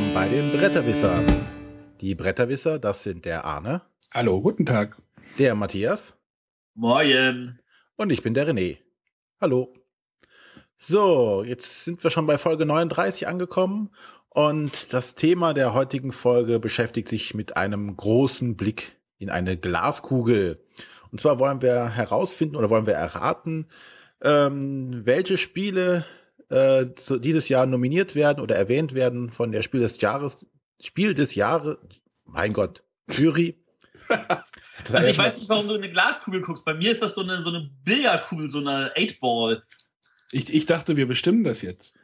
willkommen bei den Bretterwissern. Die Bretterwisser, das sind der Arne. Hallo, guten Tag. Der Matthias. Moin. Und ich bin der René. Hallo. So, jetzt sind wir schon bei Folge 39 angekommen und das Thema der heutigen Folge beschäftigt sich mit einem großen Blick in eine Glaskugel. Und zwar wollen wir herausfinden oder wollen wir erraten, ähm, welche Spiele äh, zu, dieses Jahr nominiert werden oder erwähnt werden von der Spiel des Jahres, Spiel des Jahres, mein Gott, Jury. also ich weiß nicht, warum du in eine Glaskugel guckst. Bei mir ist das so eine, so eine Billardkugel, so eine Eightball. Ich, ich dachte, wir bestimmen das jetzt.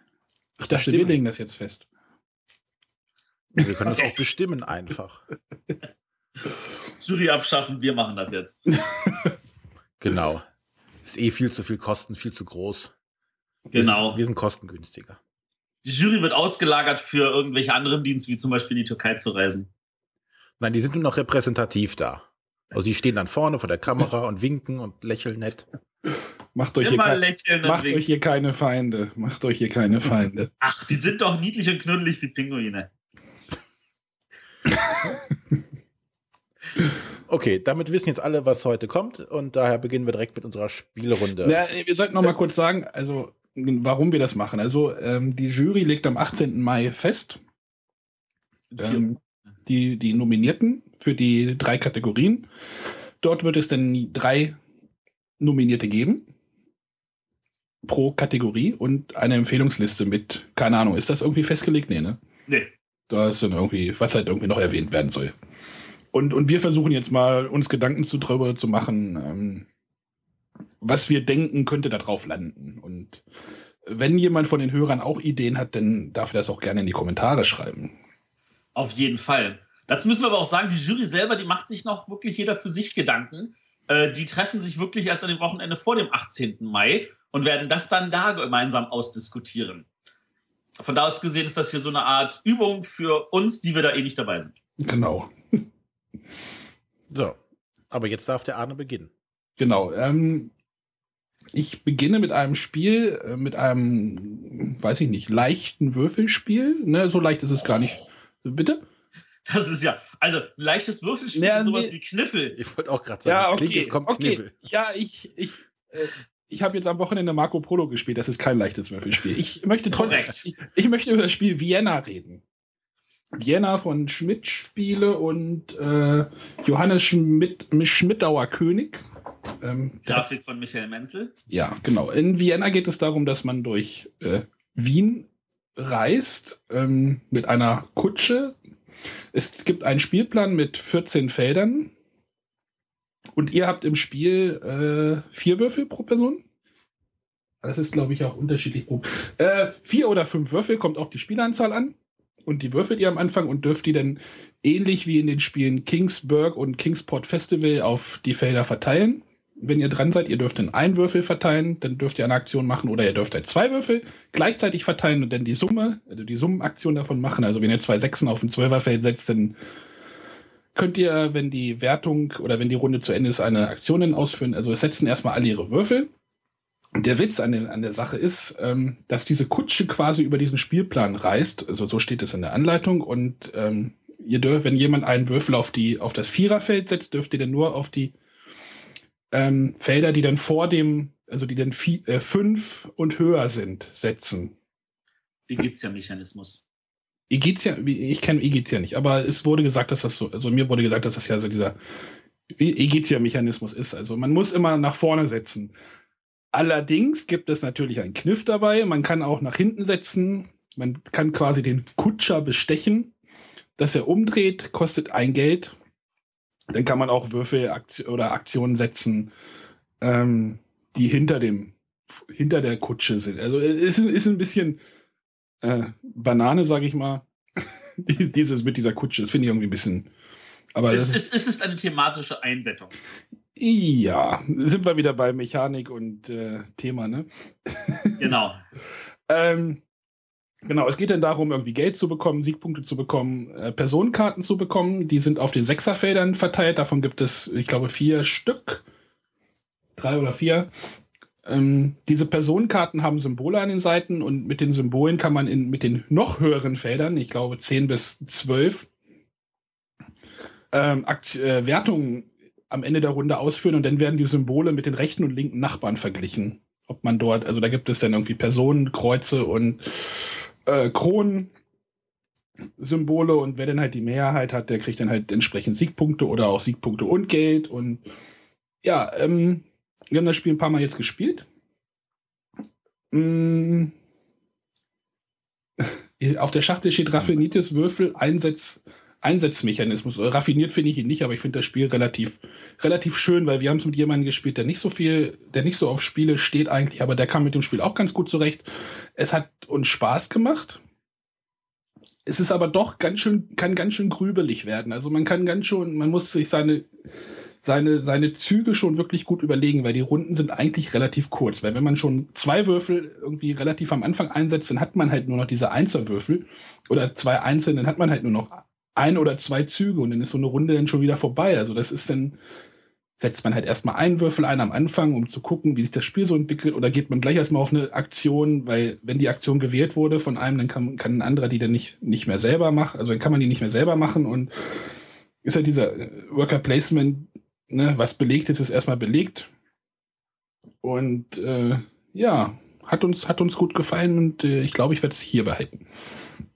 Ich dachte, bestimmen. wir legen das jetzt fest. Wir können das auch bestimmen einfach. Jury abschaffen, wir machen das jetzt. genau. Ist eh viel zu viel Kosten, viel zu groß. Genau. Wir sind, wir sind kostengünstiger. Die Jury wird ausgelagert für irgendwelche anderen Dienste, wie zum Beispiel in die Türkei zu reisen. Nein, die sind nur noch repräsentativ da. Also die stehen dann vorne vor der Kamera und winken und lächeln nett. Macht euch, hier, kein, macht euch hier keine Feinde. Macht euch hier keine Feinde. Ach, die sind doch niedlich und knuddelig wie Pinguine. Okay, damit wissen jetzt alle, was heute kommt und daher beginnen wir direkt mit unserer Spielerunde. Ja, wir sollten noch mal kurz sagen, also warum wir das machen. Also ähm, die Jury legt am 18. Mai fest ähm, die, die Nominierten für die drei Kategorien. Dort wird es dann drei Nominierte geben pro Kategorie und eine Empfehlungsliste mit, keine Ahnung, ist das irgendwie festgelegt? Nee, ne? Nee. Da ist dann irgendwie, was halt irgendwie noch erwähnt werden soll. Und, und wir versuchen jetzt mal, uns Gedanken zu drüber zu machen, ähm, was wir denken, könnte da drauf landen. Und wenn jemand von den Hörern auch Ideen hat, dann darf er das auch gerne in die Kommentare schreiben. Auf jeden Fall. Dazu müssen wir aber auch sagen, die Jury selber, die macht sich noch wirklich jeder für sich Gedanken. Äh, die treffen sich wirklich erst an dem Wochenende vor dem 18. Mai und werden das dann da gemeinsam ausdiskutieren. Von da aus gesehen ist das hier so eine Art Übung für uns, die wir da eh nicht dabei sind. Genau. So, aber jetzt darf der Arne beginnen. Genau. Ähm, ich beginne mit einem Spiel, äh, mit einem, weiß ich nicht, leichten Würfelspiel. Ne, so leicht ist es gar nicht. Bitte? Das ist ja, also leichtes Würfelspiel ja, ist sowas nee. wie Kniffel. Ich wollte auch gerade sagen, ja, okay, klingt, kommt okay. Kniffel. Ja, ich, ich, äh, ich habe jetzt am Wochenende Marco Polo gespielt. Das ist kein leichtes Würfelspiel. Ich möchte trotzdem, ich, ich, möchte über das Spiel Vienna reden. Vienna von Schmidt Spiele und äh, Johannes Schmidt, Schmidtauer König. Ähm, Grafik von Michael Menzel. Ja, genau. In Vienna geht es darum, dass man durch äh, Wien reist ähm, mit einer Kutsche. Es gibt einen Spielplan mit 14 Feldern. Und ihr habt im Spiel äh, vier Würfel pro Person. Das ist, glaube ich, auch unterschiedlich. Äh, vier oder fünf Würfel kommt auf die Spielanzahl an und die würfelt ihr am Anfang und dürft die dann ähnlich wie in den Spielen Kingsburg und Kingsport Festival auf die Felder verteilen. Wenn ihr dran seid, ihr dürft dann einen Würfel verteilen, dann dürft ihr eine Aktion machen oder ihr dürft halt zwei Würfel gleichzeitig verteilen und dann die Summe, also die Summenaktion davon machen. Also wenn ihr zwei Sechsen auf ein Zwölferfeld setzt, dann könnt ihr, wenn die Wertung oder wenn die Runde zu Ende ist, eine Aktion ausführen. Also es setzen erstmal alle ihre Würfel der Witz an, den, an der Sache ist, ähm, dass diese Kutsche quasi über diesen Spielplan reist. Also so steht es in der Anleitung. Und ähm, ihr dürft, wenn jemand einen Würfel auf, die, auf das Viererfeld setzt, dürft ihr dann nur auf die ähm, Felder, die dann vor dem, also die dann vier, äh, fünf und höher sind, setzen. Egizia-Mechanismus. Egizia, ich kenne Egizia nicht, aber es wurde gesagt, dass das so, also mir wurde gesagt, dass das ja so dieser Egizia-Mechanismus ist. Also man muss immer nach vorne setzen. Allerdings gibt es natürlich einen Kniff dabei. Man kann auch nach hinten setzen. Man kann quasi den Kutscher bestechen. Dass er umdreht, kostet ein Geld. Dann kann man auch Würfel oder Aktionen setzen, ähm, die hinter dem hinter der Kutsche sind. Also es ist, ist ein bisschen äh, Banane, sage ich mal. Dieses mit dieser Kutsche, das finde ich irgendwie ein bisschen. Aber es, ist, es ist eine thematische Einbettung. Ja, sind wir wieder bei Mechanik und äh, Thema, ne? Genau. ähm, genau, es geht dann darum, irgendwie Geld zu bekommen, Siegpunkte zu bekommen, äh, Personenkarten zu bekommen. Die sind auf den Sechserfeldern verteilt. Davon gibt es, ich glaube, vier Stück. Drei oder vier. Ähm, diese Personenkarten haben Symbole an den Seiten und mit den Symbolen kann man in, mit den noch höheren Feldern, ich glaube 10 bis 12, ähm, äh, Wertungen am Ende der Runde ausführen und dann werden die Symbole mit den rechten und linken Nachbarn verglichen. Ob man dort, also da gibt es dann irgendwie Personen, Kreuze und äh, Kronen. Und wer dann halt die Mehrheit hat, der kriegt dann halt entsprechend Siegpunkte oder auch Siegpunkte und Geld und ja, ähm, wir haben das Spiel ein paar Mal jetzt gespielt. Mm. Auf der Schachtel steht Raffinitis Würfel Einsatz, Einsatzmechanismus. Raffiniert finde ich ihn nicht, aber ich finde das Spiel relativ, relativ schön, weil wir haben es mit jemandem gespielt, der nicht so viel, der nicht so auf Spiele steht eigentlich, aber der kam mit dem Spiel auch ganz gut zurecht. Es hat uns Spaß gemacht. Es ist aber doch ganz schön, kann ganz schön grübelig werden. Also man kann ganz schön, man muss sich seine, seine, seine Züge schon wirklich gut überlegen, weil die Runden sind eigentlich relativ kurz. Weil wenn man schon zwei Würfel irgendwie relativ am Anfang einsetzt, dann hat man halt nur noch diese Einzelwürfel oder zwei Einzelne, dann hat man halt nur noch ein oder zwei Züge und dann ist so eine Runde dann schon wieder vorbei. Also das ist dann, setzt man halt erstmal einen Würfel ein am Anfang, um zu gucken, wie sich das Spiel so entwickelt, oder geht man gleich erstmal auf eine Aktion, weil wenn die Aktion gewählt wurde von einem, dann kann, kann ein anderer die dann nicht, nicht mehr selber machen, also dann kann man die nicht mehr selber machen und ist halt dieser Worker Placement ne, was belegt ist, ist erstmal belegt. Und äh, ja, hat uns, hat uns gut gefallen und äh, ich glaube, ich werde es hier behalten.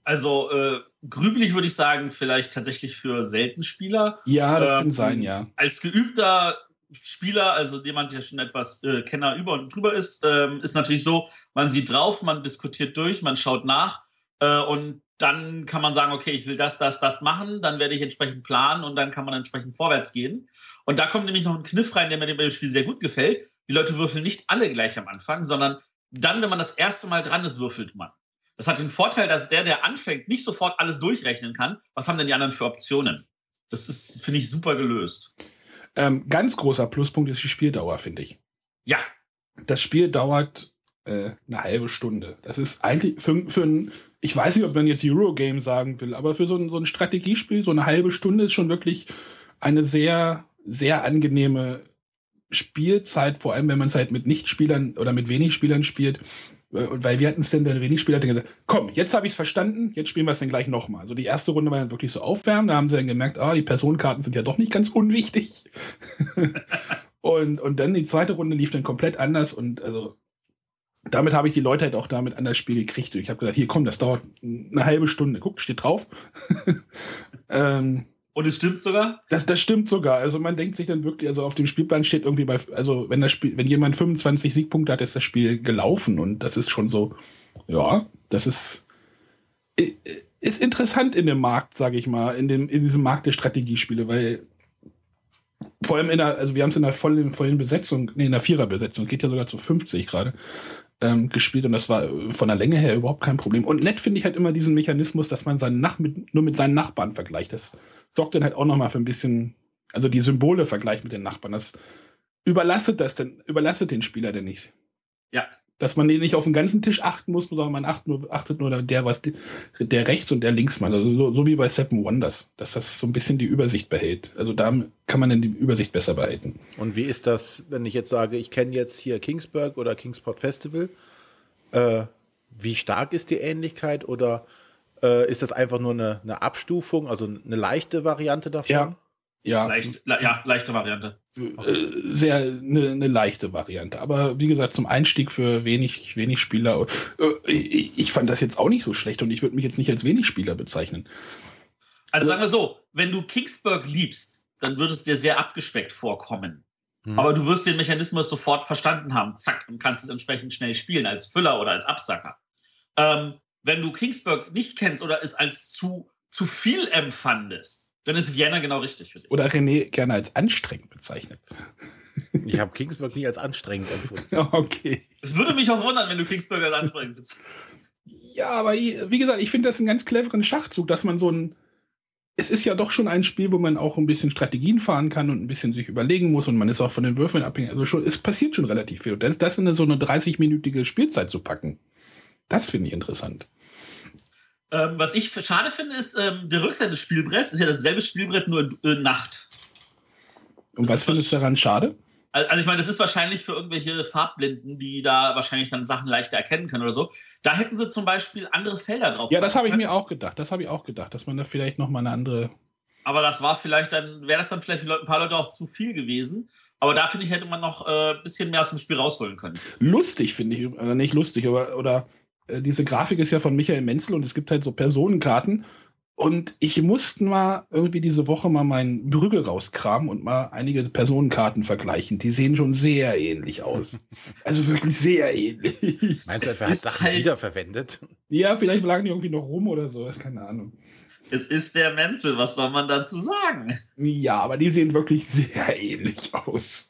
Also äh, grübelig würde ich sagen, vielleicht tatsächlich für Seltenspieler. Ja, das ähm, kann sein, ja. Als geübter Spieler, also jemand, der schon etwas äh, Kenner über und drüber ist, ähm, ist natürlich so, man sieht drauf, man diskutiert durch, man schaut nach äh, und dann kann man sagen, okay, ich will das, das, das machen, dann werde ich entsprechend planen und dann kann man entsprechend vorwärts gehen. Und da kommt nämlich noch ein Kniff rein, der mir dem Spiel sehr gut gefällt. Die Leute würfeln nicht alle gleich am Anfang, sondern dann, wenn man das erste Mal dran ist, würfelt man. Das hat den Vorteil, dass der, der anfängt, nicht sofort alles durchrechnen kann. Was haben denn die anderen für Optionen? Das ist, finde ich, super gelöst. Ähm, ganz großer Pluspunkt ist die Spieldauer, finde ich. Ja. Das Spiel dauert äh, eine halbe Stunde. Das ist eigentlich für, für ein, ich weiß nicht, ob man jetzt Eurogame sagen will, aber für so ein, so ein Strategiespiel, so eine halbe Stunde ist schon wirklich eine sehr sehr angenehme Spielzeit, vor allem wenn man es halt mit Nichtspielern oder mit wenig Spielern spielt. Äh, weil wir hatten es der wenig Spieler hat gesagt, komm, jetzt habe ich es verstanden, jetzt spielen wir es dann gleich nochmal. Also die erste Runde war dann wirklich so aufwärmen, da haben sie dann gemerkt, ah, die Personenkarten sind ja doch nicht ganz unwichtig. und, und dann die zweite Runde lief dann komplett anders und also damit habe ich die Leute halt auch damit an das Spiel gekriegt. Und ich habe gesagt, hier komm, das dauert eine halbe Stunde. Guck, steht drauf. ähm, und es stimmt sogar? Das, das stimmt sogar. Also man denkt sich dann wirklich, also auf dem Spielplan steht irgendwie bei, also wenn das Spiel, wenn jemand 25 Siegpunkte hat, ist das Spiel gelaufen und das ist schon so, ja, das ist, ist interessant in dem Markt, sage ich mal, in dem, in diesem Markt der Strategiespiele, weil vor allem in der, also wir haben es in der vollen, vollen Besetzung, nee, in der Viererbesetzung, geht ja sogar zu 50 gerade ähm, gespielt und das war äh, von der Länge her überhaupt kein Problem. Und nett finde ich halt immer diesen Mechanismus, dass man seinen Nach mit, nur mit seinen Nachbarn vergleicht. Das sorgt dann halt auch nochmal für ein bisschen, also die Symbole vergleicht mit den Nachbarn. Das überlastet das denn, überlastet den Spieler denn nicht. Ja. Dass man nicht auf den ganzen Tisch achten muss, sondern man achtet nur, achtet nur der, was der rechts und der links macht. Also so, so wie bei Seven Wonders, dass das so ein bisschen die Übersicht behält. Also da kann man dann die Übersicht besser behalten. Und wie ist das, wenn ich jetzt sage, ich kenne jetzt hier Kingsburg oder Kingsport Festival? Äh, wie stark ist die Ähnlichkeit oder äh, ist das einfach nur eine, eine, Abstufung, also eine leichte Variante davon? Ja. Ja, Leicht, le ja leichte Variante. Äh, sehr eine, eine, leichte Variante. Aber wie gesagt, zum Einstieg für wenig, wenig Spieler. Äh, ich, fand das jetzt auch nicht so schlecht und ich würde mich jetzt nicht als wenig Spieler bezeichnen. Also, also sagen wir so, wenn du Kingsburg liebst, dann würde es dir sehr abgespeckt vorkommen. Hm. Aber du wirst den Mechanismus sofort verstanden haben, zack, und kannst es entsprechend schnell spielen, als Füller oder als Absacker. Ähm, wenn du Kingsburg nicht kennst oder es als zu, zu viel empfandest, dann ist Vienna genau richtig für dich. Oder René gerne als anstrengend bezeichnet. Ich habe Kingsburg nie als anstrengend empfunden. Okay. Es würde mich auch wundern, wenn du Kingsburg als anstrengend bezeichnest. Ja, aber wie gesagt, ich finde das einen ganz cleveren Schachzug, dass man so ein. Es ist ja doch schon ein Spiel, wo man auch ein bisschen Strategien fahren kann und ein bisschen sich überlegen muss und man ist auch von den Würfeln abhängig. Also schon, es passiert schon relativ viel. Und das, das in so eine 30-minütige Spielzeit zu packen, das finde ich interessant. Ähm, was ich schade finde, ist, ähm, der Rückseite des Spielbretts ist ja dasselbe Spielbrett, nur äh, Nacht. Und das was findest du daran schade? Also ich meine, das ist wahrscheinlich für irgendwelche Farbblinden, die da wahrscheinlich dann Sachen leichter erkennen können oder so. Da hätten sie zum Beispiel andere Felder drauf. Ja, das habe ich mir auch gedacht. Das habe ich auch gedacht, dass man da vielleicht noch mal eine andere. Aber das war vielleicht dann, wäre das dann vielleicht für ein paar Leute auch zu viel gewesen. Aber da finde ich, hätte man noch ein äh, bisschen mehr aus dem Spiel rausholen können. Lustig finde ich, also nicht lustig, aber oder äh, diese Grafik ist ja von Michael Menzel und es gibt halt so Personenkarten und ich musste mal irgendwie diese Woche mal meinen Brügge rauskramen und mal einige Personenkarten vergleichen. Die sehen schon sehr ähnlich aus. Also wirklich sehr ähnlich. Meinst du, er hat Sachen halt wiederverwendet? Ja, vielleicht lagen die irgendwie noch rum oder so, ist keine Ahnung. Es ist der Menzel, was soll man dazu sagen? Ja, aber die sehen wirklich sehr ähnlich aus.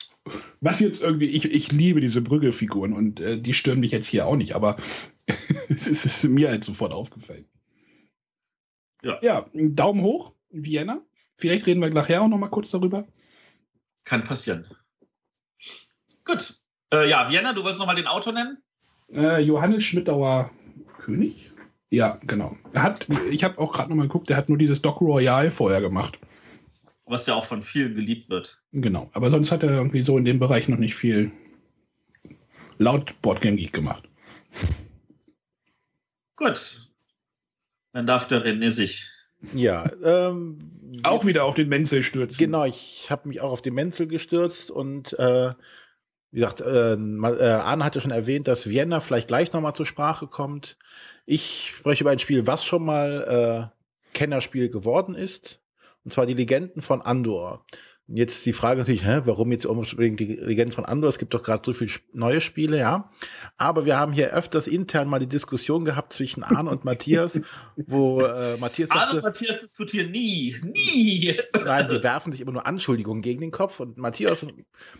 Was jetzt irgendwie, ich, ich liebe diese Brügge-Figuren und äh, die stören mich jetzt hier auch nicht, aber es ist mir halt sofort aufgefallen. Ja. ja, Daumen hoch, Vienna. Vielleicht reden wir nachher auch noch mal kurz darüber. Kann passieren. Gut. Äh, ja, Vienna, du wolltest noch mal den Autor nennen? Äh, Johannes Schmidtauer König? Ja, genau. Er hat, ich habe auch gerade noch mal geguckt, der hat nur dieses Doc Royale vorher gemacht. Was ja auch von vielen geliebt wird. Genau, aber sonst hat er irgendwie so in dem Bereich noch nicht viel laut Boardgame Geek gemacht. Gut, dann darf der René sich. Ja, ähm, auch wieder auf den Menzel stürzen. Genau, ich habe mich auch auf den Menzel gestürzt und äh, wie gesagt, äh, äh, Arne hatte schon erwähnt, dass Vienna vielleicht gleich nochmal zur Sprache kommt. Ich spreche über ein Spiel, was schon mal äh, Kennerspiel geworden ist. Und zwar die Legenden von Andor. Jetzt die Frage natürlich, hä, warum jetzt unbedingt die Legenden von Andor? Es gibt doch gerade so viele neue Spiele, ja. Aber wir haben hier öfters intern mal die Diskussion gehabt zwischen Arne und Matthias, wo äh, Matthias sagte, Arne und Matthias diskutieren nie, nie. Nein, die werfen sich immer nur Anschuldigungen gegen den Kopf und Matthias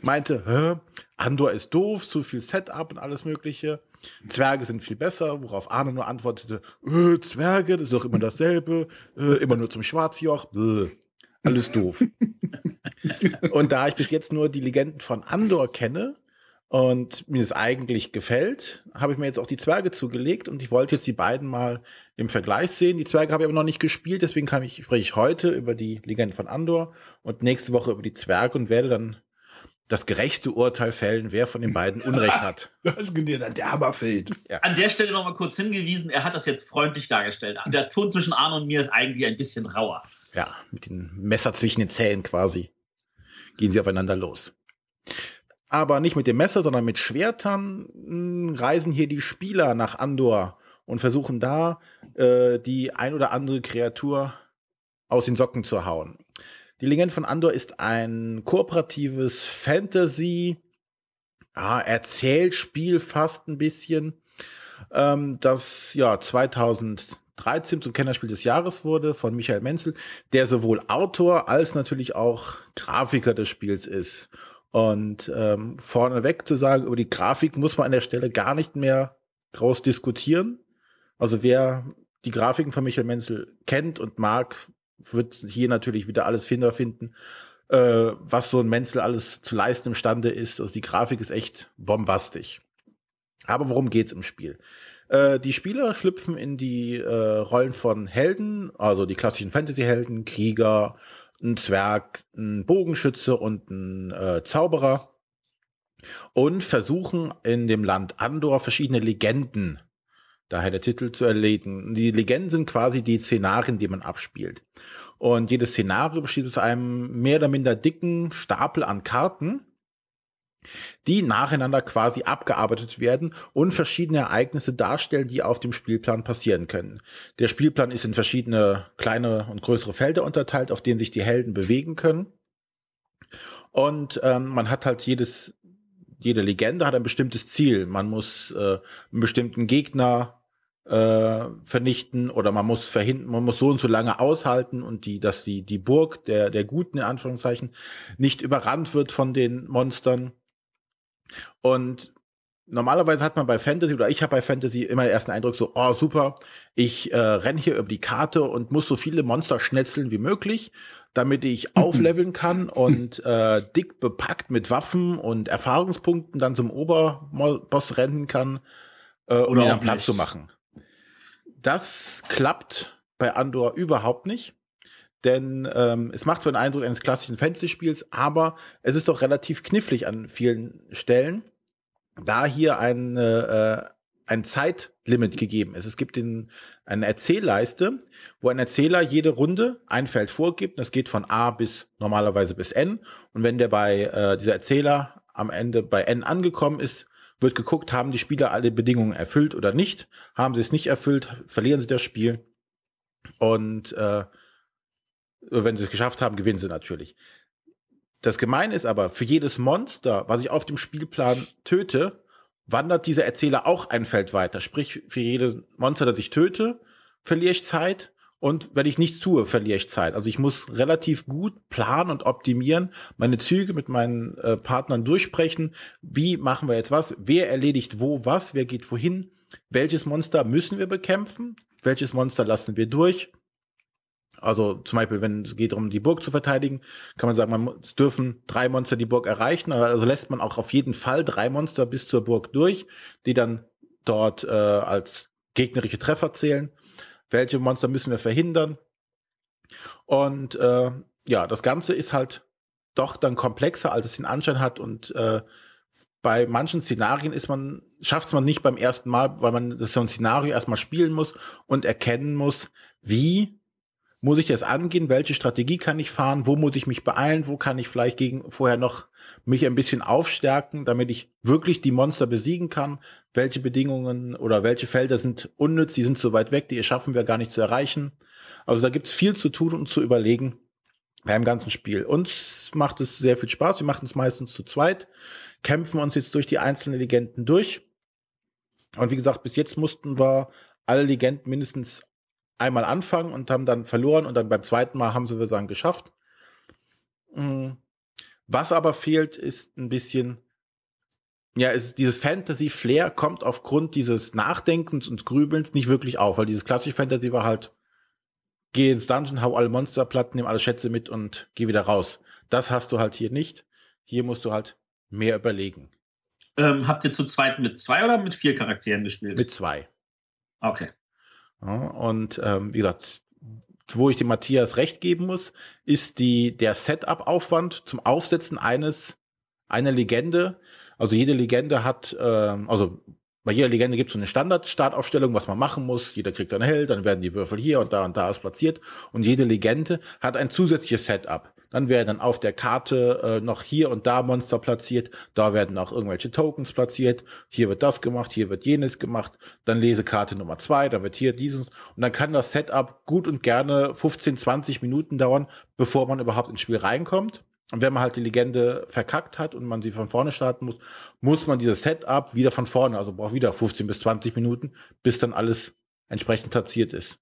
meinte, hä, Andor ist doof, zu viel Setup und alles mögliche. Zwerge sind viel besser, worauf Arne nur antwortete, äh, Zwerge, das ist doch immer dasselbe, äh, immer nur zum Schwarzjoch, bläh. alles doof. und da ich bis jetzt nur die Legenden von Andor kenne und mir es eigentlich gefällt, habe ich mir jetzt auch die Zwerge zugelegt und ich wollte jetzt die beiden mal im Vergleich sehen. Die Zwerge habe ich aber noch nicht gespielt, deswegen kann ich, spreche ich heute über die Legenden von Andor und nächste Woche über die Zwerge und werde dann das gerechte Urteil fällen, wer von den beiden Unrecht hat. das ist der Hammerfeld. Ja. An der Stelle noch mal kurz hingewiesen, er hat das jetzt freundlich dargestellt. Der Ton zwischen Arne und mir ist eigentlich ein bisschen rauer. Ja, mit dem Messer zwischen den Zähnen quasi gehen sie aufeinander los. Aber nicht mit dem Messer, sondern mit Schwertern hm, reisen hier die Spieler nach Andor und versuchen da äh, die ein oder andere Kreatur aus den Socken zu hauen. Die Legende von Andor ist ein kooperatives Fantasy, ja, Erzählspiel fast ein bisschen, ähm, das ja 2013 zum Kennerspiel des Jahres wurde von Michael Menzel, der sowohl Autor als natürlich auch Grafiker des Spiels ist. Und ähm, vorneweg zu sagen, über die Grafik muss man an der Stelle gar nicht mehr groß diskutieren. Also wer die Grafiken von Michael Menzel kennt und mag, wird hier natürlich wieder alles Finder finden, äh, was so ein Menzel alles zu leisten imstande ist. Also die Grafik ist echt bombastisch. Aber worum geht's im Spiel? Äh, die Spieler schlüpfen in die äh, Rollen von Helden, also die klassischen Fantasy-Helden, Krieger, ein Zwerg, ein Bogenschütze und ein äh, Zauberer und versuchen in dem Land Andor verschiedene Legenden daher der Titel zu erledigen. Die Legenden sind quasi die Szenarien, die man abspielt. Und jedes Szenario besteht aus einem mehr oder minder dicken Stapel an Karten, die nacheinander quasi abgearbeitet werden und verschiedene Ereignisse darstellen, die auf dem Spielplan passieren können. Der Spielplan ist in verschiedene kleine und größere Felder unterteilt, auf denen sich die Helden bewegen können. Und ähm, man hat halt jedes, jede Legende hat ein bestimmtes Ziel. Man muss äh, einen bestimmten Gegner äh, vernichten oder man muss verhindern, man muss so und so lange aushalten und die, dass die, die Burg der, der Guten in Anführungszeichen nicht überrannt wird von den Monstern. Und normalerweise hat man bei Fantasy oder ich habe bei Fantasy immer den ersten Eindruck so, oh super, ich äh, renne hier über die Karte und muss so viele Monster schnetzeln wie möglich, damit ich aufleveln kann und äh, dick bepackt mit Waffen und Erfahrungspunkten dann zum Oberboss rennen kann, äh, um ihn am Platz zu machen. Das klappt bei Andor überhaupt nicht. denn ähm, es macht zwar den Eindruck eines klassischen Fantasy-Spiels, aber es ist doch relativ knifflig an vielen Stellen, da hier ein, äh, ein Zeitlimit gegeben ist. Es gibt den, eine Erzählleiste, wo ein Erzähler jede Runde ein Feld vorgibt. Das geht von A bis normalerweise bis N. Und wenn der bei äh, dieser Erzähler am Ende bei N angekommen ist, wird geguckt, haben die Spieler alle Bedingungen erfüllt oder nicht. Haben sie es nicht erfüllt, verlieren sie das Spiel. Und äh, wenn sie es geschafft haben, gewinnen sie natürlich. Das Gemeine ist aber, für jedes Monster, was ich auf dem Spielplan töte, wandert dieser Erzähler auch ein Feld weiter. Sprich, für jedes Monster, das ich töte, verliere ich Zeit. Und wenn ich nichts tue, verliere ich Zeit. Also ich muss relativ gut planen und optimieren, meine Züge mit meinen äh, Partnern durchsprechen. Wie machen wir jetzt was? Wer erledigt wo was? Wer geht wohin? Welches Monster müssen wir bekämpfen? Welches Monster lassen wir durch? Also zum Beispiel, wenn es geht darum, die Burg zu verteidigen, kann man sagen, man, es dürfen drei Monster die Burg erreichen. Also lässt man auch auf jeden Fall drei Monster bis zur Burg durch, die dann dort äh, als gegnerische Treffer zählen. Welche Monster müssen wir verhindern? Und äh, ja, das Ganze ist halt doch dann komplexer, als es den Anschein hat. Und äh, bei manchen Szenarien ist man, schafft es man nicht beim ersten Mal, weil man das so ein Szenario erstmal spielen muss und erkennen muss, wie muss ich das angehen? Welche Strategie kann ich fahren? Wo muss ich mich beeilen? Wo kann ich vielleicht gegen vorher noch mich ein bisschen aufstärken, damit ich wirklich die Monster besiegen kann? Welche Bedingungen oder welche Felder sind unnütz? Die sind so weit weg, die schaffen wir gar nicht zu erreichen. Also da gibt's viel zu tun und zu überlegen beim ganzen Spiel. Uns macht es sehr viel Spaß. Wir machen es meistens zu zweit, kämpfen uns jetzt durch die einzelnen Legenden durch. Und wie gesagt, bis jetzt mussten wir alle Legenden mindestens einmal anfangen und haben dann verloren und dann beim zweiten Mal haben sie, wir sagen, geschafft. Mm. Was aber fehlt, ist ein bisschen, ja, ist dieses Fantasy-Flair kommt aufgrund dieses Nachdenkens und Grübelns nicht wirklich auf, weil dieses klassische Fantasy war halt, geh ins Dungeon, hau alle Monster platt, nimm alle Schätze mit und geh wieder raus. Das hast du halt hier nicht. Hier musst du halt mehr überlegen. Ähm, habt ihr zu zweit mit zwei oder mit vier Charakteren gespielt? Mit zwei. Okay. Ja, und ähm, wie gesagt, wo ich dem Matthias recht geben muss, ist die, der Setup-Aufwand zum Aufsetzen eines, einer Legende. Also jede Legende hat, äh, also bei jeder Legende gibt es so eine Standard-Startaufstellung, was man machen muss. Jeder kriegt einen Held, dann werden die Würfel hier und da und da platziert. Und jede Legende hat ein zusätzliches Setup. Dann werden dann auf der Karte äh, noch hier und da Monster platziert. Da werden auch irgendwelche Tokens platziert. Hier wird das gemacht, hier wird jenes gemacht. Dann lese Karte Nummer zwei, da wird hier dieses. Und dann kann das Setup gut und gerne 15, 20 Minuten dauern, bevor man überhaupt ins Spiel reinkommt. Und wenn man halt die Legende verkackt hat und man sie von vorne starten muss, muss man dieses Setup wieder von vorne, also braucht wieder 15 bis 20 Minuten, bis dann alles entsprechend platziert ist.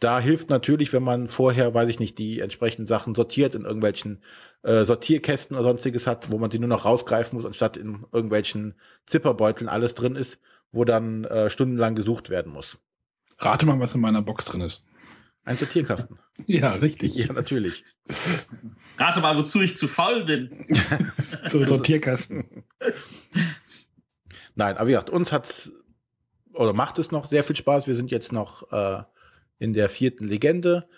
Da hilft natürlich, wenn man vorher, weiß ich nicht, die entsprechenden Sachen sortiert in irgendwelchen äh, Sortierkästen oder sonstiges hat, wo man die nur noch rausgreifen muss, anstatt in irgendwelchen Zipperbeuteln alles drin ist, wo dann äh, stundenlang gesucht werden muss. Rate mal, was in meiner Box drin ist. Ein Sortierkasten. Ja, richtig. Ja, natürlich. Rate mal, wozu ich zu faul bin. so Sortierkasten. Nein, aber wie gesagt, uns hat oder macht es noch sehr viel Spaß. Wir sind jetzt noch äh, in der vierten Legende.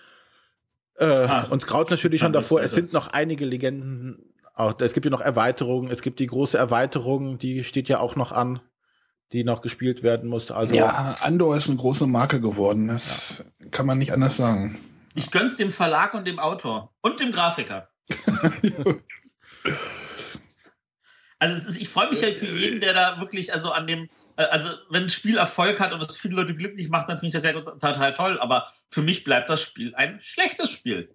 Äh, ah, uns graut natürlich schon davor, es sind noch einige Legenden. Auch, es gibt ja noch Erweiterungen, es gibt die große Erweiterung, die steht ja auch noch an, die noch gespielt werden muss. Also ja, Andor ist eine große Marke geworden. Das ja. kann man nicht anders sagen. Ich gönn's dem Verlag und dem Autor und dem Grafiker. also ist, ich freue mich ja für jeden, der da wirklich also an dem also wenn ein Spiel Erfolg hat und es viele Leute glücklich macht, dann finde ich das ja total toll. Aber für mich bleibt das Spiel ein schlechtes Spiel.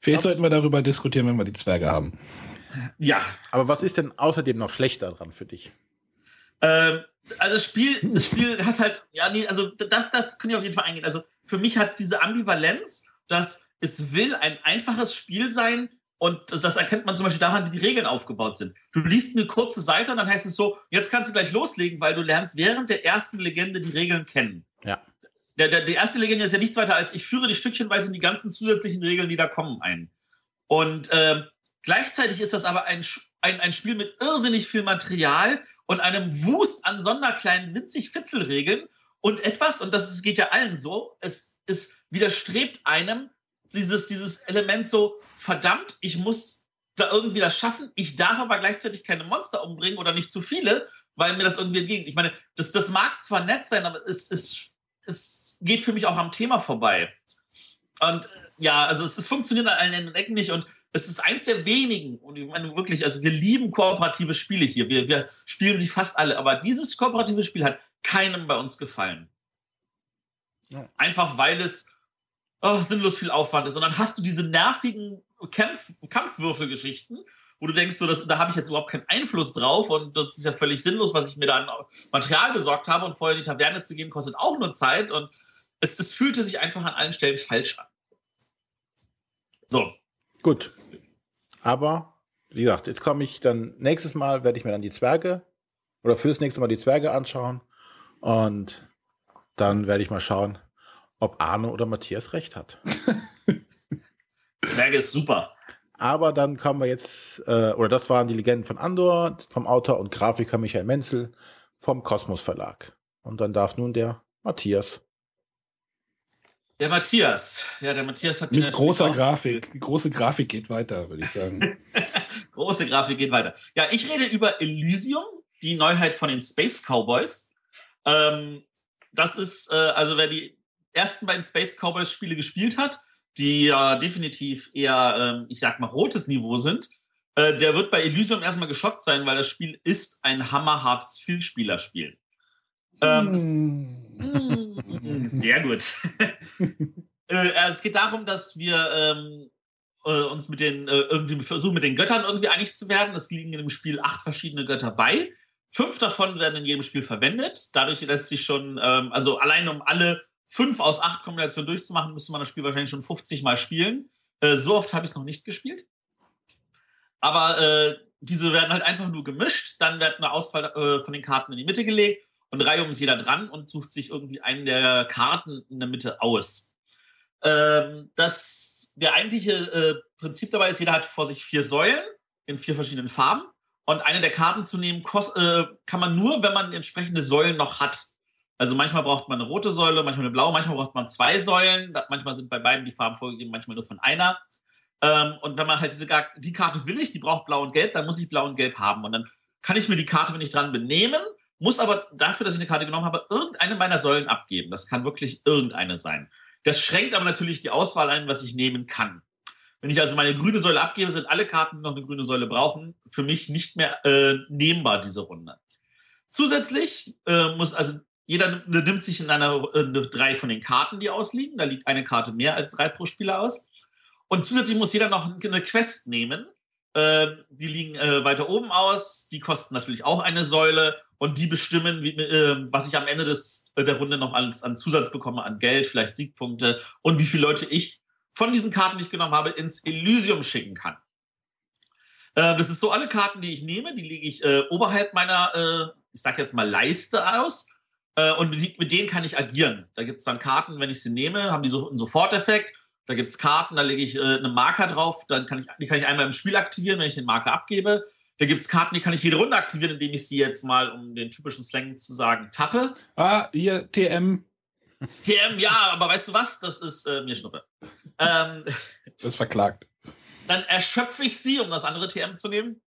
Vielleicht sollten wir darüber diskutieren, wenn wir die Zwerge haben. Ja. Aber was ist denn außerdem noch schlechter dran für dich? Ähm, also das Spiel, das Spiel hat halt, ja, nee, also das, das kann ich auf jeden Fall eingehen. Also für mich hat es diese Ambivalenz, dass es will ein einfaches Spiel sein, und das erkennt man zum Beispiel daran, wie die Regeln aufgebaut sind. Du liest eine kurze Seite und dann heißt es so, jetzt kannst du gleich loslegen, weil du lernst während der ersten Legende die Regeln kennen. Ja. Der, der, die erste Legende ist ja nichts weiter als, ich führe die stückchenweise in die ganzen zusätzlichen Regeln, die da kommen, ein. Und äh, gleichzeitig ist das aber ein, ein, ein Spiel mit irrsinnig viel Material und einem Wust an sonderkleinen, winzig Fitzelregeln und etwas, und das geht ja allen so, es, es widerstrebt einem, dieses, dieses Element so, verdammt, ich muss da irgendwie das schaffen, ich darf aber gleichzeitig keine Monster umbringen oder nicht zu viele, weil mir das irgendwie entgegen. Ich meine, das, das mag zwar nett sein, aber es, es, es geht für mich auch am Thema vorbei. Und ja, also es, es funktioniert an allen Ecken nicht und es ist eins der wenigen, und ich meine wirklich, also wir lieben kooperative Spiele hier. Wir, wir spielen sie fast alle, aber dieses kooperative Spiel hat keinem bei uns gefallen. Ja. Einfach weil es oh, sinnlos viel Aufwand ist. Und dann hast du diese nervigen Kampf, Kampfwürfelgeschichten, wo du denkst, so, das, da habe ich jetzt überhaupt keinen Einfluss drauf und das ist ja völlig sinnlos, was ich mir da an Material besorgt habe und vorher in die Taverne zu gehen, kostet auch nur Zeit und es, es fühlte sich einfach an allen Stellen falsch an. So. Gut. Aber, wie gesagt, jetzt komme ich dann, nächstes Mal werde ich mir dann die Zwerge oder fürs nächste Mal die Zwerge anschauen und dann werde ich mal schauen, ob Arno oder Matthias recht hat. Zwerge ist super. Aber dann kommen wir jetzt, äh, oder das waren die Legenden von Andor, vom Autor und Grafiker Michael Menzel vom Kosmos Verlag. Und dann darf nun der Matthias. Der Matthias. Ja, der Matthias hat Mit großer Grafik. Die große Grafik geht weiter, würde ich sagen. große Grafik geht weiter. Ja, ich rede über Elysium, die Neuheit von den Space Cowboys. Ähm, das ist, äh, also wer die ersten beiden Space Cowboys Spiele gespielt hat, die ja definitiv eher, ähm, ich sag mal, rotes Niveau sind, äh, der wird bei Elysium erstmal geschockt sein, weil das Spiel ist ein hammerhartes Vielspielerspiel. Ähm, mm. sehr gut. äh, es geht darum, dass wir ähm, äh, uns mit den, äh, irgendwie versuchen, mit den Göttern irgendwie einig zu werden. Es liegen in dem Spiel acht verschiedene Götter bei. Fünf davon werden in jedem Spiel verwendet. Dadurch lässt sich schon, ähm, also allein um alle fünf aus acht Kombinationen durchzumachen, müsste man das Spiel wahrscheinlich schon 50 Mal spielen. Äh, so oft habe ich es noch nicht gespielt. Aber äh, diese werden halt einfach nur gemischt. Dann wird eine Auswahl äh, von den Karten in die Mitte gelegt und reihum ist jeder dran und sucht sich irgendwie einen der Karten in der Mitte aus. Ähm, das der eigentliche äh, Prinzip dabei ist, jeder hat vor sich vier Säulen in vier verschiedenen Farben. Und eine der Karten zu nehmen, äh, kann man nur, wenn man entsprechende Säulen noch hat. Also manchmal braucht man eine rote Säule, manchmal eine blaue, manchmal braucht man zwei Säulen. Manchmal sind bei beiden die Farben vorgegeben, manchmal nur von einer. Ähm, und wenn man halt diese die Karte will ich, die braucht blau und gelb, dann muss ich blau und gelb haben. Und dann kann ich mir die Karte, wenn ich dran bin, nehmen, muss aber dafür, dass ich eine Karte genommen habe, irgendeine meiner Säulen abgeben. Das kann wirklich irgendeine sein. Das schränkt aber natürlich die Auswahl ein, was ich nehmen kann. Wenn ich also meine grüne Säule abgebe, sind alle Karten, die noch eine grüne Säule brauchen, für mich nicht mehr äh, nehmbar, diese Runde. Zusätzlich äh, muss also jeder nimmt sich in einer äh, drei von den Karten, die ausliegen. Da liegt eine Karte mehr als drei pro Spieler aus. Und zusätzlich muss jeder noch eine Quest nehmen. Äh, die liegen äh, weiter oben aus. Die kosten natürlich auch eine Säule. Und die bestimmen, wie, äh, was ich am Ende des, äh, der Runde noch als, an Zusatz bekomme, an Geld, vielleicht Siegpunkte und wie viele Leute ich von diesen Karten, die ich genommen habe, ins Elysium schicken kann. Äh, das ist so, alle Karten, die ich nehme, die lege ich oberhalb meiner, ich sage jetzt mal, Leiste aus äh, und mit denen kann ich agieren. Da gibt es dann Karten, wenn ich sie nehme, haben die so einen Soforteffekt. Da gibt es Karten, da lege ich äh, einen Marker drauf, dann kann ich, die kann ich einmal im Spiel aktivieren, wenn ich den Marker abgebe. Da gibt es Karten, die kann ich jede Runde aktivieren, indem ich sie jetzt mal, um den typischen Slang zu sagen, tappe. Ah, hier, TM. TM, ja, aber weißt du was? Das ist äh, mir Schnuppe. ähm, das ist verklagt. Dann erschöpfe ich sie, um das andere TM zu nehmen.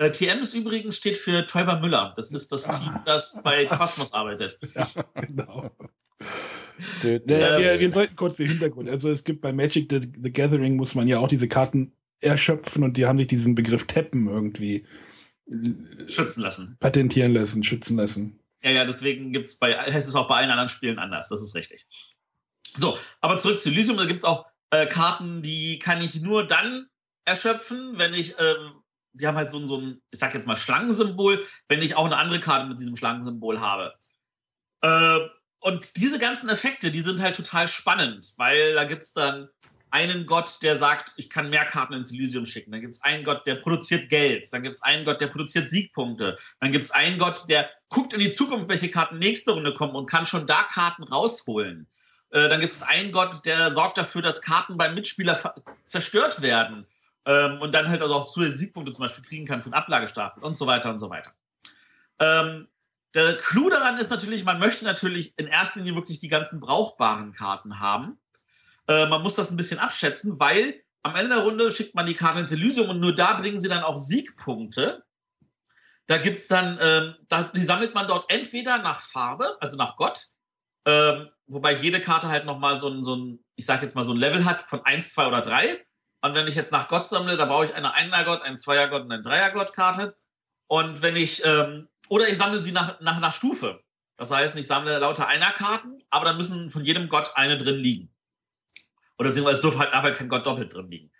Äh, TM ist übrigens steht für Täuber Müller. Das ist das Team, das bei Cosmos arbeitet. Ja, genau. ja, wir, wir, sollten kurz den Hintergrund. Also es gibt bei Magic the, the, Gathering muss man ja auch diese Karten erschöpfen und die haben sich diesen Begriff tappen irgendwie schützen lassen. Patentieren lassen, schützen lassen. Ja, ja, deswegen gibt's bei, heißt es auch bei allen anderen Spielen anders. Das ist richtig. So, aber zurück zu Elysium. Da gibt es auch äh, Karten, die kann ich nur dann erschöpfen, wenn ich ähm, die haben halt so, so ein, ich sag jetzt mal Schlangensymbol, wenn ich auch eine andere Karte mit diesem Schlangensymbol habe. Äh, und diese ganzen Effekte, die sind halt total spannend, weil da gibt es dann einen Gott, der sagt, ich kann mehr Karten ins Elysium schicken. Dann gibt es einen Gott, der produziert Geld. Dann gibt es einen Gott, der produziert Siegpunkte. Dann gibt es einen Gott, der guckt in die Zukunft, welche Karten nächste Runde kommen und kann schon da Karten rausholen. Äh, dann gibt es einen Gott, der sorgt dafür, dass Karten beim Mitspieler zerstört werden ähm, und dann halt also auch zusätzliche Siegpunkte zum Beispiel kriegen kann für einen Ablagestapel und so weiter und so weiter. Ähm, der Clou daran ist natürlich, man möchte natürlich in erster Linie wirklich die ganzen brauchbaren Karten haben. Äh, man muss das ein bisschen abschätzen, weil am Ende der Runde schickt man die Karte ins Elysium und nur da bringen sie dann auch Siegpunkte. Da gibt es dann, ähm, da, die sammelt man dort entweder nach Farbe, also nach Gott, ähm, wobei jede Karte halt nochmal so ein, so ein, ich sag jetzt mal so ein Level hat von 1, 2 oder 3. Und wenn ich jetzt nach Gott sammle, da brauche ich eine Einer-Gott, eine Zweier-Gott und eine Dreier-Gott-Karte. Und wenn ich, ähm, oder ich sammle sie nach, nach, nach Stufe. Das heißt, ich sammle lauter Einer-Karten, aber dann müssen von jedem Gott eine drin liegen. Oder beziehungsweise darf halt, darf halt kein Gott doppelt drin liegen.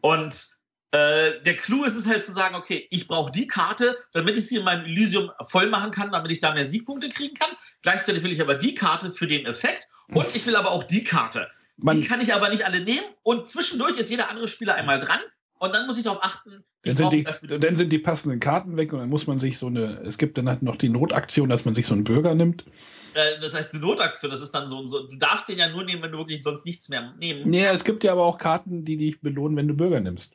Und äh, der Clou ist es halt zu sagen, okay, ich brauche die Karte, damit ich sie in meinem Elysium voll machen kann, damit ich da mehr Siegpunkte kriegen kann. Gleichzeitig will ich aber die Karte für den Effekt und ich will aber auch die Karte. Man- die kann ich aber nicht alle nehmen und zwischendurch ist jeder andere Spieler einmal dran und dann muss ich darauf achten, ich Dann sind, die, dann sind die passenden Karten weg und dann muss man sich so eine, es gibt dann halt noch die Notaktion, dass man sich so einen Bürger nimmt. äh, das heißt eine Notaktion, das ist dann so, so, du darfst den ja nur nehmen, wenn du wirklich sonst nichts mehr nehmen. Nee, es gibt ja aber auch Karten, die dich belohnen, wenn du Bürger nimmst.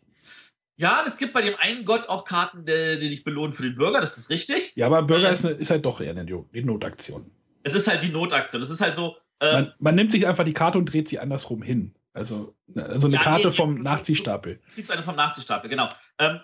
Ja, es gibt bei dem einen Gott auch Karten, die, die dich belohnen für den Bürger, das ist richtig. Ja, aber Bürger Ähm. ist, eine, ist halt doch eher eine die Notaktion. Es ist halt die Notaktion, das ist halt so, Man, man nimmt sich einfach die Karte und dreht sie andersrum hin. Also, also eine Ja, Karte nee, vom Nachziehstapel. Du kriegst eine vom Nachziehstapel, genau. Ähm,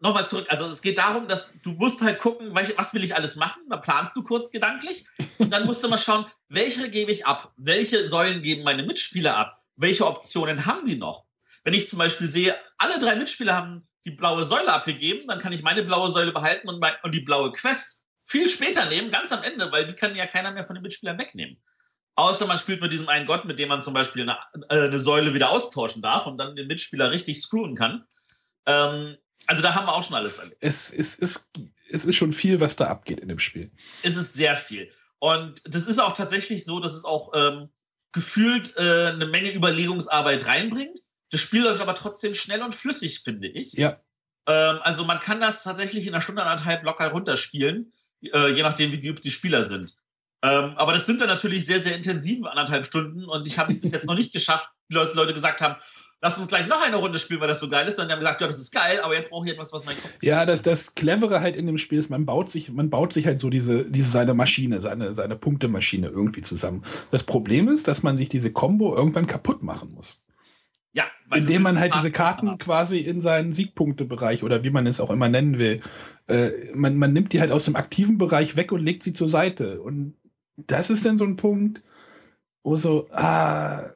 Nochmal zurück, also es geht darum, dass du musst halt gucken, welche, was will ich alles machen, da planst du kurz gedanklich und dann musst du mal schauen, welche gebe ich ab, welche Säulen geben meine Mitspieler ab, welche Optionen haben die noch. Wenn ich zum Beispiel sehe, alle drei Mitspieler haben die blaue Säule abgegeben, dann kann ich meine blaue Säule behalten und, mein, und die blaue Quest viel später nehmen, ganz am Ende, weil die kann ja keiner mehr von den Mitspielern wegnehmen. Außer man spielt mit diesem einen Gott, mit dem man zum Beispiel eine, äh, eine Säule wieder austauschen darf und dann den Mitspieler richtig screwen kann. Ähm, also da haben wir auch schon alles. Es, es, es, es ist schon viel, was da abgeht in dem Spiel. Es ist sehr viel. Und das ist auch tatsächlich so, dass es auch ähm, gefühlt äh, eine Menge Überlegungsarbeit reinbringt. Das Spiel läuft aber trotzdem schnell und flüssig, finde ich. Ja. Ähm, also man kann das tatsächlich in einer Stunde, anderthalb locker runterspielen, äh, je nachdem, wie geübt die Spieler sind. Ähm, aber das sind dann natürlich sehr, sehr intensive anderthalb Stunden und ich habe es bis jetzt noch nicht geschafft, wie Leute gesagt haben, lass uns gleich noch eine Runde spielen, weil das so geil ist. Und die haben gesagt, ja, das ist geil, aber jetzt brauche ich etwas, was mein Kopf. Ja, das, das Clevere halt in dem Spiel ist, man baut sich, man baut sich halt so diese, diese seine Maschine, seine, seine Punktemaschine irgendwie zusammen. Das Problem ist, dass man sich diese Combo irgendwann kaputt machen muss. Ja, weil Indem man halt die diese Karten haben. quasi in seinen Siegpunktebereich oder wie man es auch immer nennen will, äh, man, man nimmt die halt aus dem aktiven Bereich weg und legt sie zur Seite. Und das ist dann so ein Punkt, wo so, ah,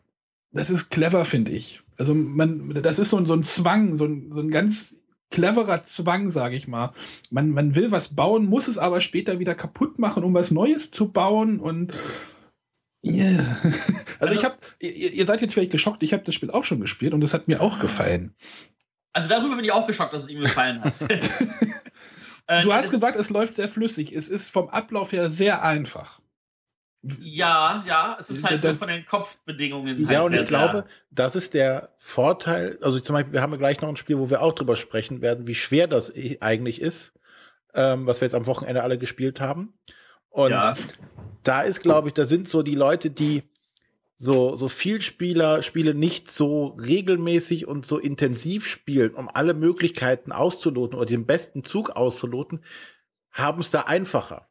das ist clever, finde ich. Also man, das ist so, ein- so ein Zwang, so ein, so ein ganz cleverer Zwang, sage ich mal. Man, man will was bauen, muss es aber später wieder kaputt machen, um was Neues zu bauen und Yeah. Also, Also- ich habe, ihr, ihr seid jetzt vielleicht geschockt, ich habe das Spiel auch schon gespielt und es hat mir auch gefallen. Also darüber bin ich auch geschockt, dass es ihm gefallen hat. Äh, Du hast es gesagt, es läuft sehr flüssig. Es ist vom Ablauf her sehr einfach. Ja, ja, es ist halt Das- nur von den Kopfbedingungen. Ja, halt und sehr, ich glaube, das ist der Vorteil. Also zum Beispiel, wir haben ja gleich noch ein Spiel, wo wir auch drüber sprechen werden, wie schwer das eigentlich ist, ähm, was wir jetzt am Wochenende alle gespielt haben. Und Ja. da ist, glaube ich, da sind so die Leute, die so, so Vielspieler Spiele nicht so regelmäßig und so intensiv spielen, um alle Möglichkeiten auszuloten oder den besten Zug auszuloten, haben es da einfacher.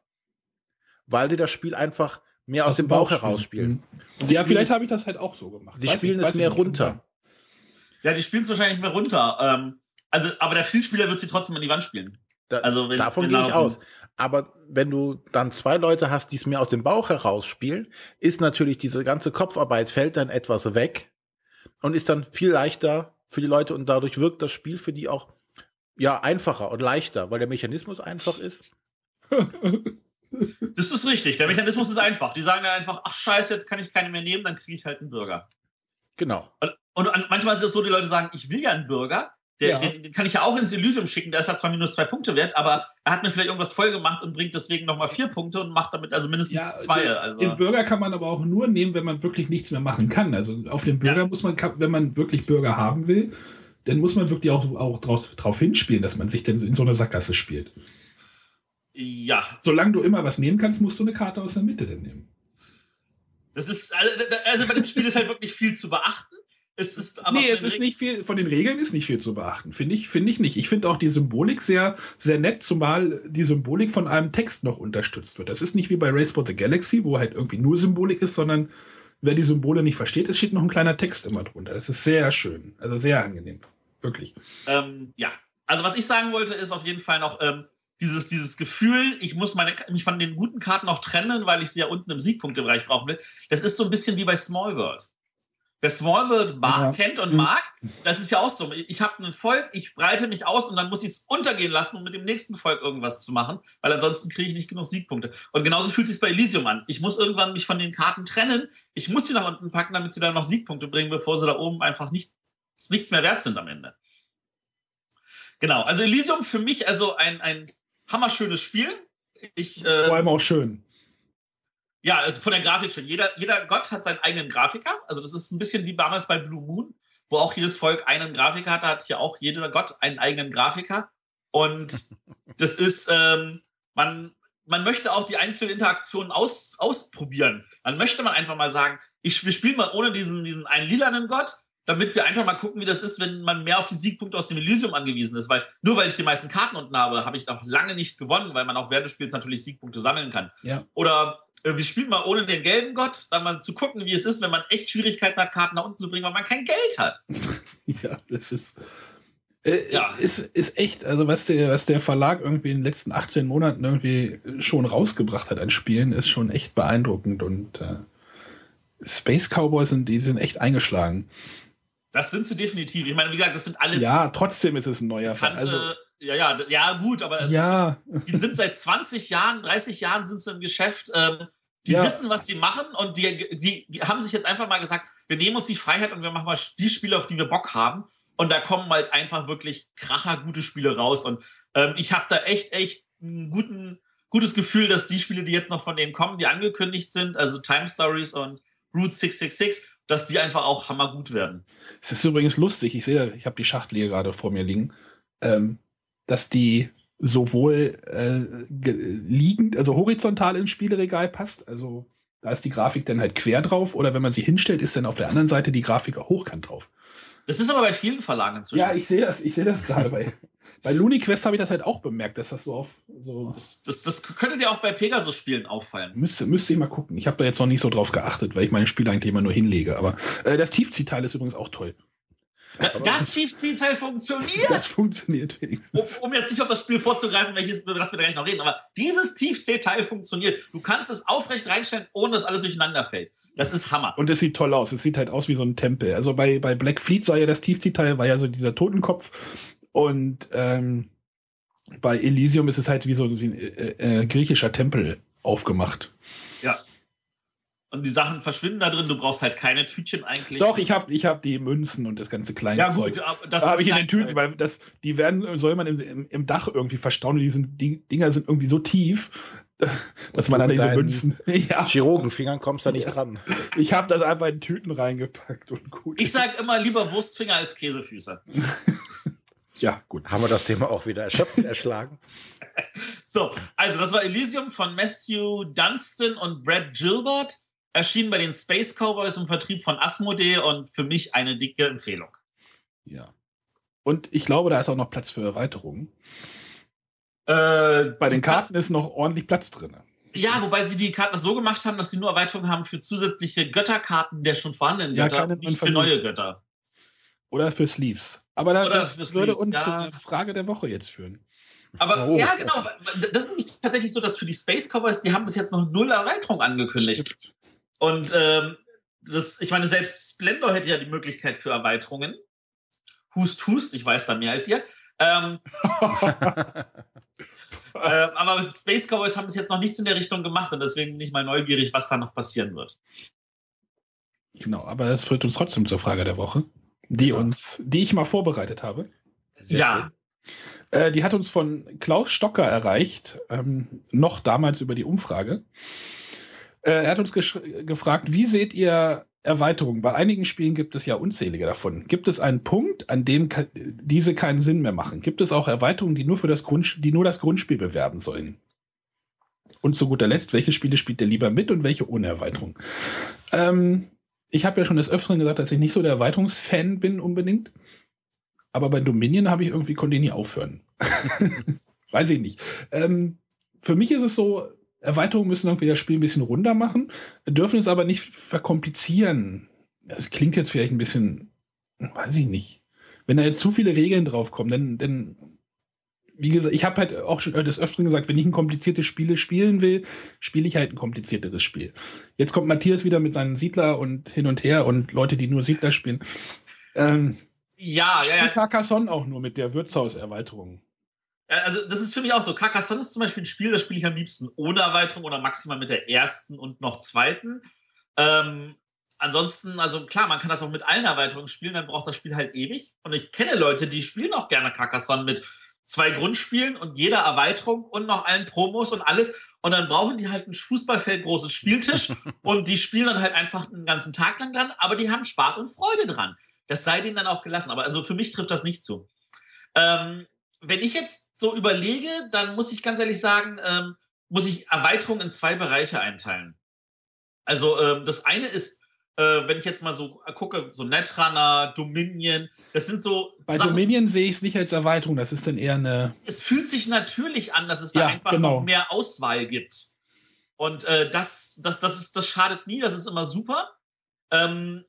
Weil sie das Spiel einfach mehr aus, dem Bauch heraus spielen. Mhm. die Ja, vielleicht habe ich das halt auch so gemacht. Die Weiß spielen ich- es mehr nicht, kann runter. ja, die spielen es wahrscheinlich mehr runter. Ähm, also, aber der Vielspieler wird sie trotzdem an die Wand spielen. Da, Also wenn- davon gehe ich aus. Aber wenn du dann zwei Leute hast, die es mehr aus dem Bauch heraus spielen, ist natürlich diese ganze Kopfarbeit fällt dann etwas weg und ist dann viel leichter für die Leute und dadurch wirkt das Spiel für die auch ja einfacher und leichter, weil der Mechanismus einfach ist. Das ist richtig. Der Mechanismus ist einfach. Die sagen dann einfach, ach scheiße, jetzt kann ich keine mehr nehmen, dann kriege ich halt einen Bürger. Genau. Und, und an- manchmal ist es so, die Leute sagen, ich will ja einen Bürger. Der, Ja. den, den kann ich ja auch ins Elysium schicken, der ist halt zwar minus zwei Punkte wert, aber er hat mir vielleicht irgendwas voll gemacht und bringt deswegen nochmal vier Punkte und macht damit also mindestens Ja, zwei. den, Also. den Bürger kann man aber auch nur nehmen, wenn man wirklich nichts mehr machen kann. Also auf den Bürger Ja. muss man, wenn man wirklich Bürger haben will, dann muss man wirklich auch, auch draus, drauf hinspielen, dass man sich denn in so einer Sackgasse spielt. Ja, Solange du immer was nehmen kannst, musst du eine Karte aus der Mitte dann nehmen. das ist, also, also bei dem Spiel ist halt wirklich viel zu beachten. Es ist aber nee, es ist nicht viel, von den Regeln ist nicht viel zu beachten, finde ich, finde ich nicht. Ich finde auch die Symbolik sehr, sehr nett, zumal die Symbolik von einem Text noch unterstützt wird. Das ist nicht wie bei Race for the Galaxy, wo halt irgendwie nur Symbolik ist, sondern wer die Symbole nicht versteht, es steht noch ein kleiner Text immer drunter. Das ist sehr schön, also sehr angenehm, wirklich. Ähm, ja, also was ich sagen wollte, ist auf jeden Fall noch ähm, dieses, dieses Gefühl, ich muss meine, mich von den guten Karten noch trennen, weil ich sie ja unten im Siegpunktebereich brauchen will. Das ist so ein bisschen wie bei Small World. Wer Small World ja. kennt und mhm. mag, das ist ja auch so. Ich habe ein Volk, ich breite mich aus und dann muss ich es untergehen lassen, um mit dem nächsten Volk irgendwas zu machen, weil ansonsten kriege ich nicht genug Siegpunkte. Und genauso fühlt es sich bei Elysium an. Ich muss irgendwann mich von den Karten trennen. Ich muss sie nach unten packen, damit sie dann noch Siegpunkte bringen, bevor sie da oben einfach nicht, nichts mehr wert sind am Ende. Genau, also Elysium für mich also ein, ein hammerschönes Spiel. Ich, äh, Vor allem auch schön. Ja, also von der Grafik schon. Jeder, jeder Gott hat seinen eigenen Grafiker. Also das ist ein bisschen wie damals bei Blue Moon, wo auch jedes Volk einen Grafiker hatte, hat hier auch jeder Gott einen eigenen Grafiker. Und das ist, ähm, man, man möchte auch die einzelnen Interaktionen aus, ausprobieren. Man möchte man einfach mal sagen, ich, wir spielen mal ohne diesen, diesen einen lilanen Gott, damit wir einfach mal gucken, wie das ist, wenn man mehr auf die Siegpunkte aus dem Elysium angewiesen ist. Weil nur weil ich die meisten Karten unten habe, habe ich noch lange nicht gewonnen, weil man auch während des Spiels natürlich Siegpunkte sammeln kann. Ja. Oder äh, wir spielen mal ohne den gelben Gott, dann mal zu gucken, wie es ist, wenn man echt Schwierigkeiten hat, Karten nach unten zu bringen, weil man kein Geld hat. ja, das ist. Äh, ja. Ist, ist echt, also was der, was der Verlag irgendwie in den letzten 18 Monaten irgendwie schon rausgebracht hat an Spielen, ist schon echt beeindruckend und äh, Space Cowboys sind, die sind echt eingeschlagen. Das sind sie definitiv. Ich meine, wie gesagt, das sind alles. Ja, trotzdem ist es ein neuer Fall. Also, ja, ja, ja, gut, aber ja. Ist, die sind seit 20 Jahren, 30 Jahren sind sie im Geschäft. Ähm, die ja. wissen, was sie machen und die, die, die, haben sich jetzt einfach mal gesagt, wir nehmen uns die Freiheit und wir machen mal die Spiele, auf die wir Bock haben. Und da kommen halt einfach wirklich kracher gute Spiele raus. Und ähm, ich habe da echt, echt ein guten, gutes Gefühl, dass die Spiele, die jetzt noch von denen kommen, die angekündigt sind, also Time Stories und Route 666, dass die einfach auch hammergut werden. Es ist übrigens lustig, ich sehe, ich habe die Schachtel hier gerade vor mir liegen, ähm, dass die sowohl äh, liegend, also horizontal ins Spieleregal passt, also da ist die Grafik dann halt quer drauf, oder wenn man sie hinstellt, ist dann auf der anderen Seite die Grafik auch hochkant drauf. Das ist aber bei vielen Verlagen inzwischen. Ja, ich sehe das, ich sehe das gerade bei, bei LuniQuest habe ich das halt auch bemerkt, dass das so auf so. Das, das, das könnte dir auch bei Pegasus-Spielen auffallen. Müsste, müsste ich mal gucken. Ich habe da jetzt noch nicht so drauf geachtet, weil ich meine Spiele eigentlich immer nur hinlege. Aber äh, das Tiefziehteil ist übrigens auch toll. Das Tiefziehteil funktioniert. Das funktioniert wenigstens. Um, um, jetzt nicht auf das Spiel vorzugreifen, welches, über das wir gleich noch reden, aber dieses Tiefziehteil funktioniert. Du kannst es aufrecht reinstellen, ohne dass alles durcheinander fällt. Das ist Hammer. Und es sieht toll aus. Es sieht halt aus wie so ein Tempel. Also bei, bei Black Fleet sah ja das Tiefziehteil, war ja so dieser Totenkopf. Und ähm, bei Elysium ist es halt wie so ein, äh, äh, griechischer Tempel aufgemacht. Und die Sachen verschwinden da drin, du brauchst halt keine Tütchen eigentlich. Doch, ich habe ich hab die Münzen und das ganze kleine ja, Zeug. Gut, das habe ich in den Tüten, weil das, die werden, soll man im, im, im Dach irgendwie verstauen. Die, sind, die Dinger sind irgendwie so tief, dass man an diese Münzen. Ja. Chirurgenfingern kommst da nicht ja. dran. Ich habe das einfach in Tüten reingepackt und gut. Ich sag immer lieber Wurstfinger als Käsefüße. Ja, gut. Haben wir das Thema auch wieder erschöpft erschlagen? So, also das war Elysium von Matthew Dunstan und Brad Gilbert. Erschienen bei den Space Cowboys im Vertrieb von Asmodee und für mich eine dicke Empfehlung. Ja. Und ich glaube, da ist auch noch Platz für Erweiterungen. Äh, bei den Karten ist noch ordentlich Platz drin. Ja, wobei sie die Karten so gemacht haben, dass sie nur Erweiterungen haben für zusätzliche Götterkarten der schon vorhandenen Götter, ja, nicht für neue Götter. Oder für Sleeves. Aber da, das würde Sleeves, uns ja. zur Frage der Woche jetzt führen. Aber oh. ja, genau. Das ist tatsächlich so, dass für die Space Cowboys, die haben bis jetzt noch null Erweiterung angekündigt. Stimmt. Und ähm, das, ich meine, selbst Splendor hätte ja die Möglichkeit für Erweiterungen. Hust, hust, ich weiß da mehr als ihr. Ähm, äh, aber Space Cowboys haben bis jetzt noch nichts in der Richtung gemacht und deswegen bin ich mal neugierig, was da noch passieren wird. Genau, aber das führt uns trotzdem zur Frage der Woche die ja. uns, die ich mal vorbereitet habe. Sehr ja. Äh, die hat uns von Klaus Stocker erreicht, ähm, noch damals über die Umfrage. Äh, er hat uns gefragt, wie seht ihr Erweiterungen? Bei einigen Spielen gibt es ja unzählige davon. Gibt es einen Punkt, an dem diese keinen Sinn mehr machen? Gibt es auch Erweiterungen, die nur für das Grund, die nur das Grundspiel bewerben sollen? Und zu guter Letzt, welche Spiele spielt ihr lieber mit und welche ohne Erweiterung? Ähm, ich habe ja schon des Öfteren gesagt, dass ich nicht so der Erweiterungsfan bin unbedingt. Aber bei Dominion habe ich irgendwie, konnte ich nie aufhören. Weiß ich nicht. Ähm, für mich ist es so, Erweiterungen müssen irgendwie das Spiel ein bisschen runder machen, dürfen es aber nicht verkomplizieren. Das klingt jetzt vielleicht ein bisschen, weiß ich nicht. Wenn da jetzt zu viele Regeln draufkommen, dann, dann wie gesagt, ich habe halt auch schon des Öfteren gesagt, wenn ich ein kompliziertes Spiel spielen will, spiele ich halt ein komplizierteres Spiel. Jetzt kommt Matthias wieder mit seinen Siedler und hin und her und Leute, die nur Siedler spielen. Ähm, ja, ja, ja. Carcassonne auch nur mit der Wirtshauserweiterung. Also, das ist für mich auch so. Carcassonne ist zum Beispiel ein Spiel, das spiele ich am liebsten ohne Erweiterung oder maximal mit der ersten und noch zweiten. Ähm, ansonsten, also klar, man kann das auch mit allen Erweiterungen spielen, dann braucht das Spiel halt ewig. Und ich kenne Leute, die spielen auch gerne Carcassonne mit zwei Grundspielen und jeder Erweiterung und noch allen Promos und alles. Und dann brauchen die halt ein Fußballfeld, großes Spieltisch und die spielen dann halt einfach einen ganzen Tag lang dran, aber die haben Spaß und Freude dran. Das sei denen dann auch gelassen. Aber also für mich trifft das nicht zu. Ähm, wenn ich jetzt so überlege, dann muss ich ganz ehrlich sagen, ähm, muss ich Erweiterungen in zwei Bereiche einteilen. Also ähm, das eine ist äh, wenn ich jetzt mal so gucke, so Netrunner, Dominion, das sind so. Bei Sachen, Dominion sehe ich es nicht als Erweiterung, das ist dann eher eine. Es fühlt sich natürlich an, dass es da einfach genau. noch mehr Auswahl gibt. Und äh, das, das, das, ist, das schadet nie, das ist immer super. Ähm,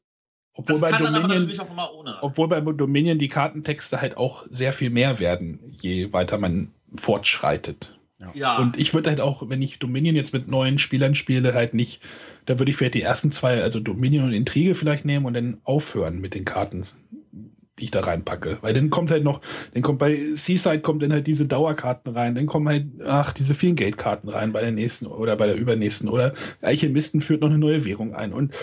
obwohl das bei kann Dominion, dann aber natürlich auch immer ohne. Obwohl bei Dominion die Kartentexte halt auch sehr viel mehr werden, je weiter man fortschreitet. Ja. Und ich würde halt auch, wenn ich Dominion jetzt mit neuen Spielern spiele, halt nicht, da würde ich vielleicht die ersten zwei, also Dominion und Intrige vielleicht nehmen und dann aufhören mit den Karten, die ich da reinpacke. Weil dann kommt halt noch, dann kommt bei Seaside kommt dann halt diese Dauerkarten rein, dann kommen halt, ach, diese vielen Geldkarten rein bei der nächsten oder bei der übernächsten oder Eichelmisten führt noch eine neue Währung ein und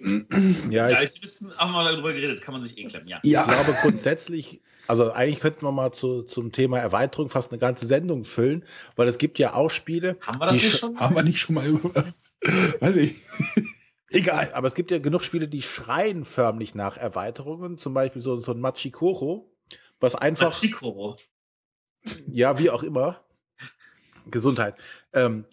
ja, ja, ich wissen, haben wir darüber geredet, kann man sich eh klemmen, ja. ja. Ich glaube grundsätzlich, also eigentlich könnten wir mal zu, zum Thema Erweiterung fast eine ganze Sendung füllen, weil es gibt ja auch Spiele. Haben wir das nicht schon? Haben wir nicht schon mal über, weiß ich. Egal. Aber es gibt ja genug Spiele, die schreien förmlich nach Erweiterungen, zum Beispiel so, so ein Machikoro, was einfach. Machikoro. Ja, wie auch immer. Gesundheit. Ähm,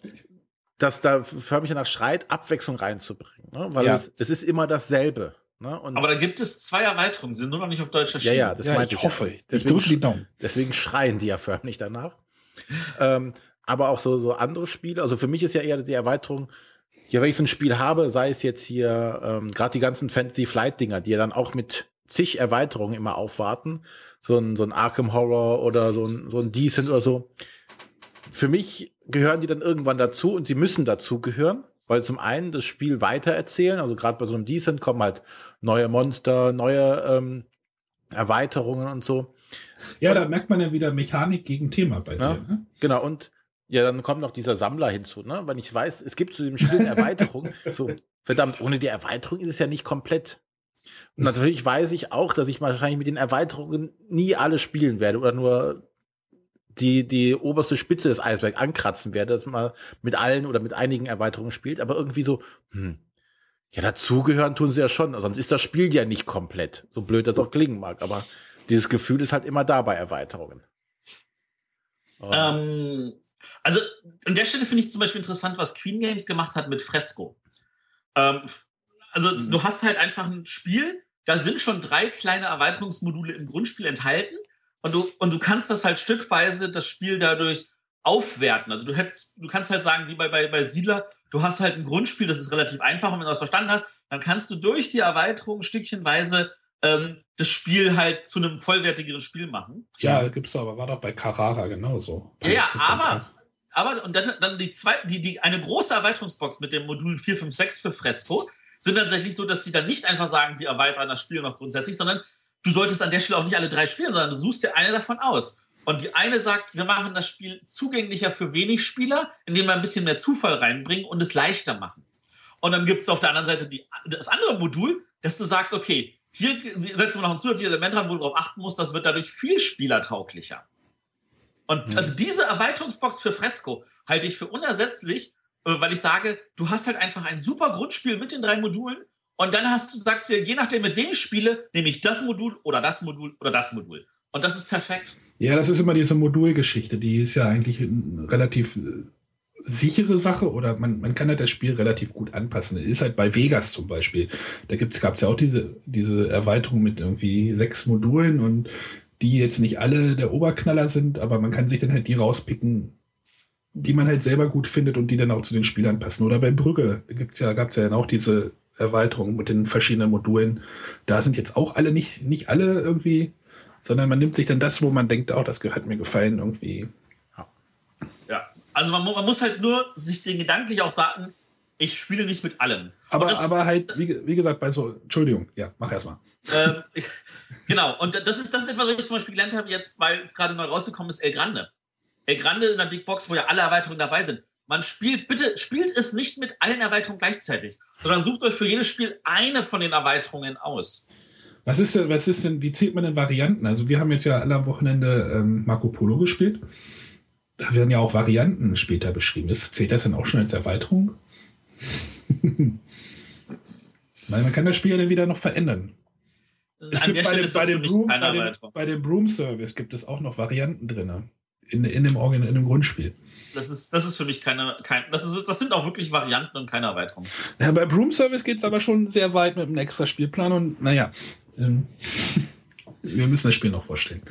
dass da förmlich danach schreit, Abwechslung reinzubringen. Ne? Weil ja. es, es ist immer dasselbe. Ne? Aber da gibt es zwei Erweiterungen, sind nur noch nicht auf deutscher Schiene. Ja, ja, das ja, meinte ich. hoffe. Ja. Deswegen, ich deswegen schreien die ja förmlich danach. ähm, aber auch so, so andere Spiele. Also für mich ist ja eher die Erweiterung, ja, wenn ich so ein Spiel habe, sei es jetzt hier ähm, gerade die ganzen Fantasy Flight Dinger, die ja dann auch mit zig Erweiterungen immer aufwarten, so ein, so ein Arkham Horror oder so ein, so ein Decent oder so. Für mich gehören die dann irgendwann dazu und sie müssen dazu gehören, weil zum einen das Spiel weitererzählen, also gerade bei so einem Decent kommen halt neue Monster, neue ähm, Erweiterungen und so. Ja, und, da merkt man ja wieder Mechanik gegen Thema bei ja, dir. Ne? Genau, und ja, dann kommt noch dieser Sammler hinzu, ne? Wenn ich weiß, es gibt zu dem Spiel eine Erweiterung, so, verdammt, ohne die Erweiterung ist es ja nicht komplett. Und natürlich weiß ich auch, dass ich wahrscheinlich mit den Erweiterungen nie alle spielen werde oder nur die, die oberste Spitze des Eisbergs ankratzen werde, dass man mit allen oder mit einigen Erweiterungen spielt, aber irgendwie so, hm, ja, dazugehören tun sie ja schon, sonst ist das Spiel ja nicht komplett, so blöd das auch klingen mag, aber dieses Gefühl ist halt immer da bei Erweiterungen. Ähm, also an der Stelle finde ich zum Beispiel interessant, was Queen Games gemacht hat mit Fresco. Ähm, also mhm. du hast halt einfach ein Spiel, da sind schon drei kleine Erweiterungsmodule im Grundspiel enthalten und du, und du kannst das halt stückweise das Spiel dadurch aufwerten. Also du hättest, du kannst halt sagen, wie bei, bei, bei Siedler, du hast halt ein Grundspiel, das ist relativ einfach und wenn du das verstanden hast, dann kannst du durch die Erweiterung stückchenweise ähm, das Spiel halt zu einem vollwertigeren Spiel machen. Ja, gibt's aber, war doch bei Carrara genauso. Ja, ja aber, aber und dann, dann die zwei, die, die, eine große Erweiterungsbox mit dem Modul 456 für Fresco sind tatsächlich so, dass sie dann nicht einfach sagen, wir erweitern das Spiel noch grundsätzlich, sondern du solltest an der Stelle auch nicht alle drei spielen, sondern du suchst dir eine davon aus. Und die eine sagt, wir machen das Spiel zugänglicher für wenig Spieler, indem wir ein bisschen mehr Zufall reinbringen und es leichter machen. Und dann gibt es auf der anderen Seite die, das andere Modul, dass du sagst, okay, hier setzen wir noch ein zusätzliches Element dran, wo du darauf achten musst, das wird dadurch viel spielertauglicher. Und mhm. also diese Erweiterungsbox für Fresco halte ich für unersetzlich, äh, weil ich sage, du hast halt einfach ein super Grundspiel mit den drei Modulen und dann hast du, sagst du, je nachdem, mit wem ich spiele, nehme ich das Modul oder das Modul oder das Modul. Und das ist perfekt. Ja, das ist immer diese Modulgeschichte. Die ist ja eigentlich eine relativ äh, sichere Sache oder man, man kann halt das Spiel relativ gut anpassen. Ist halt bei Vegas zum Beispiel. Da gab es ja auch diese, diese Erweiterung mit irgendwie sechs Modulen und die jetzt nicht alle der Oberknaller sind, aber man kann sich dann halt die rauspicken, die man halt selber gut findet und die dann auch zu den Spielern passen. Oder bei Brügge ja, gab's ja dann auch diese Erweiterung mit den verschiedenen Modulen. Da sind jetzt auch alle nicht, nicht alle irgendwie, sondern man nimmt sich dann das, wo man denkt, auch oh, das hat mir gefallen, irgendwie. Ja, ja. also man, man muss halt nur sich den gedanklich auch sagen, ich spiele nicht mit allem. Aber, aber halt, wie, wie, gesagt, bei so, Entschuldigung, ja, mach erstmal. Ähm, genau, und das ist, das ist etwas, was ich zum Beispiel gelernt habe, jetzt, weil es gerade neu rausgekommen ist, El Grande. El Grande in der Big Box, wo ja alle Erweiterungen dabei sind. Man spielt, bitte spielt es nicht mit allen Erweiterungen gleichzeitig, sondern sucht euch für jedes Spiel eine von den Erweiterungen aus. Was ist denn, was ist denn, wie zählt man denn Varianten? Also wir haben jetzt ja alle am Wochenende ähm, Marco Polo gespielt. Da werden ja auch Varianten später beschrieben. Ist, zählt das dann auch schon als Erweiterung? Weil man kann das Spiel ja dann wieder noch verändern. Es An gibt bei dem, bei, dem Broom, bei, dem, bei dem Broom Service gibt es auch noch Varianten drin. In, in, dem, Organ, in dem Grundspiel. Das ist, das ist für mich keine, kein, das, ist, das sind auch wirklich Varianten und keine Erweiterung. Ja, bei Broom Service geht es aber schon sehr weit mit einem extra Spielplan und naja, ähm, wir müssen das Spiel noch vorstellen.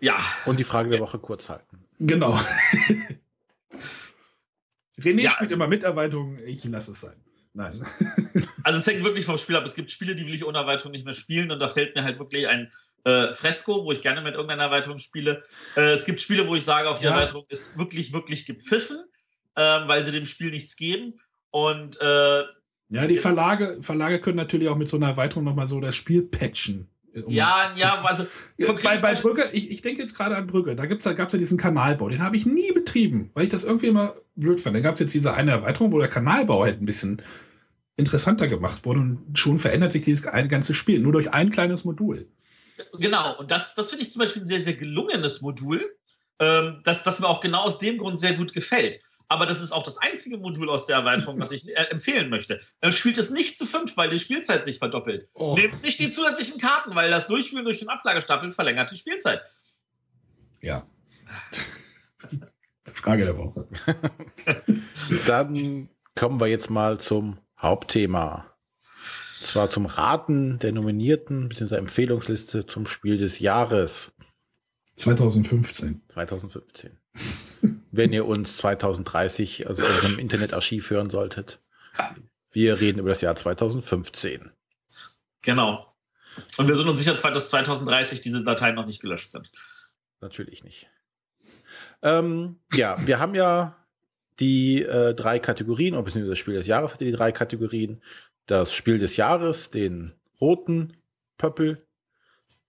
Ja. Und die Frage der Woche kurz halten. Genau. René ja, spielt immer mit Erweiterungen, ich lasse es sein. Nein. Also es hängt wirklich vom Spiel ab. Es gibt Spiele, die will ich ohne Erweiterung nicht mehr spielen und da fällt mir halt wirklich ein äh, Fresco, wo ich gerne mit irgendeiner Erweiterung spiele. Äh, es gibt Spiele, wo ich sage, auf die ja. Erweiterung ist wirklich, wirklich gepfiffen, äh, weil sie dem Spiel nichts geben. Und äh, ja, die Verlage, Verlage können natürlich auch mit so einer Erweiterung nochmal so das Spiel patchen. Um ja, ja, also bei, bei Brügge, ich, ich denke jetzt gerade an Brügge, da, da gab es ja diesen Kanalbau, den habe ich nie betrieben, weil ich das irgendwie immer blöd fand. Da gab es jetzt diese eine Erweiterung, wo der Kanalbau halt ein bisschen interessanter gemacht wurde und schon verändert sich dieses ganze Spiel, nur durch ein kleines Modul. Genau, und das, das finde ich zum Beispiel ein sehr, sehr gelungenes Modul, ähm, das, das mir auch genau aus dem Grund sehr gut gefällt. Aber das ist auch das einzige Modul aus der Erweiterung, was ich äh, empfehlen möchte. Dann spielt es nicht zu fünf, weil die Spielzeit sich verdoppelt. Oh. Nehmt nicht die zusätzlichen Karten, weil das Durchführen durch den Ablagestapel verlängert die Spielzeit. Ja. Frage der Woche. Dann kommen wir jetzt mal zum Hauptthema. Zwar zum Raten der Nominierten bzw. Empfehlungsliste zum Spiel des Jahres. 2015. 2015. Wenn ihr uns 2030 aus unserem Internetarchiv hören solltet. Wir reden über das Jahr 2015. Genau. Und wir sind uns sicher, dass 2030 diese Dateien noch nicht gelöscht sind. Natürlich nicht. Ähm, ja, wir haben ja die äh, drei Kategorien, beziehungsweise das Spiel des Jahres hatte die drei Kategorien. Das Spiel des Jahres, den roten Pöppel,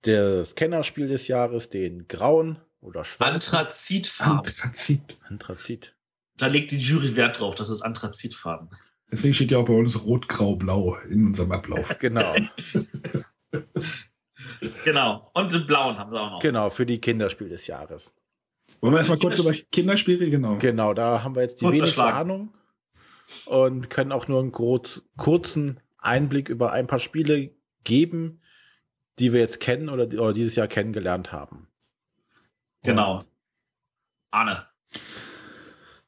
das Kennerspiel des Jahres, den grauen oder schwarzen. Anthrazitfarben. Anthrazit. Anthrazit. Da legt die Jury Wert drauf, das ist Anthrazitfarben. Deswegen steht ja auch bei uns Rot, Grau, Blau in unserem Ablauf. genau. genau. Und den blauen haben wir auch noch. Genau, für die Kinderspiel des Jahres. Wollen wir erstmal kurz über Kinderspiele, genau. Genau, da haben wir jetzt die wenigste Ahnung und können auch nur einen kurz, kurzen Einblick über ein paar Spiele geben, die wir jetzt kennen oder, oder dieses Jahr kennengelernt haben. Genau. Arne.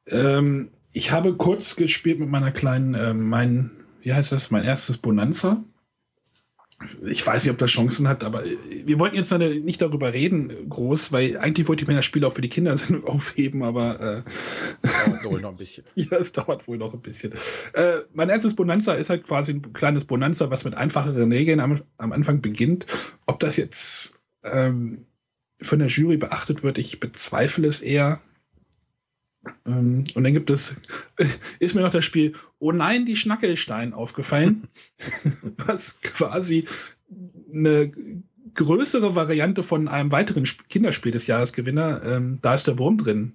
Ähm, ich habe kurz gespielt mit meiner kleinen, äh, mein, wie heißt das, mein erstes Bonanza ich weiß nicht, ob das Chancen hat, aber äh, wir wollten jetzt nicht darüber reden, groß, weil eigentlich wollte ich mir das Spiel auch für die Kinder aufheben, aber äh, dauert wohl noch ein bisschen. ja, es dauert wohl noch ein bisschen. Äh, mein erstes Bonanza ist halt quasi ein kleines Bonanza, was mit einfacheren Regeln am, am Anfang beginnt. Ob das jetzt ähm, von der Jury beachtet wird, ich bezweifle es eher. Ähm, und dann gibt es, ist mir noch das Spiel Oh nein, die Schnackelstein aufgefallen, was quasi eine größere Variante von einem weiteren Kinderspiel des Jahresgewinner, ähm, da ist der Wurm drin,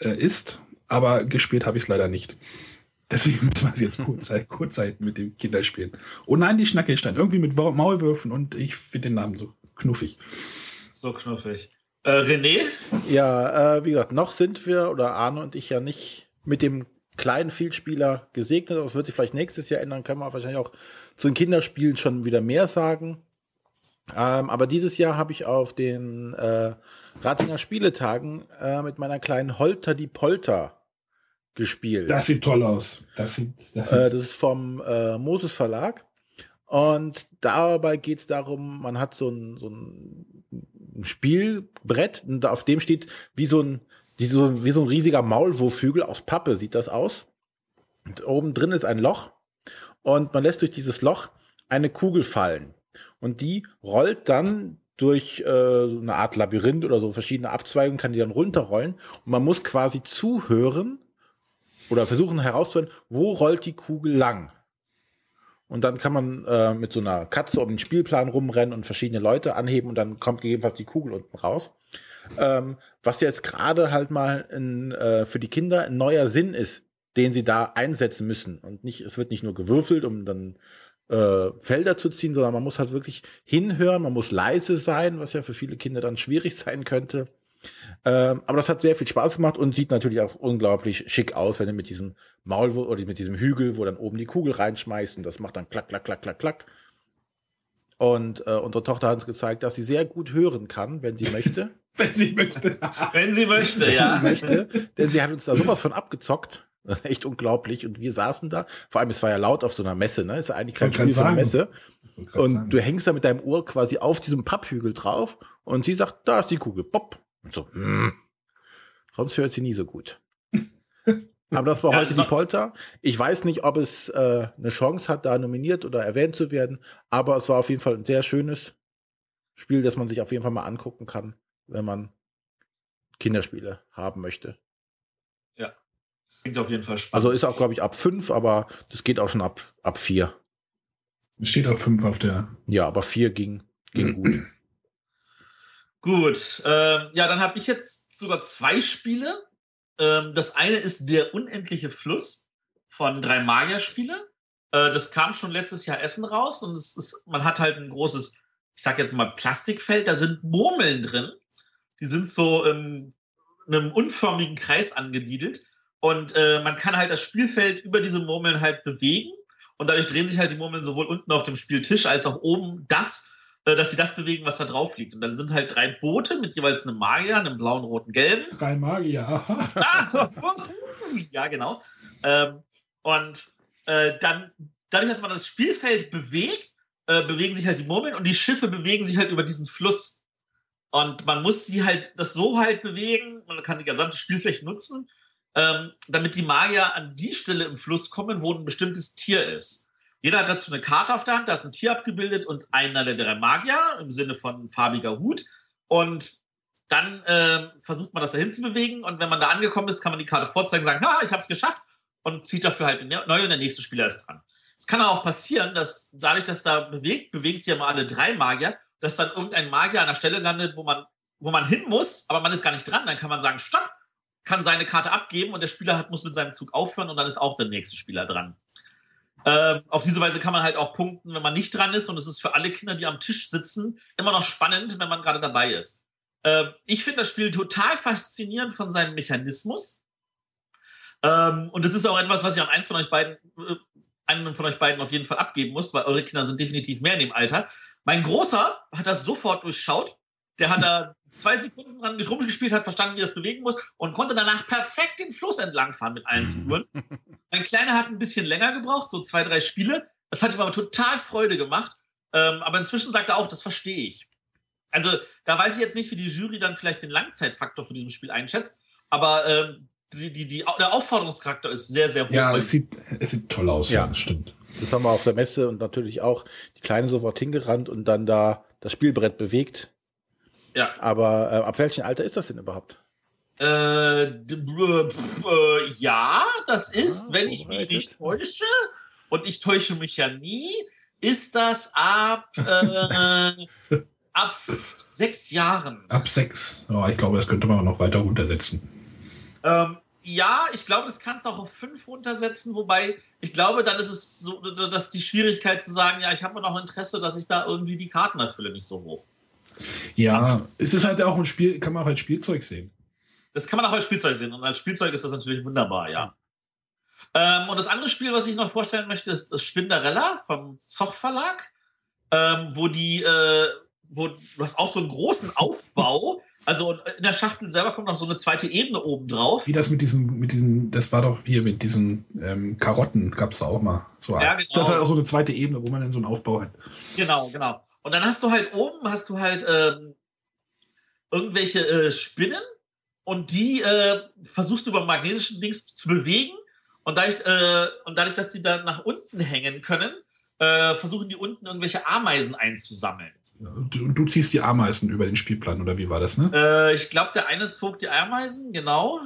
äh, ist. Aber gespielt habe ich es leider nicht. Deswegen müssen wir es jetzt kurz, kurz halten mit dem Kinderspielen. Oh nein, die Schnackelstein. Irgendwie mit Maulwürfen und ich finde den Namen so knuffig. So knuffig. Äh, René? Ja, äh, wie gesagt, noch sind wir, oder Arne und ich ja nicht mit dem kleinen Vielspieler gesegnet. Das wird sich vielleicht nächstes Jahr ändern, können wir wahrscheinlich auch zu den Kinderspielen schon wieder mehr sagen. Ähm, aber dieses Jahr habe ich auf den äh, Ratinger Spieletagen äh, mit meiner kleinen Holter die Polter gespielt. Das sieht toll aus. Das, sieht, das, sieht äh, das ist vom äh, Moses Verlag. Und dabei geht es darum, man hat so ein, so ein ein Spielbrett auf dem steht wie so ein die so, wie so ein riesiger Maulwurfhügel aus Pappe sieht das aus. Und oben drin ist ein Loch und man lässt durch dieses Loch eine Kugel fallen. Und die rollt dann durch äh, so eine Art Labyrinth oder so verschiedene Abzweigungen, kann die dann runterrollen. Und man muss quasi zuhören oder versuchen herauszufinden, wo rollt die Kugel lang. Und dann kann man äh, mit so einer Katze um den Spielplan rumrennen und verschiedene Leute anheben und dann kommt gegebenenfalls die Kugel unten raus. Ähm, was jetzt gerade halt mal in, äh, für die Kinder ein neuer Sinn ist, den sie da einsetzen müssen. Und nicht, es wird nicht nur gewürfelt, um dann äh, Felder zu ziehen, sondern man muss halt wirklich hinhören, man muss leise sein, was ja für viele Kinder dann schwierig sein könnte. Ähm, aber das hat sehr viel Spaß gemacht und sieht natürlich auch unglaublich schick aus, wenn du mit diesem Maul oder mit diesem Hügel, wo dann oben die Kugel reinschmeißt und das macht dann klack, klack, klack, klack, klack. Und äh, unsere Tochter hat uns gezeigt, dass sie sehr gut hören kann, wenn sie möchte. wenn sie möchte. wenn sie möchte, ja. Wenn sie möchte, denn sie hat uns da sowas von abgezockt. Das ist echt unglaublich. Und wir saßen da. Vor allem, es war ja laut auf so einer Messe, ne? Ist ja eigentlich kein Spiel, sondern Messe. Und sagen. du hängst da mit deinem Ohr quasi auf diesem Papphügel drauf und sie sagt, da ist die Kugel. Pop. Und so, hm. Sonst hört sie nie so gut. Aber das war ja, heute die Polter. Ich weiß nicht, ob es äh, eine Chance hat, da nominiert oder erwähnt zu werden, aber es war auf jeden Fall ein sehr schönes Spiel, das man sich auf jeden Fall mal angucken kann, wenn man Kinderspiele haben möchte. Klingt auf jeden Fall spannend. Also ist auch, glaube ich, ab 5, aber das geht auch schon ab, ab 4. Steht auf 5 auf der. Ja, aber 4 ging, ging gut. Gut, ähm, ja, dann habe ich jetzt sogar zwei Spiele. Ähm, das eine ist Der unendliche Fluss von drei Magier-Spiele. Äh, das kam schon letztes Jahr Essen raus und es ist, man hat halt ein großes, ich sag jetzt mal Plastikfeld, da sind Murmeln drin. Die sind so in einem unförmigen Kreis angediedelt und äh, man kann halt das Spielfeld über diese Murmeln halt bewegen. Und dadurch drehen sich halt die Murmeln sowohl unten auf dem Spieltisch als auch oben das, dass sie das bewegen, was da drauf liegt. Und dann sind halt drei Boote mit jeweils einem Magier, einem blauen, roten, gelben. Drei Magier. ah, ja, genau. Ähm, und äh, dann, dadurch, dass man das Spielfeld bewegt, äh, bewegen sich halt die Murmeln und die Schiffe bewegen sich halt über diesen Fluss. Und man muss sie halt das so halt bewegen, man kann die gesamte Spielfläche nutzen ähm, damit die Magier an die Stelle im Fluss kommen, wo ein bestimmtes Tier ist. Jeder hat dazu eine Karte auf der Hand, da ist ein Tier abgebildet und einer der drei Magier im Sinne von farbiger Hut. Und dann äh, versucht man das dahin zu bewegen und wenn man da angekommen ist, kann man die Karte vorzeigen und sagen, ha, ich habe es geschafft und zieht dafür halt neu und der nächste Spieler ist dran. Es kann auch passieren, dass dadurch, dass da bewegt, bewegt sich ja mal alle drei Magier, dass dann irgendein Magier an der Stelle landet, wo man, wo man hin muss, aber man ist gar nicht dran. Dann kann man sagen, stopp, kann seine Karte abgeben und der Spieler hat, muss mit seinem Zug aufhören und dann ist auch der nächste Spieler dran. Äh, auf diese Weise kann man halt auch punkten, wenn man nicht dran ist und es ist für alle Kinder, die am Tisch sitzen, immer noch spannend, wenn man gerade dabei ist. Äh, ich finde das Spiel total faszinierend von seinem Mechanismus. Ähm, und es ist auch etwas, was ich an eins von euch beiden, äh, einen von euch beiden auf jeden Fall abgeben muss, weil eure Kinder sind definitiv mehr in dem Alter. Mein Großer hat das sofort durchschaut. Der hat da zwei Sekunden dran rumgespielt hat, verstanden, wie das bewegen muss und konnte danach perfekt den Fluss entlangfahren mit allen Figuren. mein Kleiner hat ein bisschen länger gebraucht, so zwei, drei Spiele. Das hat ihm aber total Freude gemacht. Ähm, aber inzwischen sagt er auch, das verstehe ich. Also da weiß ich jetzt nicht, wie die Jury dann vielleicht den Langzeitfaktor für dieses Spiel einschätzt, aber ähm, die, die, die, der Aufforderungscharakter ist sehr, sehr hoch. Ja, es sieht, es sieht toll aus, ja, das stimmt. Das haben wir auf der Messe und natürlich auch die Kleine sofort hingerannt und dann da das Spielbrett bewegt ja. Aber äh, ab welchem Alter ist das denn überhaupt? Äh, äh, ja, das ah, ist, ah, wenn ich mich nicht täusche, und ich täusche mich ja nie, ist das ab, äh, ab sechs Jahren. Ab sechs. Oh, ich glaube, das könnte man auch noch weiter runtersetzen. Ähm, ja, ich glaube, das kannst du auch auf fünf runtersetzen, wobei ich glaube, dann ist es so, dass die Schwierigkeit zu sagen, ja, ich habe noch Interesse, dass ich da irgendwie die Karten erfülle, nicht so hoch. Ja, es ist halt auch ein Spiel, kann man auch als Spielzeug sehen. Das kann man auch als Spielzeug sehen. Und als Spielzeug ist das natürlich wunderbar, ja. Ähm, und das andere Spiel, was ich noch vorstellen möchte, ist das Spinderella vom Zoch Verlag, ähm, wo die, äh, wo du hast auch so einen großen Aufbau. Also in der Schachtel selber kommt noch so eine zweite Ebene oben drauf. Wie das mit diesen, mit diesen, das war doch hier mit diesen ähm, Karotten, gab es da auch mal. So, ja, genau. Das ist halt auch so eine zweite Ebene, wo man dann so einen Aufbau hat. Genau, genau. Und dann hast du halt oben, hast du halt ähm, irgendwelche äh, Spinnen und die äh, versuchst du über magnetischen Dings zu bewegen. Und dadurch, äh, und dadurch, dass die dann nach unten hängen können, äh, versuchen die unten irgendwelche Ameisen einzusammeln. Du, du, ziehst die Ameisen über den Spielplan, oder wie war das, ne? Äh, ich glaube, der eine zog die Ameisen, genau.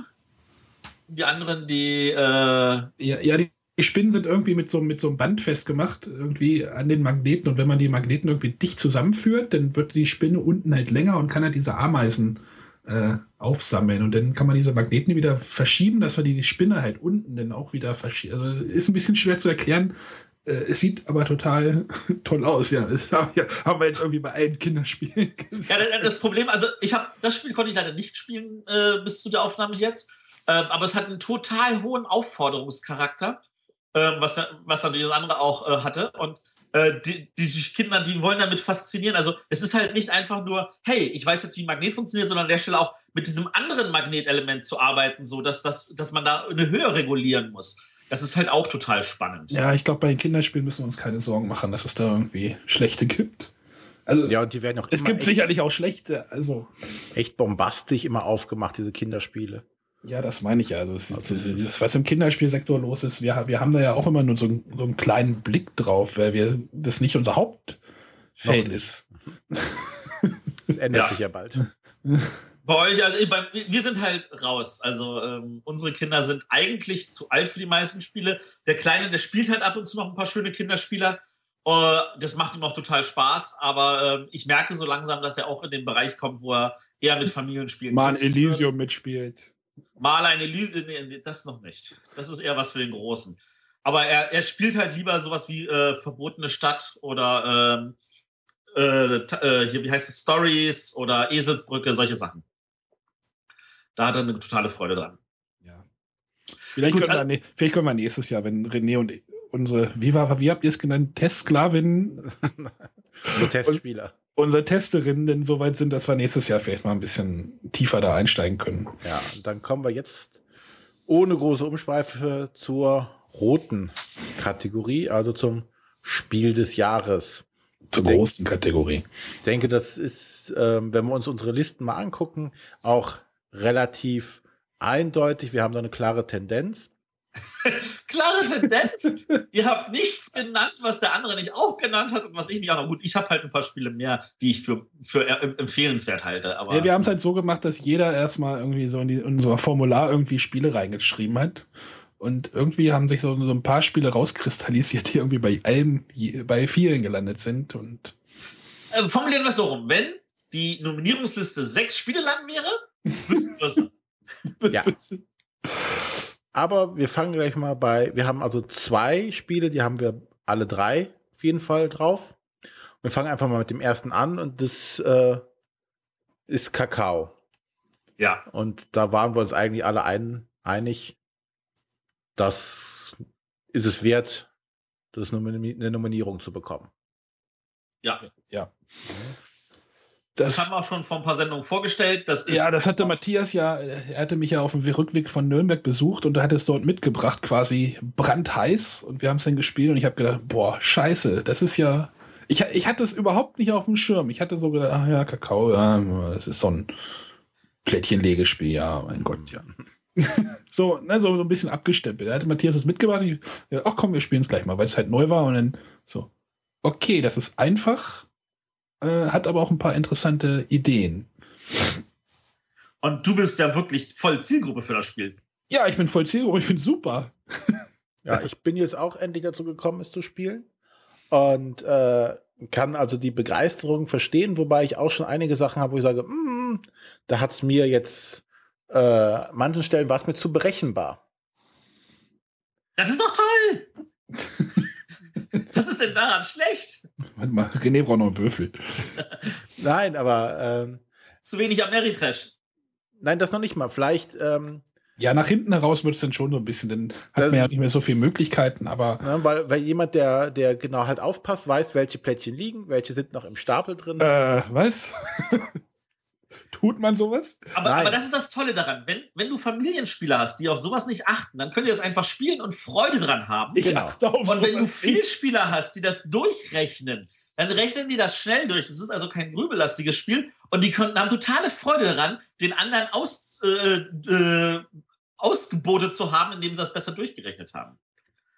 Die anderen, die. Äh ja, ja, die die Spinnen sind irgendwie mit so, mit so einem Band festgemacht, irgendwie an den Magneten. Und wenn man die Magneten irgendwie dicht zusammenführt, dann wird die Spinne unten halt länger und kann halt diese Ameisen äh, aufsammeln. Und dann kann man diese Magneten wieder verschieben, dass man die, die Spinne halt unten dann auch wieder verschiebt. Also ist ein bisschen schwer zu erklären. Äh, es sieht aber total toll aus, ja. Das haben wir jetzt irgendwie bei allen Kinderspielen gesehen. Ja, das Problem, also ich habe das Spiel konnte ich leider nicht spielen äh, bis zu der Aufnahme jetzt. Äh, aber es hat einen total hohen Aufforderungscharakter äh, was, was natürlich das andere auch äh, hatte. Und äh, die, die Kinder, die wollen damit faszinieren. Also es ist halt nicht einfach nur, hey, ich weiß jetzt, wie ein Magnet funktioniert, sondern an der Stelle auch mit diesem anderen Magnetelement zu arbeiten, so dass, das, dass man da eine Höhe regulieren muss. Das ist halt auch total spannend. Ja, ich glaube, bei den Kinderspielen müssen wir uns keine Sorgen machen, dass es da irgendwie schlechte gibt. Also, ja, und die werden auch Es gibt sicherlich auch schlechte, also. Echt bombastisch immer aufgemacht, diese Kinderspiele. Ja, das meine ich ja. Also, das, das, was im Kinderspielsektor los ist, wir, wir haben da ja auch immer nur so, so einen kleinen Blick drauf, weil wir das nicht unser Hauptfeld ist. Das ändert ja. sich ja bald. Bei euch, also bei, wir sind halt raus. Also ähm, unsere Kinder sind eigentlich zu alt für die meisten Spiele. Der Kleine, der spielt halt ab und zu noch ein paar schöne Kinderspieler. Uh, das macht ihm auch total Spaß, aber äh, ich merke so langsam, dass er auch in den Bereich kommt, wo er eher mit Familien spielt. Mal Elysium mitspielt. Maler eine Lise, nee, das noch nicht. Das ist eher was für den Großen. Aber er, er spielt halt lieber sowas wie äh, Verbotene Stadt oder ähm, äh, äh, hier, wie heißt es, Stories oder Eselsbrücke, solche Sachen. Da hat er eine totale Freude dran. Ja. Vielleicht, Gut, können, wir, vielleicht können wir nächstes Jahr, wenn René und unsere, wie, war, wie habt ihr es genannt, Testsklavin? Testspieler unsere Testerinnen denn so weit sind, dass wir nächstes Jahr vielleicht mal ein bisschen tiefer da einsteigen können. Ja, dann kommen wir jetzt ohne große Umschweife zur roten Kategorie, also zum Spiel des Jahres. Zur denk, großen Kategorie. Ich denke, das ist, ähm, wenn wir uns unsere Listen mal angucken, auch relativ eindeutig. Wir haben da eine klare Tendenz. Klare Tendenz. Ihr habt nichts genannt, was der andere nicht auch genannt hat und was ich nicht auch noch. Gut, ich habe halt ein paar Spiele mehr, die ich für, für empfehlenswert halte. Aber ja, wir haben es halt so gemacht, dass jeder erstmal irgendwie so in, die, in unser Formular irgendwie Spiele reingeschrieben hat. Und irgendwie haben sich so, so ein paar Spiele rauskristallisiert, die irgendwie bei allem, bei vielen gelandet sind. Und äh, formulieren wir es so rum. Wenn die Nominierungsliste sechs Spiele lang wäre, wüssten wir es. ja. Aber wir fangen gleich mal bei, wir haben also zwei Spiele, die haben wir alle drei auf jeden Fall drauf. Wir fangen einfach mal mit dem ersten an und das äh, ist Kakao. Ja. Und da waren wir uns eigentlich alle ein, einig, das ist es wert, das eine Nominierung zu bekommen. Ja. Ja. Das, das, haben wir auch schon vor ein paar Sendungen vorgestellt. Das ja, das hatte Matthias ja, er hatte mich ja auf dem Rückweg von Nürnberg besucht und er hat es dort mitgebracht, quasi brandheiß. Und wir haben es dann gespielt und ich habe gedacht, boah, scheiße, das ist ja. Ich, ich hatte es überhaupt nicht auf dem Schirm. Ich hatte so gedacht, ach ja, Kakao, ja, das ist so ein Plättchenlegespiel, ja, mein Gott, ja. so, ne, so, so ein bisschen abgestempelt. Da hatte Matthias es mitgebracht. Ich, ach komm, wir spielen es gleich mal, weil es halt neu war und dann so, okay, das ist einfach äh, hat aber auch ein paar interessante Ideen. Und du bist ja wirklich voll Zielgruppe für das Spiel. Ja, ich bin voll Zielgruppe, ich finde super. ja, ich bin jetzt auch endlich dazu gekommen, es zu spielen. Und äh, kann also die Begeisterung verstehen, wobei ich auch schon einige Sachen habe, wo ich sage, mm, da hat es mir jetzt äh, manchen Stellen was mit zu berechenbar. Das ist doch toll! Was ist denn daran schlecht? Warte mal, René braucht noch einen Würfel. Nein, aber. Ähm, Zu wenig Ameritrash. Nein, das noch nicht mal. Vielleicht. Ähm, ja, nach hinten heraus wird es dann schon so ein bisschen, dann hat man ja nicht mehr so viele Möglichkeiten, aber. Ja, weil, weil jemand, der, der genau halt aufpasst, weiß, welche Plättchen liegen, welche sind noch im Stapel drin. Äh, was? Tut man sowas? Aber, aber, das ist das Tolle daran. Wenn, wenn du Familienspieler hast, die auf sowas nicht achten, dann könnt ihr das einfach spielen und Freude dran haben. Ich genau. achte auf Und wenn du Vielspieler hast, die das durchrechnen, dann rechnen die das schnell durch. Das ist also kein grübellastiges Spiel und die können, haben totale Freude daran, den anderen aus, äh, äh, ausgebotet zu haben, indem sie das besser durchgerechnet haben.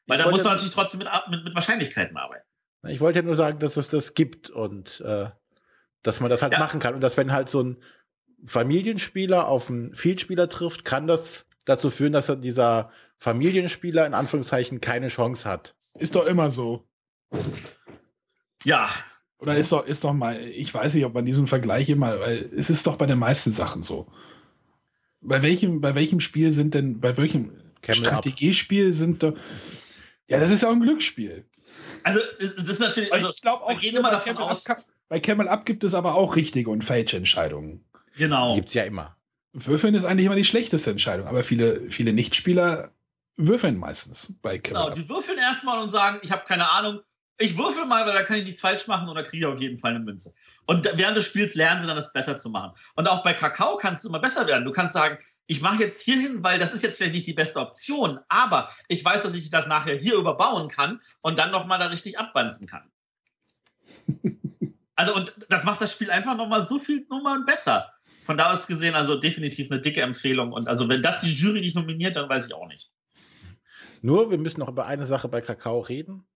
Weil da muss man natürlich trotzdem mit, mit, mit Wahrscheinlichkeiten arbeiten. Ich wollte ja nur sagen, dass es das gibt und äh, dass man das halt ja. machen kann. Und dass, wenn halt so ein Familienspieler auf einen Vielspieler trifft, kann das dazu führen, dass er dieser Familienspieler in Anführungszeichen keine Chance hat. Ist doch immer so. Ja. Oder ist doch, ist doch mal, ich weiß nicht, ob man diesen Vergleich immer, weil es ist doch bei den meisten Sachen so. Bei welchem, bei welchem Spiel sind denn, bei welchem Camel Strategiespiel up. sind da, ja, das ist ja auch ein Glücksspiel. Also, das ist natürlich, also, ich glaube auch, wir gehen immer davon Camel aus. Up, bei Camel Up gibt es aber auch richtige und falsche Entscheidungen. Genau. Gibt's ja immer. Würfeln ist eigentlich immer die schlechteste Entscheidung, aber viele, viele Nichtspieler würfeln meistens bei Camel Genau, die würfeln erstmal und sagen, ich habe keine Ahnung, ich würfel mal, weil da kann ich nichts falsch machen oder kriege auf jeden Fall eine Münze. Und während des Spiels lernen sie dann, das besser zu machen. Und auch bei Kakao kannst du immer besser werden. Du kannst sagen, ich mache jetzt hier hin, weil das ist jetzt vielleicht nicht die beste Option, aber ich weiß, dass ich das nachher hier überbauen kann und dann nochmal da richtig abbanzen kann. also, und das macht das Spiel einfach nochmal so viel Nummern besser. Von da aus gesehen, also definitiv eine dicke Empfehlung. Und also, wenn das die Jury nicht nominiert, dann weiß ich auch nicht. Nur, wir müssen noch über eine Sache bei Kakao reden.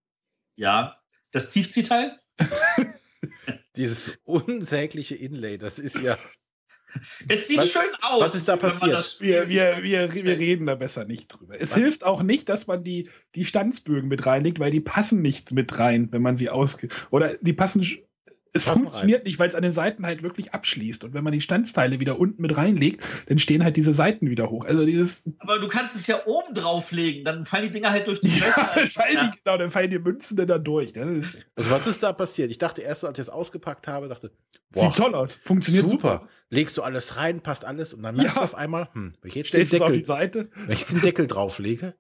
Ja, das Tiefziehteil? Dieses unsägliche Inlay, das ist ja. Es sieht was, schön aus. Was ist da passiert? Wir, wir, wir, wir reden da besser nicht drüber. Es was? hilft auch nicht, dass man die, die Stanzbögen mit reinlegt, weil die passen nicht mit rein, wenn man sie ausge. Oder die passen es funktioniert nicht, weil es an den Seiten halt wirklich abschließt. Und wenn man die Standsteile wieder unten mit reinlegt, dann stehen halt diese Seiten wieder hoch. Also dieses. Aber du kannst es ja oben drauflegen, dann fallen die Dinger halt durch die ja, dann fallen ja. die, Genau, dann fallen die Münzen dann da durch. also was ist da passiert? Ich dachte erst, als ich es ausgepackt habe, dachte, boah, sieht toll aus, funktioniert super. super. Legst du alles rein, passt alles und dann merkst ja. du auf einmal, hm, wenn ich jetzt Stellst den Deckel, auf die Seite? wenn ich den Deckel drauflege,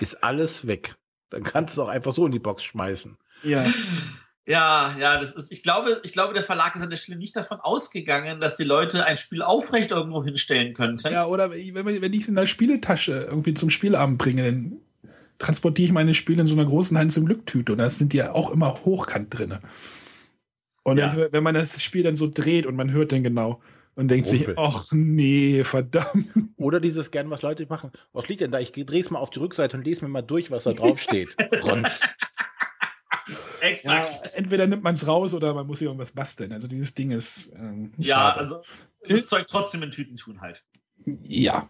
ist alles weg. Dann kannst du es auch einfach so in die Box schmeißen. Ja. Ja, ja, das ist, ich glaube, ich glaube, der Verlag ist an der Stelle nicht davon ausgegangen, dass die Leute ein Spiel aufrecht irgendwo hinstellen könnten. Ja, oder wenn, wenn ich es in der Spieletasche irgendwie zum Spielabend bringe, dann transportiere ich meine Spiele in so einer großen Hans im Glücktüte und da sind die ja auch immer hochkant drin. Und ja. dann, wenn man das Spiel dann so dreht und man hört dann genau und denkt Rumpel. sich, ach nee, verdammt. Oder dieses gern, was Leute machen. Was liegt denn da? Ich drehe es mal auf die Rückseite und lese mir mal durch, was da drauf steht. Exakt. Ja, entweder nimmt man es raus oder man muss hier irgendwas basteln. Also dieses Ding ist. Ähm, ja, schade. also das Zeug trotzdem in Tüten tun halt. Ja.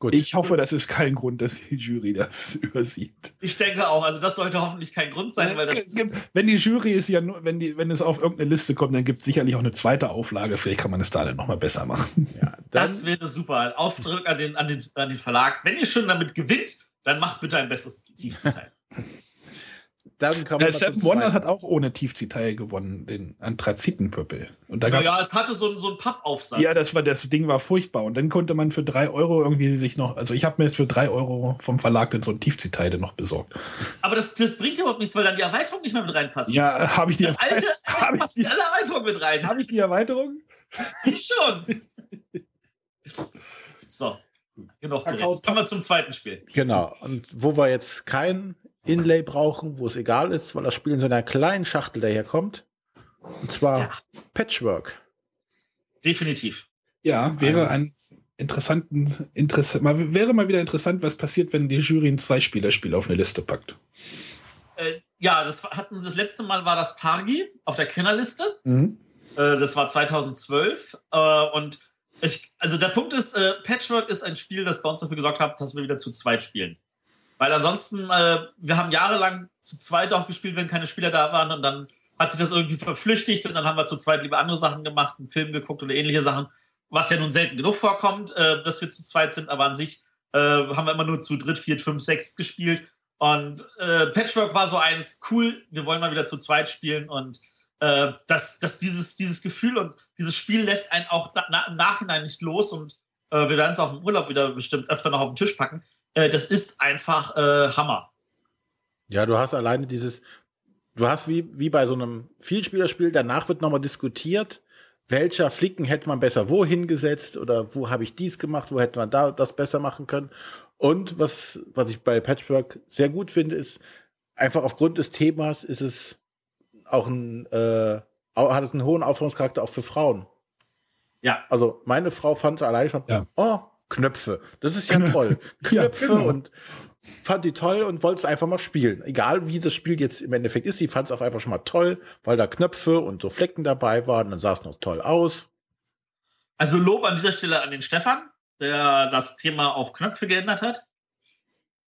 Gut. Ich hoffe, das ist kein Grund, dass die Jury das übersieht. Ich denke auch, also das sollte hoffentlich kein Grund sein, weil das gibt, wenn die Jury ist ja nur, wenn die, wenn es auf irgendeine Liste kommt, dann gibt es sicherlich auch eine zweite Auflage. Vielleicht kann man es da dann nochmal besser machen. Ja, das wäre super. Aufdruck an den, an, den, an den Verlag. Wenn ihr schon damit gewinnt, dann macht bitte ein besseres Tiefziteil. Dann kann man äh, Seven Wonders hat auch ohne Tiefziehteil gewonnen, den Anthrazitenpöppel. Und da ja, ja, es hatte so, so einen Pappaufsatz. Ja, das, war, das Ding war furchtbar. Und dann konnte man für drei Euro irgendwie sich noch, also ich habe mir für drei Euro vom Verlag dann so ein Tiefziehteil noch besorgt. Aber das, das bringt überhaupt nichts, weil dann die Erweiterung nicht mehr mit reinpasst. Ja, habe ich die Das alte hab passt die, alle Erweiterung mit rein. Habe ich die Erweiterung? Ich schon. so. Genug geredet. Kommen wir zum zweiten Spiel. Genau. Und wo wir jetzt kein Inlay brauchen, wo es egal ist, weil das Spiel in so einer kleinen Schachtel daherkommt. Und zwar ja. Patchwork. Definitiv. Ja, wäre also. ein interessanten, interessant, mal, wäre mal wieder interessant, was passiert, wenn die Jury ein Zwei-Spieler-Spiel auf eine Liste packt. Äh, ja, das hatten sie das letzte Mal war das Targi auf der Kennerliste. Mhm. Äh, das war 2012. Äh, und ich, also der Punkt ist, äh, Patchwork ist ein Spiel, das bei uns dafür gesorgt hat, dass wir wieder zu zweit spielen. Weil ansonsten, äh, wir haben jahrelang zu zweit auch gespielt, wenn keine Spieler da waren. Und dann hat sich das irgendwie verflüchtigt und dann haben wir zu zweit lieber andere Sachen gemacht, einen Film geguckt oder ähnliche Sachen, was ja nun selten genug vorkommt, äh, dass wir zu zweit sind, aber an sich äh, haben wir immer nur zu dritt, viert, fünf, sechs gespielt. Und äh, Patchwork war so eins, cool, wir wollen mal wieder zu zweit spielen. Und äh, dass, dass dieses, dieses Gefühl und dieses Spiel lässt einen auch na, im Nachhinein nicht los. Und äh, wir werden es auch im Urlaub wieder bestimmt öfter noch auf den Tisch packen. Äh, das ist einfach äh, Hammer. Ja, du hast alleine dieses, du hast wie, wie bei so einem Vielspielerspiel, danach wird nochmal diskutiert, welcher Flicken hätte man besser wohin gesetzt oder wo habe ich dies gemacht, wo hätte man da das besser machen können. Und was, was ich bei Patchwork sehr gut finde, ist, einfach aufgrund des Themas ist es auch ein, äh, hat es einen hohen Aufforderungscharakter auch für Frauen. Ja. Also meine Frau fand allein schon, Ja. oh, Knöpfe. Das ist ja toll. Ja, Knöpfe genau. und fand die toll und wollte es einfach mal spielen. Egal wie das Spiel jetzt im Endeffekt ist, sie fand es auch einfach schon mal toll, weil da Knöpfe und so Flecken dabei waren. Dann sah es noch toll aus. Also Lob an dieser Stelle an den Stefan, der das Thema auf Knöpfe geändert hat.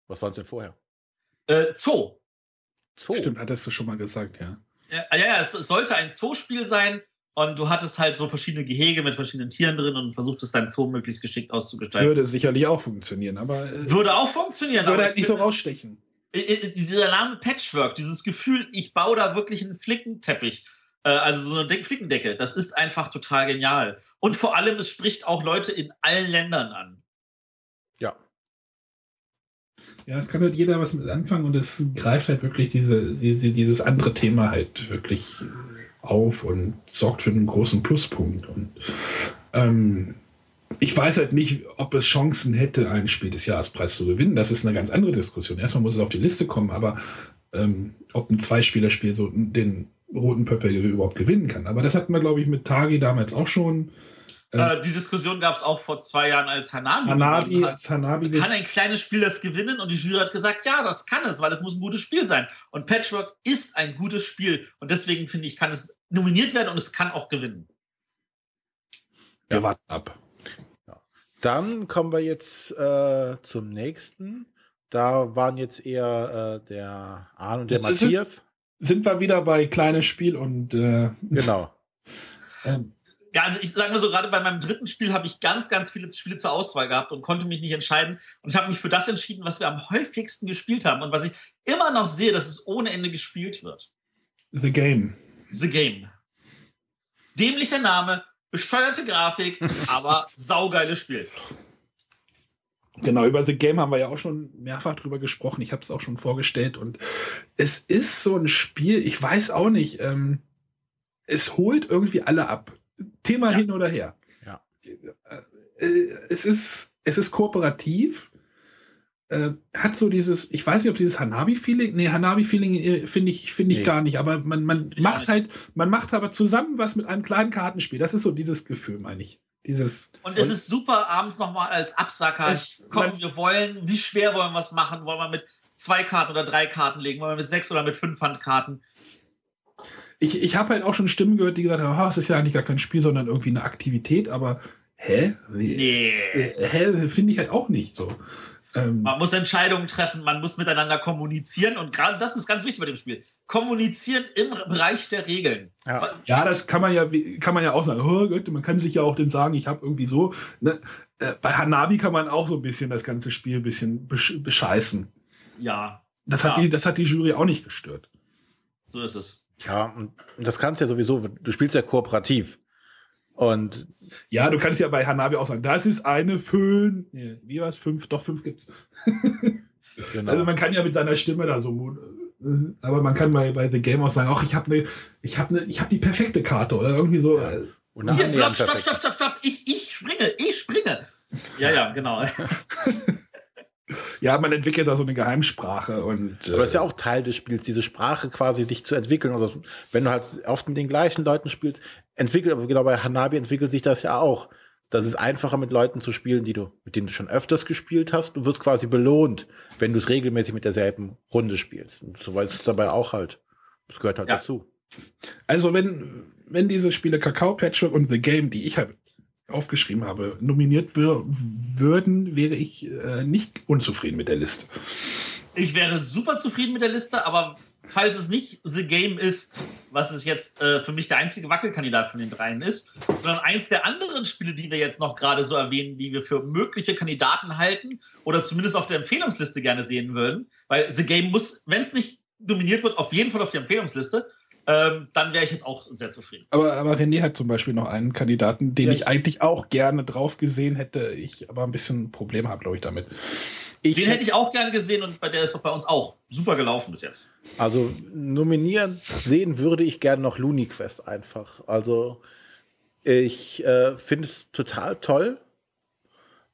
Was war es denn vorher? Äh, Zoo. Zoo. Stimmt, hattest du schon mal gesagt, ja. Ja, ja, ja, es, es sollte ein Zoospiel sein und du hattest halt so verschiedene Gehege mit verschiedenen Tieren drin und versuchtest dein Zoo möglichst geschickt auszugestalten. Würde sicherlich auch funktionieren, aber äh, Würde auch funktionieren. würde aber halt ich nicht so rausstechen. Äh, äh, dieser Name Patchwork, dieses Gefühl, ich baue da wirklich einen Flickenteppich, äh, also so eine De Flickendecke, das ist einfach total genial. Und vor allem, es spricht auch Leute in allen Ländern an. Ja. Ja, es kann halt jeder was mit anfangen und es greift halt wirklich diese, diese, dieses andere Thema halt wirklich auf und sorgt für einen großen Pluspunkt. Und ähm, ich weiß halt nicht, ob es Chancen hätte, einen Spiel des Jahrespreis zu gewinnen. Das ist eine ganz andere Diskussion. Erstmal muss es auf die Liste kommen, aber ähm, ob ein Zweispielerspiel so den roten Pöppel überhaupt gewinnen kann. Aber das hatten wir, glaube ich, mit Tagi damals auch schon. Äh, die Diskussion gab es auch vor zwei Jahren, als Hanabi, Hanabi, als Hanabi Kann ein kleines Spiel das gewinnen? Und die Jury hat gesagt, ja, das kann es, weil es muss ein gutes Spiel sein. Und Patchwork ist ein gutes Spiel. Und deswegen finde ich, kann es nominiert werden und es kann auch gewinnen. wir Ja. warten ab. Dann kommen wir jetzt äh, zum nächsten. Da waren jetzt eher äh, der Arne und der Matthias. Sind wir wieder bei kleines Spiel und äh, Genau. ähm, Ja, also ich sage mal so, gerade bei meinem dritten Spiel habe ich ganz, ganz viele Spiele zur Auswahl gehabt und konnte mich nicht entscheiden. Und ich habe mich für das entschieden, was wir am häufigsten gespielt haben und was ich immer noch sehe, dass es ohne Ende gespielt wird. The Game. The Game. Dämlicher Name, bescheuerte Grafik, aber saugeiles Spiel. Genau, über The Game haben wir ja auch schon mehrfach drüber gesprochen. Ich habe es auch schon vorgestellt und es ist so ein Spiel, ich weiß auch nicht, ähm, es holt irgendwie alle ab. Thema Ja. hin oder her. Ja. Äh, es ist, es ist kooperativ, äh, hat so dieses, ich weiß nicht, ob dieses Hanabi-Feeling, nee, Hanabi-Feeling äh, finde ich, finde ich Nee. gar nicht, aber man, man Ich macht halt, man macht aber zusammen was mit einem kleinen Kartenspiel. Das ist so dieses Gefühl, meine ich. Dieses, Und es ist super, abends nochmal als Absacker. Es- Komm, man- wir wollen, wie schwer wollen wir es machen? Wollen wir mit zwei Karten oder drei Karten legen? Wollen wir mit sechs oder mit fünf Handkarten? Ich, ich habe halt auch schon Stimmen gehört, die gesagt haben, "Ah, es ist ja eigentlich gar kein Spiel, sondern irgendwie eine Aktivität, aber hä? Nee. äh, hä? Finde ich halt auch nicht so. Ähm, Man muss Entscheidungen treffen, man muss miteinander kommunizieren und gerade das ist ganz wichtig bei dem Spiel. Kommunizieren im Bereich der Regeln. Ja. ja, das kann man ja, kann man ja auch sagen. Oh Gott, man kann sich ja auch dann sagen, ich habe irgendwie so. Ne? Äh, bei Hanabi kann man auch so ein bisschen das ganze Spiel ein bisschen besch bescheißen. Ja, Das hat, Ja. die, das hat die Jury auch nicht gestört. so ist es. Ja, und das kannst ja sowieso, du spielst ja kooperativ. Und Ja, du kannst ja bei Hanabi auch sagen, das ist eine fünf. Nee, wie war es? Fünf? Doch, fünf gibt's. genau. Also man kann ja mit seiner Stimme da so, äh, aber man kann bei, bei The Game auch sagen, ach, ich habe ne, ich habe ne, ich habe die perfekte Karte oder irgendwie so. äh, und Hier, Block, stopp, stopp, stopp, stopp. Ich, ich springe, ich springe. Ja, ja, genau. Ja, man entwickelt da so eine Geheimsprache und Aber das ist ja äh, auch Teil des Spiels, diese Sprache quasi sich zu entwickeln. Also wenn du halt oft mit den gleichen Leuten spielst, entwickelt, aber genau bei Hanabi entwickelt sich das ja auch. Das ist einfacher mit Leuten zu spielen, die du, mit denen du schon öfters gespielt hast. Du wirst quasi belohnt, wenn du es regelmäßig mit derselben Runde spielst. Und so ist es dabei auch halt. Das gehört halt Ja. dazu. also wenn wenn diese Spiele Kakao Patchwork und The Game, die ich halt aufgeschrieben habe, nominiert wür würden, wäre ich äh, nicht unzufrieden mit der Liste. Ich wäre super zufrieden mit der Liste, aber falls es nicht The Game ist, was es jetzt äh, für mich der einzige Wackelkandidat von den dreien ist, sondern eins der anderen Spiele, die wir jetzt noch gerade so erwähnen, die wir für mögliche Kandidaten halten oder zumindest auf der Empfehlungsliste gerne sehen würden, weil The Game muss, wenn es nicht dominiert wird, auf jeden Fall auf der Empfehlungsliste, ähm, dann wäre ich jetzt auch sehr zufrieden. Aber, aber René hat zum Beispiel noch einen Kandidaten, den Ja, ich ich- eigentlich auch gerne drauf gesehen hätte, ich aber ein bisschen Probleme habe, glaube ich, damit. Ich Den hätte ich auch gern gesehen und bei der ist doch bei uns auch super gelaufen bis jetzt. Also nominieren sehen würde ich gerne noch Looney Quest einfach. Also ich äh, finde es total toll.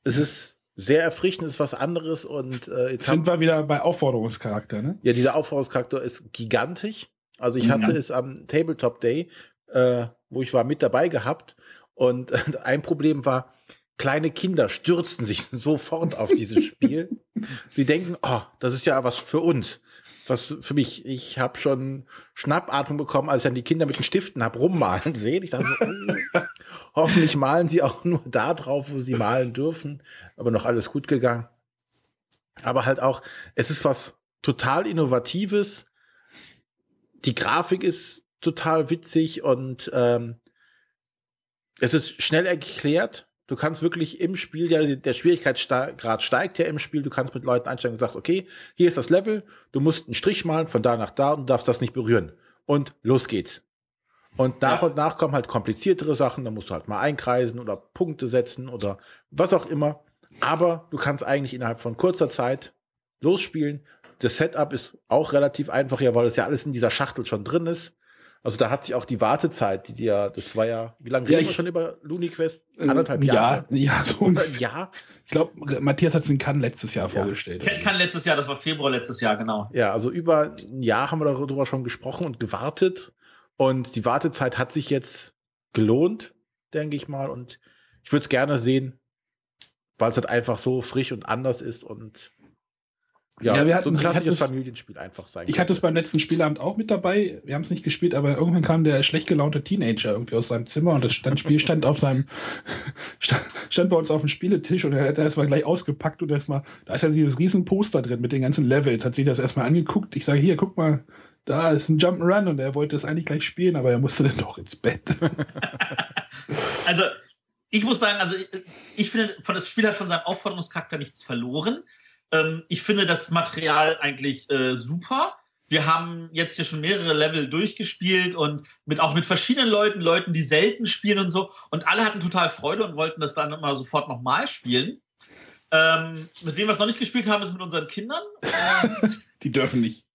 Es ist sehr erfrischend, ist was anderes und äh, jetzt sind wir wieder bei Aufforderungscharakter, ne? Ja, dieser Aufforderungscharakter ist gigantisch. Also ich hatte ja. es am Tabletop Day, äh, wo ich war, mit dabei gehabt und ein Problem war, kleine Kinder stürzten sich sofort auf dieses Spiel. Sie denken, oh, das ist ja was für uns. Was für mich, ich habe schon Schnappatmung bekommen, als ich dann die Kinder mit den Stiften hab rummalen sehen. Ich dachte so, oh, hoffentlich malen sie auch nur da drauf, wo sie malen dürfen. Aber noch alles gut gegangen. Aber halt auch, es ist was total Innovatives. Die Grafik ist total witzig und ähm, es ist schnell erklärt. Du kannst wirklich im Spiel, ja, der Schwierigkeitsgrad steigt ja im Spiel, du kannst mit Leuten einsteigen und sagst, okay, hier ist das Level, du musst einen Strich malen von da nach da und darfst das nicht berühren. Und los geht's. Und nach ja. und nach kommen halt kompliziertere Sachen, da musst du halt mal einkreisen oder Punkte setzen oder was auch immer. Aber du kannst eigentlich innerhalb von kurzer Zeit losspielen. Das Setup ist auch relativ einfach, ja, weil es ja alles in dieser Schachtel schon drin ist. Also da hat sich auch die Wartezeit, die dir, das war ja, wie lange ja, reden wir schon über LuniQuest? Äh, Anderthalb Jahre? Ja, ja, so ein Jahr. Ich glaube, Matthias hat es in Cannes letztes Jahr ja. vorgestellt. Cannes letztes Jahr, das war Februar letztes Jahr, genau. Ja, also über ein Jahr haben wir darüber schon gesprochen und gewartet. Und die Wartezeit hat sich jetzt gelohnt, denke ich mal. Und ich würde es gerne sehen, weil es halt einfach so frisch und anders ist und ja, ja wir hatten, so ein klassisches Familienspiel einfach sein. Ich hatte es beim letzten Spielabend auch mit dabei. Wir haben es nicht gespielt, aber irgendwann kam der schlecht gelaunte Teenager irgendwie aus seinem Zimmer und das stand, Spiel stand auf seinem, stand, stand, bei uns auf dem Spieletisch und er hat erstmal gleich ausgepackt und erstmal, da ist ja dieses riesen Poster drin mit den ganzen Levels, hat sich das erstmal angeguckt. Ich sage, hier, guck mal, da ist ein Jump'n'Run und er wollte es eigentlich gleich spielen, aber er musste dann doch ins Bett. also, ich muss sagen, also ich finde, von das Spiel hat von seinem Aufforderungscharakter nichts verloren. Ähm, ich finde das Material eigentlich äh, super. Wir haben jetzt hier schon mehrere Level durchgespielt und mit auch mit verschiedenen Leuten, Leuten, die selten spielen und so. Und alle hatten total Freude und wollten das dann immer sofort nochmal spielen. Ähm, mit wem wir es noch nicht gespielt haben, ist mit unseren Kindern. die dürfen nicht.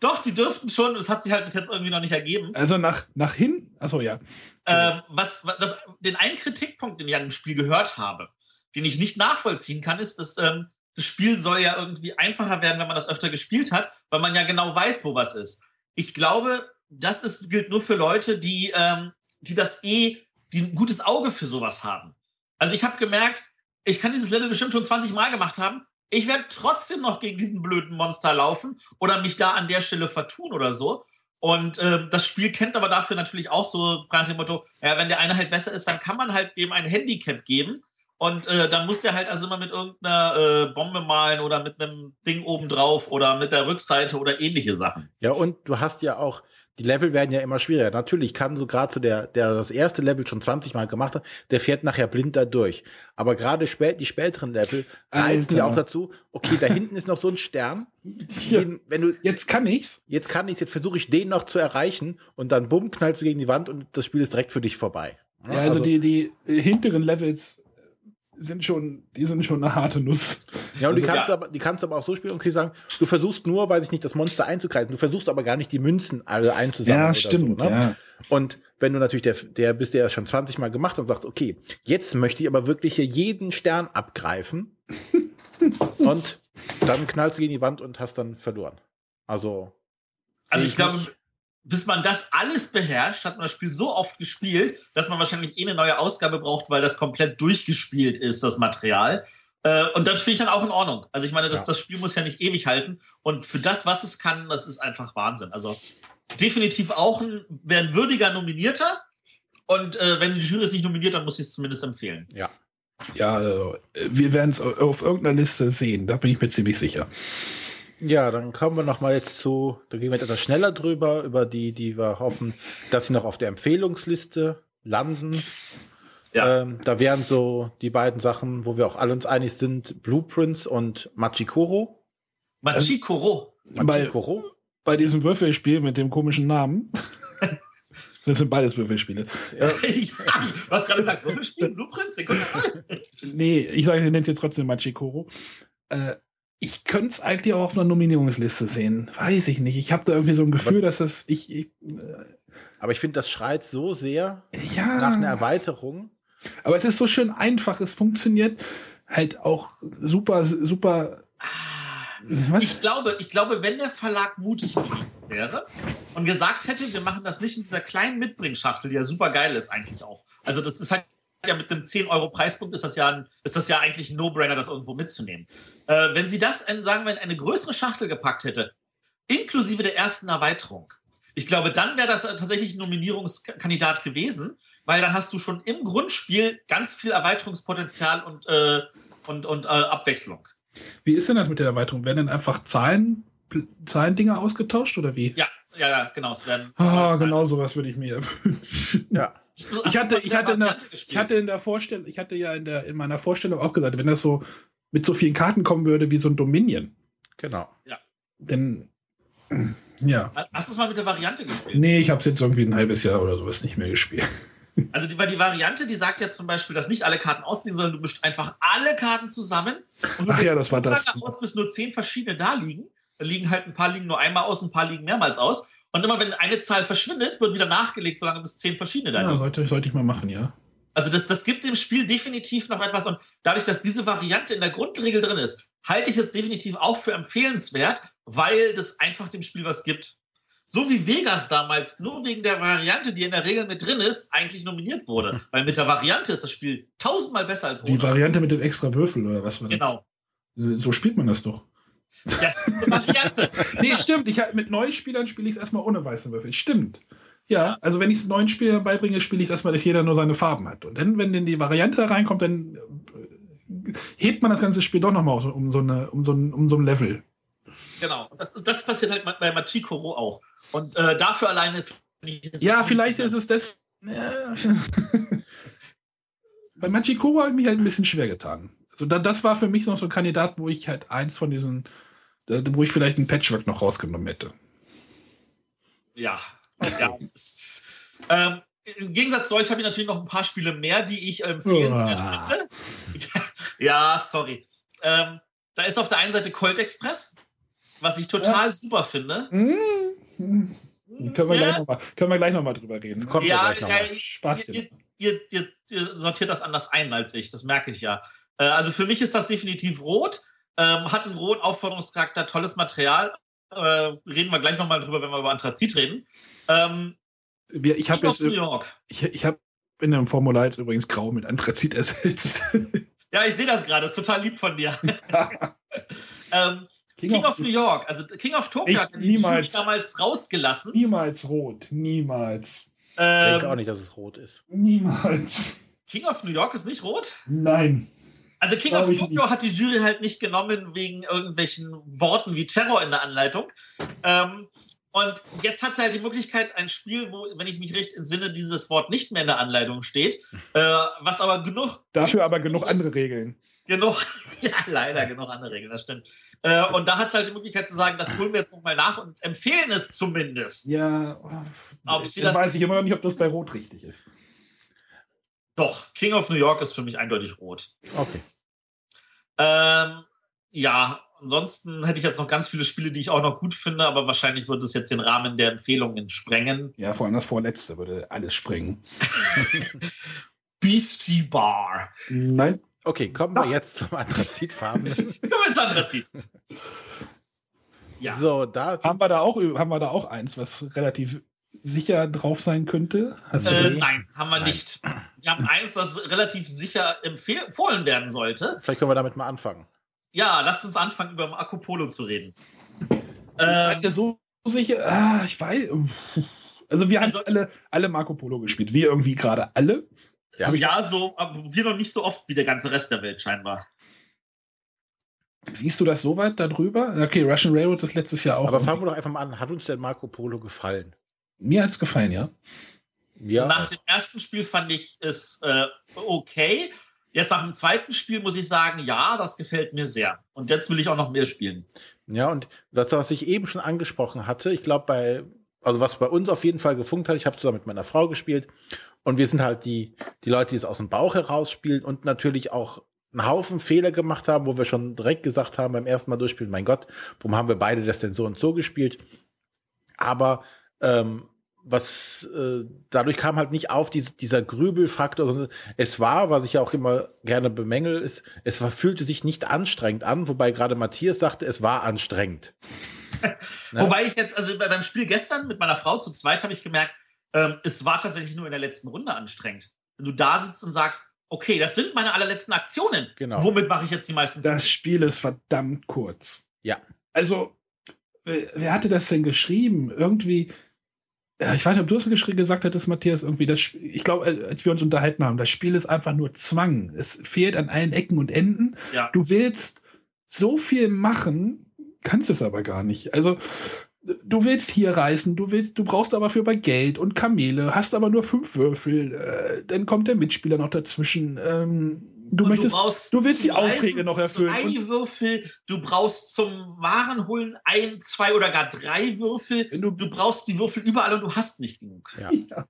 Doch, die dürften schon. Das hat sich halt bis jetzt irgendwie noch nicht ergeben. Also nach, nach hin. Achso, ja. Ähm, was, was das, den einen Kritikpunkt, den ich an dem Spiel gehört habe, den ich nicht nachvollziehen kann, ist, dass ähm, das Spiel soll ja irgendwie einfacher werden, wenn man das öfter gespielt hat, weil man ja genau weiß, wo was ist. Ich glaube, das ist, gilt nur für Leute, die, ähm, die das eh, die ein gutes Auge für sowas haben. Also ich habe gemerkt, ich kann dieses Level bestimmt schon 20 Mal gemacht haben. Ich werde trotzdem noch gegen diesen blöden Monster laufen oder mich da an der Stelle vertun oder so. Und äh, das Spiel kennt aber dafür natürlich auch so nach dem Motto, ja, wenn der eine halt besser ist, dann kann man halt dem ein Handicap geben. Und äh, dann muss der halt also immer mit irgendeiner äh, Bombe malen oder mit einem Ding obendrauf oder mit der Rückseite oder ähnliche Sachen. Ja, und du hast ja auch, die Level werden ja immer schwieriger. Natürlich kann so gerade so der, der das erste Level schon 20 Mal gemacht hat, der fährt nachher blind da durch. Aber gerade spät, die späteren Level reizen ja auch dazu, okay, da hinten ist noch so ein Stern. Den, wenn du, jetzt kann ich's. Jetzt kann ich's, jetzt versuche ich den noch zu erreichen und dann bumm, knallst du gegen die Wand und das Spiel ist direkt für dich vorbei. Ja, also, also die, die hinteren Levels sind schon, die sind schon eine harte Nuss. Ja, und also, die, kannst ja. aber, die kannst du aber auch so spielen und okay, sagen, du versuchst nur, weiß ich nicht, das Monster einzukreisen. Du versuchst aber gar nicht die Münzen alle einzusammeln. Ja, stimmt. So, ne? ja. Und wenn du natürlich der, der bist, der das schon 20 Mal gemacht hat und sagst, okay, jetzt möchte ich aber wirklich hier jeden Stern abgreifen. und dann knallst du gegen die Wand und hast dann verloren. Also. Also ich glaube, bis man das alles beherrscht, hat man das Spiel so oft gespielt, dass man wahrscheinlich eh eine neue Ausgabe braucht, weil das komplett durchgespielt ist, das Material. Äh, und das finde ich dann auch in Ordnung. Also ich meine, das, ja. das Spiel muss ja nicht ewig halten. Und für das, was es kann, das ist einfach Wahnsinn. Also definitiv auch ein, ein würdiger Nominierter. Und äh, wenn die Jury es nicht nominiert, dann muss ich es zumindest empfehlen. Ja. Ja, also, wir werden es auf irgendeiner Liste sehen, da bin ich mir ziemlich sicher. Ja, dann kommen wir noch mal jetzt zu, da gehen wir etwas schneller drüber, über die, die wir hoffen, dass sie noch auf der Empfehlungsliste landen. Ja. Ähm, da wären so die beiden Sachen, wo wir auch alle uns einig sind, Blueprints und Machikoro. Machikoro. Machikoro. Bei, bei diesem Würfelspiel mit dem komischen Namen. Das sind beides Würfelspiele. Ja. du hast gerade gesagt, Würfelspiel, Blueprints, Sekunde. nee, ich sage, ich nenne es jetzt trotzdem Machikoro. Äh, ich könnte es eigentlich auch auf einer Nominierungsliste sehen. Weiß ich nicht. Ich habe da irgendwie so ein Gefühl, aber, dass das. Ich, ich äh, aber ich finde, das schreit so sehr ja. nach einer Erweiterung. Aber es ist so schön einfach. Es funktioniert. halt auch super, super. Was? Ich glaube, ich glaube, wenn der Verlag mutig gewesen wäre und gesagt hätte, wir machen das nicht in dieser kleinen Mitbringschachtel, die ja super geil ist eigentlich auch. Also das ist halt ja mit einem 10 Euro Preispunkt ist das ja, ein, ist das ja eigentlich ein No-Brainer, das irgendwo mitzunehmen. Äh, wenn sie das, in, sagen wir, in eine größere Schachtel gepackt hätte, inklusive der ersten Erweiterung, ich glaube, dann wäre das tatsächlich ein Nominierungskandidat gewesen, weil dann hast du schon im Grundspiel ganz viel Erweiterungspotenzial und, äh, und, und äh, Abwechslung. Wie ist denn das mit der Erweiterung? Werden denn einfach Zahlen, Zahlendinger ausgetauscht oder wie? Ja, ja, ja, genau. Es werden ah, genau sowas würde ich mir wünschen. Ja. Ich hatte, ich, hatte in der, ich hatte in der Vorstellung, ich hatte ja in, der, in meiner Vorstellung auch gesagt, wenn das so mit so vielen Karten kommen würde wie so ein Dominion. Genau. Ja. Dann, ja. Hast du es mal mit der Variante gespielt? Nee, ich habe es jetzt irgendwie ein halbes Jahr oder sowas nicht mehr gespielt. Also die, die Variante, die sagt ja zum Beispiel, dass nicht alle Karten ausliegen, sondern du mischst einfach alle Karten zusammen und du Ach ja, das war das. aus, bis nur zehn verschiedene da liegen. Da liegen halt ein paar liegen nur einmal aus, ein paar liegen mehrmals aus. Und immer wenn eine Zahl verschwindet, wird wieder nachgelegt, solange bis zehn verschiedene da liegen. Ja, sollte, sollte ich mal machen, ja. Also das, das gibt dem Spiel definitiv noch etwas. Und dadurch, dass diese Variante in der Grundregel drin ist, halte ich es definitiv auch für empfehlenswert, weil das einfach dem Spiel was gibt so wie Vegas damals nur wegen der Variante, die in der Regel mit drin ist, eigentlich nominiert wurde. Weil mit der Variante ist das Spiel tausendmal besser als Rot. Die Variante mit dem extra Würfel oder was war das? Genau. Äh, so spielt man das doch. Das ist eine Variante. nee, stimmt. Ich, mit neuen Spielern spiele ich es erstmal ohne weiße Würfel. Stimmt. Ja, also wenn ich es neuen Spielern beibringe, spiele ich es erstmal, dass jeder nur seine Farben hat. Und dann, wenn denn die Variante da reinkommt, dann äh, hebt man das ganze Spiel doch nochmal um so, eine, um, so ein, um so ein Level. Genau. Das, das passiert halt bei Machikoro auch. Und äh, dafür alleine. Ja, vielleicht ist es das. Ja. Bei Machikoro habe ich mich halt ein bisschen schwer getan. Also da, das war für mich noch so ein Kandidat, wo ich halt eins von diesen, wo ich vielleicht ein Patchwork noch rausgenommen hätte. Ja, ja. ist, ähm, Im Gegensatz zu euch habe ich natürlich noch ein paar Spiele mehr, die ich empfehlenswert oh. finde. ja, sorry. Ähm, da ist auf der einen Seite Colt Express, was ich total ja. super finde. Mm. Hm. Können wir, ja. gleich noch mal, können wir gleich nochmal drüber reden. Kommt ja, ja, ja Spaß. Ihr, ihr, ihr, ihr, sortiert das anders ein als ich, das merke ich ja. Äh, also für mich ist das definitiv rot, ähm, hat einen roten Aufforderungscharakter, tolles Material. Äh, reden wir gleich nochmal drüber, wenn wir über Anthrazit reden. Ähm, ich habe jetzt. New York. Ich, ich habe in dem Formular jetzt übrigens grau mit Anthrazit ersetzt. ja, ich sehe das gerade, ist total lieb von dir. ähm, King, King of, of, New York, also King of Tokyo hat niemals, damals rausgelassen. Niemals rot, niemals. Ähm, ich denke auch nicht, dass es rot ist. Niemals. King of New York ist nicht rot? Nein. Also King of Tokyo hat die Jury halt nicht genommen wegen irgendwelchen Worten wie Terror in der Anleitung. Ähm, und jetzt hat sie halt die Möglichkeit, ein Spiel, wo, wenn ich mich recht entsinne, dieses Wort nicht mehr in der Anleitung steht, äh, was aber genug. Dafür aber genug andere Regeln. Genug, ja, leider genug andere Regeln, das stimmt. Äh, und da hat es halt die Möglichkeit zu sagen, das holen wir jetzt nochmal nach und empfehlen es zumindest. Ja, ob sie das weiß ich immer noch nicht, ob das bei Rot richtig ist. Doch, King of New York ist für mich eindeutig rot. Okay. Ähm, ja, ansonsten hätte ich jetzt noch ganz viele Spiele, die ich auch noch gut finde, aber wahrscheinlich würde es jetzt den Rahmen der Empfehlungen sprengen. Ja, vor allem das vorletzte würde alles sprengen. Beastie Bar. Nein. Okay, kommen wir jetzt zum Anthrazitfarben. kommen wir zum Anthrazit. Ja. So, da haben wir da auch haben wir da auch eins, was relativ sicher drauf sein könnte? Äh, nein, haben wir nein. nicht. Wir haben eins, das relativ sicher empfohlen werden sollte. Vielleicht können wir damit mal anfangen. Ja, lasst uns anfangen, über Marco Polo zu reden. Ähm, seid ihr so sicher? Ah, ich weiß. Also wir also haben alle, alle Marco Polo gespielt. Wir irgendwie gerade alle. Ja, ja so, aber wir noch nicht so oft wie der ganze Rest der Welt scheinbar. Siehst du das so weit darüber? Okay, Russian Railroad ist letztes Jahr auch. Aber fangen wir doch einfach mal an. Hat uns denn Marco Polo gefallen? Mir hat es gefallen, ja. ja. Nach dem ersten Spiel fand ich es äh, okay. Jetzt nach dem zweiten Spiel muss ich sagen, ja, das gefällt mir sehr. Und jetzt will ich auch noch mehr spielen. Ja, und das, was ich eben schon angesprochen hatte, ich glaube, bei, also was bei uns auf jeden Fall gefunkt hat, ich habe zusammen mit meiner Frau gespielt und wir sind halt die, die Leute, die es aus dem Bauch heraus spielen und natürlich auch einen Haufen Fehler gemacht haben, wo wir schon direkt gesagt haben beim ersten Mal durchspielen, mein Gott, warum haben wir beide das denn so und so gespielt? Aber ähm, was äh, dadurch kam halt nicht auf diese, dieser Grübelfaktor, sondern es war, was ich ja auch immer gerne bemängel, ist, es war, fühlte sich nicht anstrengend an, wobei gerade Matthias sagte, es war anstrengend. ne? Wobei ich jetzt, also beim Spiel gestern mit meiner Frau zu zweit habe ich gemerkt, ähm, es war tatsächlich nur in der letzten Runde anstrengend. Wenn du da sitzt und sagst, okay, das sind meine allerletzten Aktionen. Genau. Womit mache ich jetzt die meisten Punkte? Das Spiel ist verdammt kurz. Ja. Also, wer hatte das denn geschrieben? Irgendwie, ich weiß nicht, ob du es gesagt hattest, Matthias, irgendwie, das, ich glaube, als wir uns unterhalten haben, das Spiel ist einfach nur Zwang. Es fehlt an allen Ecken und Enden. Ja. Du willst so viel machen, kannst es aber gar nicht. Also, du willst hier reisen, du willst, du brauchst aber für bei Geld und Kamele, hast aber nur fünf Würfel, äh, dann kommt der Mitspieler noch dazwischen. Ähm, du, möchtest, du, du willst die Aufträge noch erfüllen. Zwei Würfel, du brauchst zum Warenholen ein, zwei oder gar drei Würfel. Du, du brauchst die Würfel überall und du hast nicht genug. Ja. ja.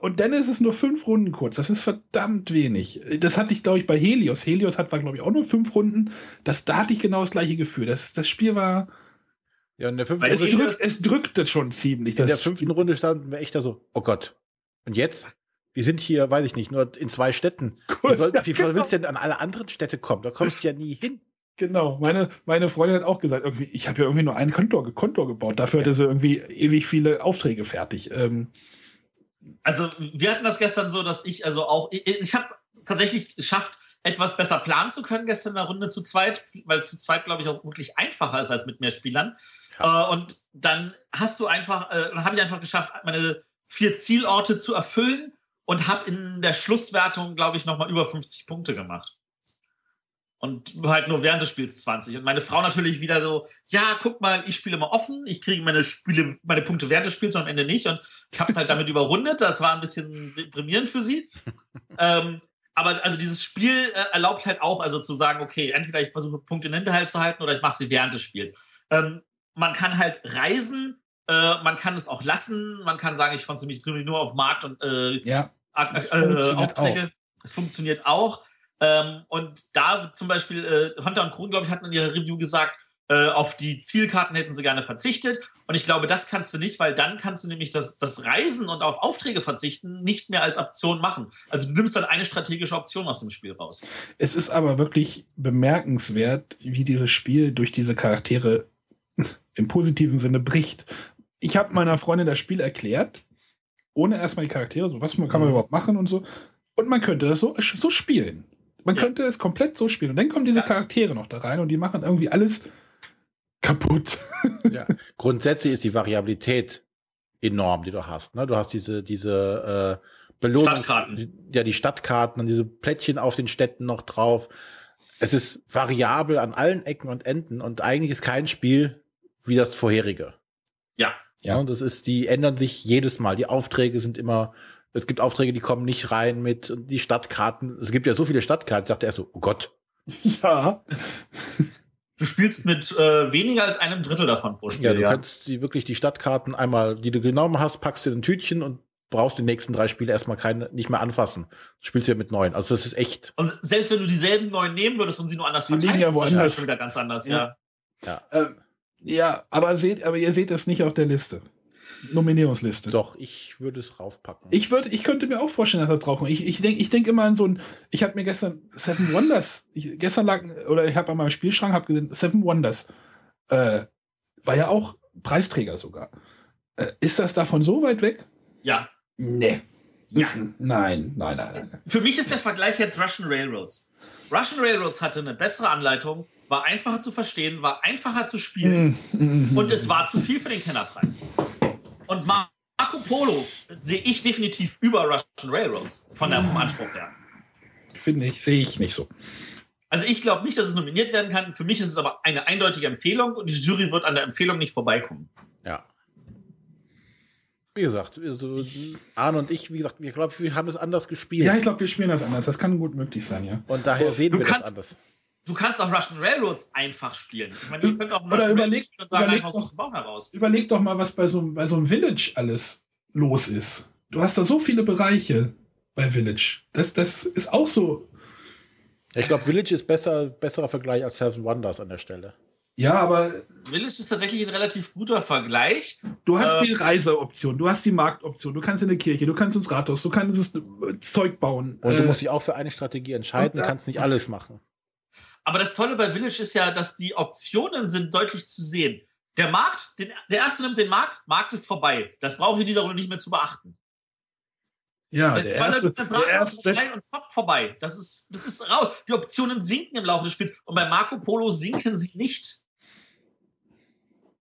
Und dann ist es nur fünf Runden kurz. Das ist verdammt wenig. Das hatte ich, glaube ich, bei Helios. Helios hat, war, glaube ich, auch nur fünf Runden. Das, da hatte ich genau das gleiche Gefühl. Das, das Spiel war, ja, in der fünften es, drück, es drückte schon ziemlich. In der fünften Runde standen wir echt da so, oh Gott. Und jetzt? Wir sind hier, weiß ich nicht, nur in zwei Städten. Cool, wie, soll, ja, wie genau. willst du denn an alle anderen Städte kommen? Da kommst du ja nie hin. Genau, meine, meine Freundin hat auch gesagt, irgendwie, ich habe ja irgendwie nur einen Kontor, Kontor gebaut. Dafür hatte sie irgendwie ewig viele Aufträge fertig. Ähm, also, wir hatten das gestern so, dass ich, also auch, ich, ich habe tatsächlich geschafft, etwas besser planen zu können gestern in der Runde zu zweit, weil es zu zweit, glaube ich, auch wirklich einfacher ist als mit mehr Spielern. Ja. Äh, und dann hast du einfach, äh, dann habe ich einfach geschafft, meine vier Zielorte zu erfüllen und habe in der Schlusswertung, glaube ich, nochmal über 50 Punkte gemacht. Und halt nur während des Spiels 20. Und meine Frau natürlich wieder so, ja, guck mal, ich spiele immer offen, ich kriege meine Spiele, meine Punkte während des Spiels und am Ende nicht. Und ich habe es halt damit überrundet. Das war ein bisschen deprimierend für sie. ähm, aber also dieses Spiel äh, erlaubt halt auch, also zu sagen, okay, entweder ich versuche Punkte in Hinterhalt zu halten oder ich mache sie während des Spiels. Ähm, man kann halt reisen, äh, man kann es auch lassen, man kann sagen, ich konzentriere mich nur auf Markt und äh, ja, das äh, Aufträge. Es funktioniert auch. Ähm, und da zum Beispiel, äh, Hunter und Kron, glaube ich, hatten in ihrer Review gesagt, äh, auf die Zielkarten hätten sie gerne verzichtet. Und ich glaube, das kannst du nicht, weil dann kannst du nämlich das, das Reisen und auf Aufträge verzichten nicht mehr als Option machen. Also du nimmst dann eine strategische Option aus dem Spiel raus. Es ist aber wirklich bemerkenswert, wie dieses Spiel durch diese Charaktere im positiven Sinne bricht. Ich habe meiner Freundin das Spiel erklärt, ohne erstmal die Charaktere, so was kann man mhm. überhaupt machen und so. Und man könnte das so, so spielen. Man ja. könnte es komplett so spielen. Und dann kommen diese ja. Charaktere noch da rein und die machen irgendwie alles kaputt. ja. Grundsätzlich ist die Variabilität enorm, die du hast. Ne? Du hast diese, diese äh, Belohnung. Stadtkarten. Ja, die Stadtkarten und diese Plättchen auf den Städten noch drauf. Es ist variabel an allen Ecken und Enden und eigentlich ist kein Spiel wie das vorherige. Ja. Ja, und das ist, die ändern sich jedes Mal. Die Aufträge sind immer, es gibt Aufträge, die kommen nicht rein mit die Stadtkarten. Es gibt ja so viele Stadtkarten. Ich dachte erst so, oh Gott. Ja. Du spielst mit äh, weniger als einem Drittel davon pro Spiel. Ja, du ja. kannst die wirklich die Stadtkarten einmal, die du genommen hast, packst du in ein Tütchen und brauchst die nächsten drei Spiele erstmal keine, nicht mehr anfassen. Du spielst ja mit neun. Also das ist echt. Und selbst wenn du dieselben neun nehmen würdest und sie nur anders verteilst, ja ist das schon wieder ganz anders, ja. Ja, ja. Ähm, ja aber, seht, aber ihr seht es nicht auf der Liste. Nominierungsliste. Doch, ich würde es raufpacken. Ich würde, ich könnte mir auch vorstellen, dass das drauf kommt. Ich, ich denke ich denk immer an so ein, ich habe mir gestern Seven Wonders, ich, gestern lag, oder ich habe an meinem Spielschrank hab gesehen, Seven Wonders, äh, war ja auch Preisträger sogar. Äh, ist das davon so weit weg? Ja. Nee. Ja. Nein, nein, nein, nein. Für mich ist der Vergleich jetzt Russian Railroads. Russian Railroads hatte eine bessere Anleitung, war einfacher zu verstehen, war einfacher zu spielen mm, mm, und es war zu viel für den Kennerpreis. Und Marco Polo sehe ich definitiv über Russian Railroads von der, vom Anspruch her. Finde ich, sehe ich nicht so. Also ich glaube nicht, dass es nominiert werden kann. Für mich ist es aber eine eindeutige Empfehlung und die Jury wird an der Empfehlung nicht vorbeikommen. Ja. Wie gesagt, also Arne und ich, wie gesagt, wir glaube, wir haben es anders gespielt. Ja, ich glaube, wir spielen das anders. Das kann gut möglich sein, ja. Und daher sehen du wir kannst, das anders. Du kannst auch Russian Railroads einfach spielen. Ich meine, ihr könnt auch Oder überleg, sagen, einfach doch, aus dem Bauch heraus. Überleg doch mal, was bei so, bei so einem Village alles los ist. Du hast da so viele Bereiche bei Village. Das, das ist auch so. Ich glaube, Village ist besser, besserer Vergleich als Seven Wonders an der Stelle. Ja, aber Village ist tatsächlich ein relativ guter Vergleich. du hast Äh, die Reiseoption, du hast die Marktoption, du kannst in eine Kirche, du kannst ins Rathaus, du kannst das äh, Zeug bauen. Und du Äh, musst dich auch für eine Strategie entscheiden, und da- kannst nicht alles machen. Aber das Tolle bei Village ist ja, dass die Optionen sind deutlich zu sehen. Der Markt, den, der erste nimmt den Markt, Markt ist vorbei. Das brauche ich in dieser Runde nicht mehr zu beachten. ja, der 200 erste, der erste ist und pop, vorbei. Das ist, das ist raus. Die Optionen sinken im Laufe des Spiels. Und bei Marco Polo sinken sie nicht.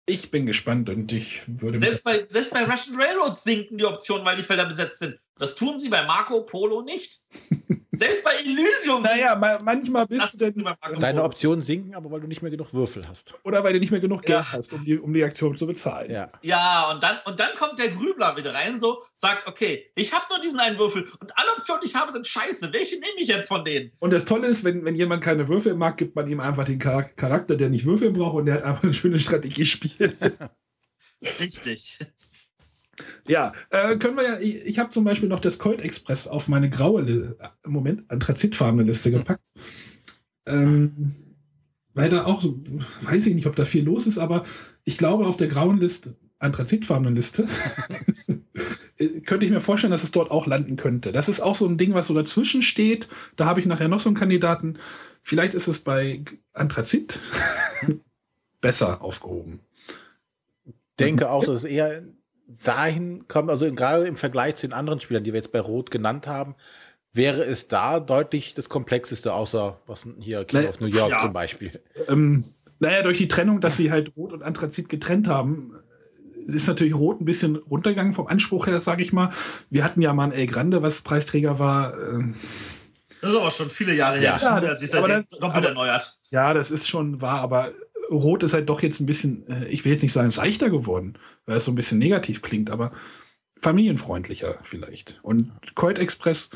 ich bin gespannt und ich würde Selbst bei, selbst bei Russian Railroad sinken die Optionen, weil die Felder besetzt sind. Das tun sie bei Marco Polo nicht. Selbst bei Elysium Naja, ma manchmal bist du Marco Deine. Optionen sinken, aber weil du nicht mehr genug Würfel hast. oder weil du nicht mehr genug Geld Ja. hast, um die, um die Aktion zu bezahlen. Ja. Ja, und dann, und dann kommt der Grübler wieder rein, so, sagt, okay, ich habe nur diesen einen Würfel und alle Optionen, die ich habe, sind scheiße. Welche nehme ich jetzt von denen? Und das Tolle ist, wenn, wenn jemand keine Würfel mag, gibt man ihm einfach den Char Charakter, der nicht Würfel braucht und der hat einfach eine schöne Strategiespiel. Richtig. Ja, äh, können wir ja, ich, ich habe zum Beispiel noch das Colt Express auf meine graue, Li äh, Moment, anthrazitfarbene Liste gepackt. Ähm, weil da auch weiß ich nicht, ob da viel los ist, aber ich glaube, auf der grauen Liste, anthrazitfarbenen Liste, äh, könnte ich mir vorstellen, dass es dort auch landen könnte. Das ist auch so ein Ding, was so dazwischen steht. Da habe ich nachher noch so einen Kandidaten. Vielleicht ist es bei Anthrazit besser aufgehoben. Denke auch, dass es eher dahin kommt, also gerade im Vergleich zu den anderen Spielern, die wir jetzt bei Rot genannt haben, wäre es da deutlich das komplexeste, außer was hier King of New York Ja. zum Beispiel. Ähm, naja, durch die Trennung, dass sie halt Rot und Anthrazit getrennt haben, ist natürlich Rot ein bisschen runtergegangen vom Anspruch her, sage ich mal. Wir hatten ja mal ein El Grande, was Preisträger war. Ähm, Das ist aber schon viele Jahre Ja. her. Ja, Ja, das- das ist aber seitdem dann- doppelt aber- erneuert. ja, das ist schon wahr, aber Rot ist halt doch jetzt ein bisschen, äh, ich will jetzt nicht sagen seichter geworden, weil es so ein bisschen negativ klingt, aber familienfreundlicher vielleicht. Und Colt Express,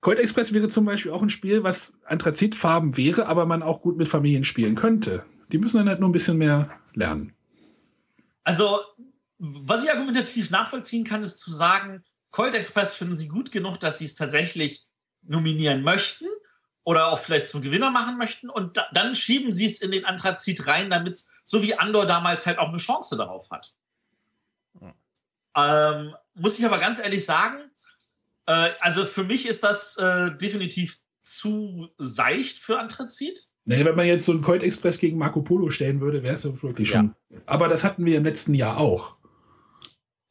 Colt Express wäre zum Beispiel auch ein Spiel, was Anthrazitfarben wäre, aber man auch gut mit Familien spielen könnte. Die müssen dann halt nur ein bisschen mehr lernen. Also, was ich argumentativ nachvollziehen kann, ist zu sagen, Colt Express finden sie gut genug, dass sie es tatsächlich nominieren möchten oder auch vielleicht zum Gewinner machen möchten und da, dann schieben sie es in den Anthrazit rein, damit es, so wie Andor damals halt auch eine Chance darauf hat. Ähm, muss ich aber ganz ehrlich sagen, äh, also für mich ist das äh, definitiv zu seicht für Anthrazit. Nee, wenn man jetzt so einen Colt Express gegen Marco Polo stellen würde, wäre es ja wirklich schon. Aber das hatten wir im letzten Jahr auch.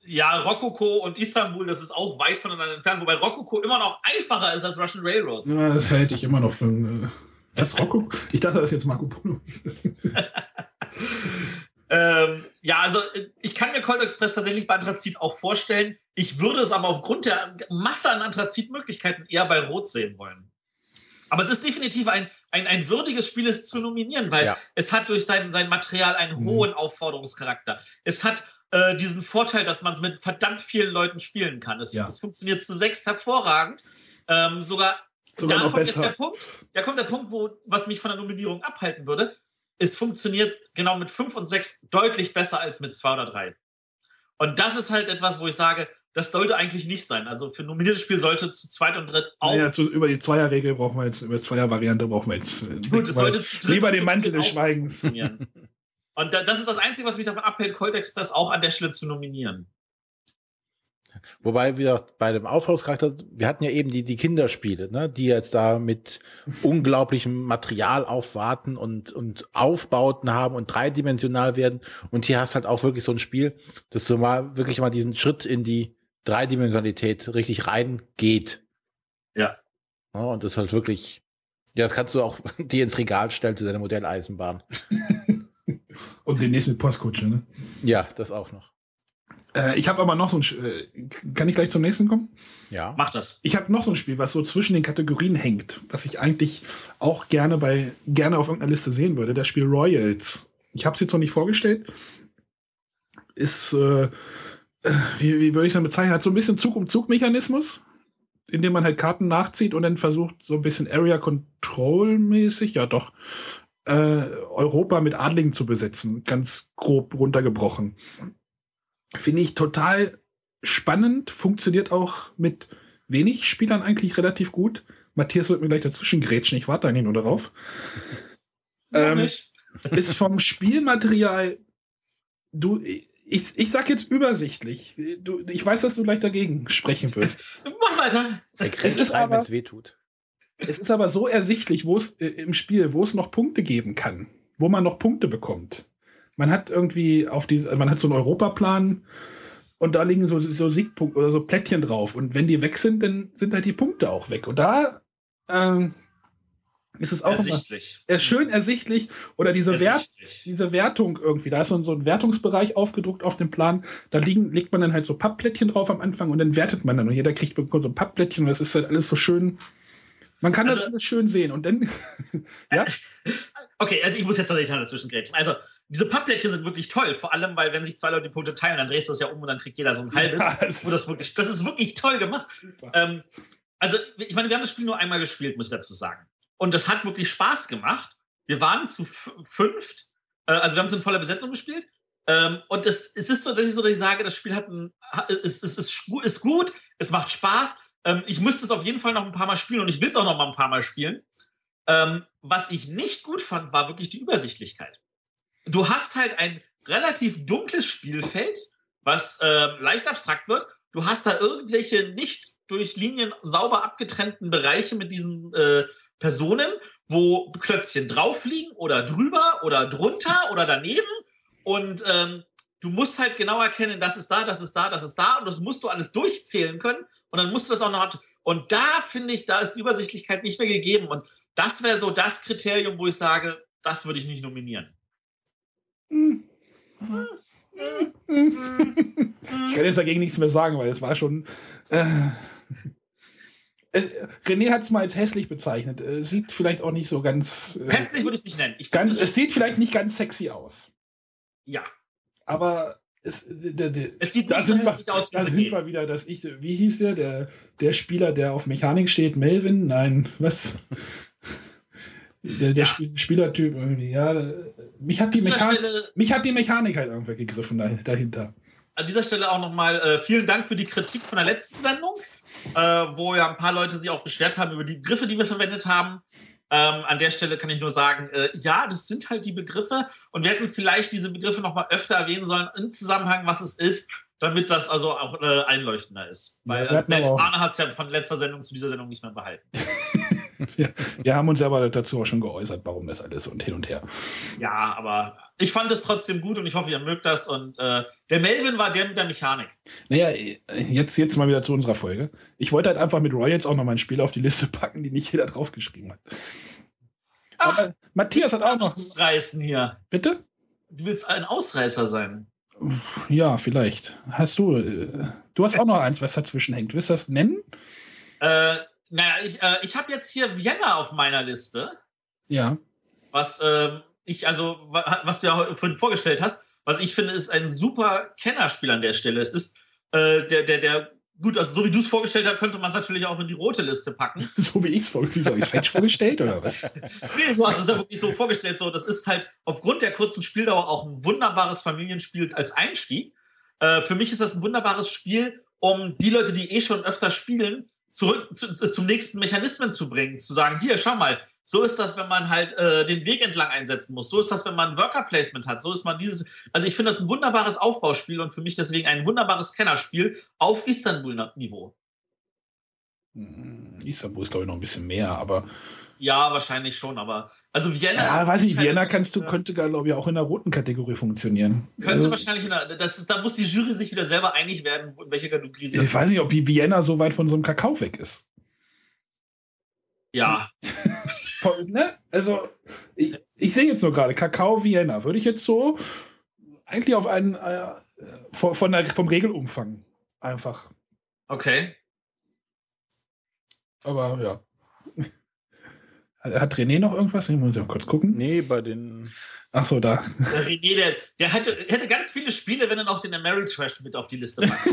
Ja, Rokoko und Istanbul, das ist auch weit voneinander entfernt, wobei Rokoko immer noch einfacher ist als Russian Railroads. Ja, das halte ich immer noch für ein. Äh, das Rocco? Ich dachte, das ist jetzt Marco Polo. Ähm, ja, also äh, ich kann mir Cold Express tatsächlich bei Anthrazit auch vorstellen. Ich würde es aber aufgrund der Masse an Anthrazit-Möglichkeiten eher bei Rot sehen wollen. Aber es ist definitiv ein, ein, ein würdiges Spiel, es zu nominieren, weil Ja. es hat durch sein, sein Material einen Mhm. hohen Aufforderungscharakter. Es hat äh, diesen Vorteil, dass man es mit verdammt vielen Leuten spielen kann. Es, Ja. es funktioniert zu sechs hervorragend. Ähm, sogar Sogar da kommt jetzt besser. der Punkt, da kommt der Punkt, wo, was mich von der Nominierung abhalten würde. Es funktioniert genau mit 5 und 6 deutlich besser als mit 2 oder 3. Und das ist halt etwas, wo ich sage, das sollte eigentlich nicht sein. Also für ein nominiertes Spiel sollte zu zweit und dritt auch. Naja, zu, über die Zweierregel brauchen wir jetzt, über Zweier-Variante brauchen wir jetzt. äh, Gut, es sollte zu dritt lieber den Mantel des Schweigens. Und da, das ist das Einzige, was mich davon abhält, Cold Express auch an der Stelle zu nominieren. Wobei wir bei dem Aufhauscharakter, wir hatten ja eben die, die Kinderspiele, ne, die jetzt da mit unglaublichem Material aufwarten und, und Aufbauten haben und dreidimensional werden. Und hier hast halt auch wirklich so ein Spiel, das so mal wirklich mal diesen Schritt in die Dreidimensionalität richtig reingeht. Ja. Ja, und das halt wirklich, ja, das kannst du auch dir ins Regal stellen zu deiner Modelleisenbahn. Und demnächst mit Postkutsche, ne? Ja, das auch noch. Äh, ich habe aber noch so ein. Sch- Äh, kann ich gleich zum nächsten kommen? Ja. Mach das. Ich habe noch so ein Spiel, was so zwischen den Kategorien hängt, was ich eigentlich auch gerne bei gerne auf irgendeiner Liste sehen würde. Das Spiel Royals. Ich habe es jetzt noch nicht vorgestellt. Ist äh, äh, wie, wie würde ich es dann bezeichnen? Hat so ein bisschen Zug um Zug Mechanismus, indem man halt Karten nachzieht und dann versucht so ein bisschen Area Control mäßig, ja doch, äh, Europa mit Adligen zu besetzen, ganz grob runtergebrochen. Finde ich total spannend, funktioniert auch mit wenig Spielern eigentlich relativ gut. Matthias wird mir gleich dazwischen grätschen, ich warte eigentlich nur darauf. Ähm, ist vom Spielmaterial, du, ich, ich sag jetzt übersichtlich. Du, ich weiß, dass du gleich dagegen sprechen wirst. Mach weiter. Es ist aber, wenn es weh tut. Es ist aber so ersichtlich, wo es äh, im Spiel, wo es noch Punkte geben kann, wo man noch Punkte bekommt. Man hat irgendwie auf die, man hat so einen Europaplan und da liegen so, so Siegpunkte oder so Plättchen drauf. Und wenn die weg sind, dann sind halt die Punkte auch weg. Und da ähm, ist es auch ersichtlich. Immer, schön ersichtlich. Oder diese, Wert, diese Wertung irgendwie. Da ist so ein, so ein Wertungsbereich aufgedruckt auf dem Plan. Da liegen, legt man dann halt so Pappplättchen drauf am Anfang und dann wertet man dann. Und jeder kriegt so ein Pappplättchen und das ist halt alles so schön. Man kann also, das alles schön sehen. Und dann. ja? Okay, also ich muss jetzt tatsächlich dazwischen grätschen. Also, diese Pappplättchen sind wirklich toll, vor allem, weil wenn sich zwei Leute die Punkte teilen, dann drehst du das ja um und dann kriegt jeder so ein halbes. Ja, das, ist das, wirklich, das ist wirklich toll gemacht. Ähm, also, ich meine, wir haben das Spiel nur einmal gespielt, muss ich dazu sagen. Und das hat wirklich Spaß gemacht. Wir waren zu fünft, äh, also wir haben es in voller Besetzung gespielt. Ähm, und es, es ist tatsächlich so, dass ich sage, das Spiel hat ein, es, es ist, ist gut, es macht Spaß. Ähm, ich müsste es auf jeden Fall noch ein paar Mal spielen und ich will es auch noch mal ein paar Mal spielen. Ähm, was ich nicht gut fand, war wirklich die Übersichtlichkeit. Du hast halt ein relativ dunkles Spielfeld, was äh, leicht abstrakt wird. Du hast da irgendwelche nicht durch Linien sauber abgetrennten Bereiche mit diesen äh, Personen, wo Klötzchen drauf liegen oder drüber oder drunter oder daneben. Und ähm, du musst halt genau erkennen, das ist da, das ist da, das ist da. Und das musst du alles durchzählen können. Und dann musst du das auch noch. Und da finde ich, da ist die Übersichtlichkeit nicht mehr gegeben. Und das wäre so das Kriterium, wo ich sage, das würde ich nicht nominieren. Ich kann jetzt dagegen nichts mehr sagen, weil es war schon. Äh, René hat es mal als hässlich bezeichnet. Äh, sieht vielleicht auch nicht so ganz. Äh, hässlich würde ich es nicht nennen. Ganz, es sieht vielleicht nicht ganz sexy aus. Ja. Aber es, der, der, es sieht nicht so hässlich aus. Da sind wir wieder, dass ich, wie hieß der, der, der Spieler, der auf Mechanik steht, Melvin? Nein, was? Der, der ja. Spielertyp irgendwie, ja. Mich hat, die Mechanik, mich hat die Mechanik halt irgendwer gegriffen dahinter. An dieser Stelle auch nochmal äh, vielen Dank für die Kritik von der letzten Sendung, äh, wo ja ein paar Leute sich auch beschwert haben über die Begriffe, die wir verwendet haben. Ähm, an der Stelle kann ich nur sagen, äh, ja, das sind halt die Begriffe und wir hätten vielleicht diese Begriffe nochmal öfter erwähnen sollen im Zusammenhang, was es ist, damit das also auch äh, einleuchtender ist. Weil ja, selbst Arne hat es ja von letzter Sendung zu dieser Sendung nicht mehr behalten. wir, wir, haben uns aber dazu auch schon geäußert, warum das alles und hin und her. Ja, aber ich fand es trotzdem gut und ich hoffe, ihr mögt das. Und äh, der Melvin war der mit der Mechanik. Naja, jetzt, jetzt mal wieder zu unserer Folge. Ich wollte halt einfach mit Roy jetzt auch noch mal ein Spiel auf die Liste packen, die nicht jeder draufgeschrieben hat. Ach, aber Matthias hat auch noch. Ausreißen hier. Bitte? Du willst ein Ausreißer sein. Ja, vielleicht. Hast du. Äh, du hast auch noch eins, was dazwischen hängt. Willst du das nennen? Äh, naja, ich, äh, ich habe jetzt hier Vienna auf meiner Liste. Ja. Was äh, ich, also, was du ja vorhin vorgestellt hast, was ich finde, ist ein super Kennerspiel an der Stelle. Es ist äh, der, der, der, gut, also so wie du es vorgestellt hast, könnte man es natürlich auch in die rote Liste packen. so wie ich es vorgestellt habe. ich falsch vorgestellt oder was? nee, du hast es ja wirklich so vorgestellt. So, das ist halt aufgrund der kurzen Spieldauer auch ein wunderbares Familienspiel als Einstieg. Äh, für mich ist das ein wunderbares Spiel, um die Leute, die eh schon öfter spielen, zurück zu, zum nächsten Mechanismen zu bringen, zu sagen, hier, schau mal, so ist das, wenn man halt äh, den Weg entlang einsetzen muss. So ist das, wenn man Worker Placement hat. So ist man dieses. Also ich finde das ein wunderbares Aufbauspiel und für mich deswegen ein wunderbares Kennerspiel auf Istanbul-Niveau. Hm, Istanbul ist, glaube ich, noch ein bisschen mehr, aber. Ja, wahrscheinlich schon, aber. Also Vienna. Ja, weiß nicht, Vienna kannst du, könnte, glaube ich, auch in der roten Kategorie funktionieren. Könnte also, wahrscheinlich in der. Das ist, da muss die Jury sich wieder selber einig werden, in welche Kategorie sie Ich weiß nicht, ob die Vienna so weit von so einem Kakao weg ist. Ja. ne? Also, ich, ich sehe jetzt nur gerade Kakao Vienna. Würde ich jetzt so eigentlich auf einen äh, von, von der, vom Regelumfang einfach. Okay. Aber ja. Hat René noch irgendwas? Ich muss mal kurz gucken. Nee, bei den. Ach so, da. Der René, der, der hätte, hätte ganz viele Spiele, wenn er noch den Ameritrash mit auf die Liste packt.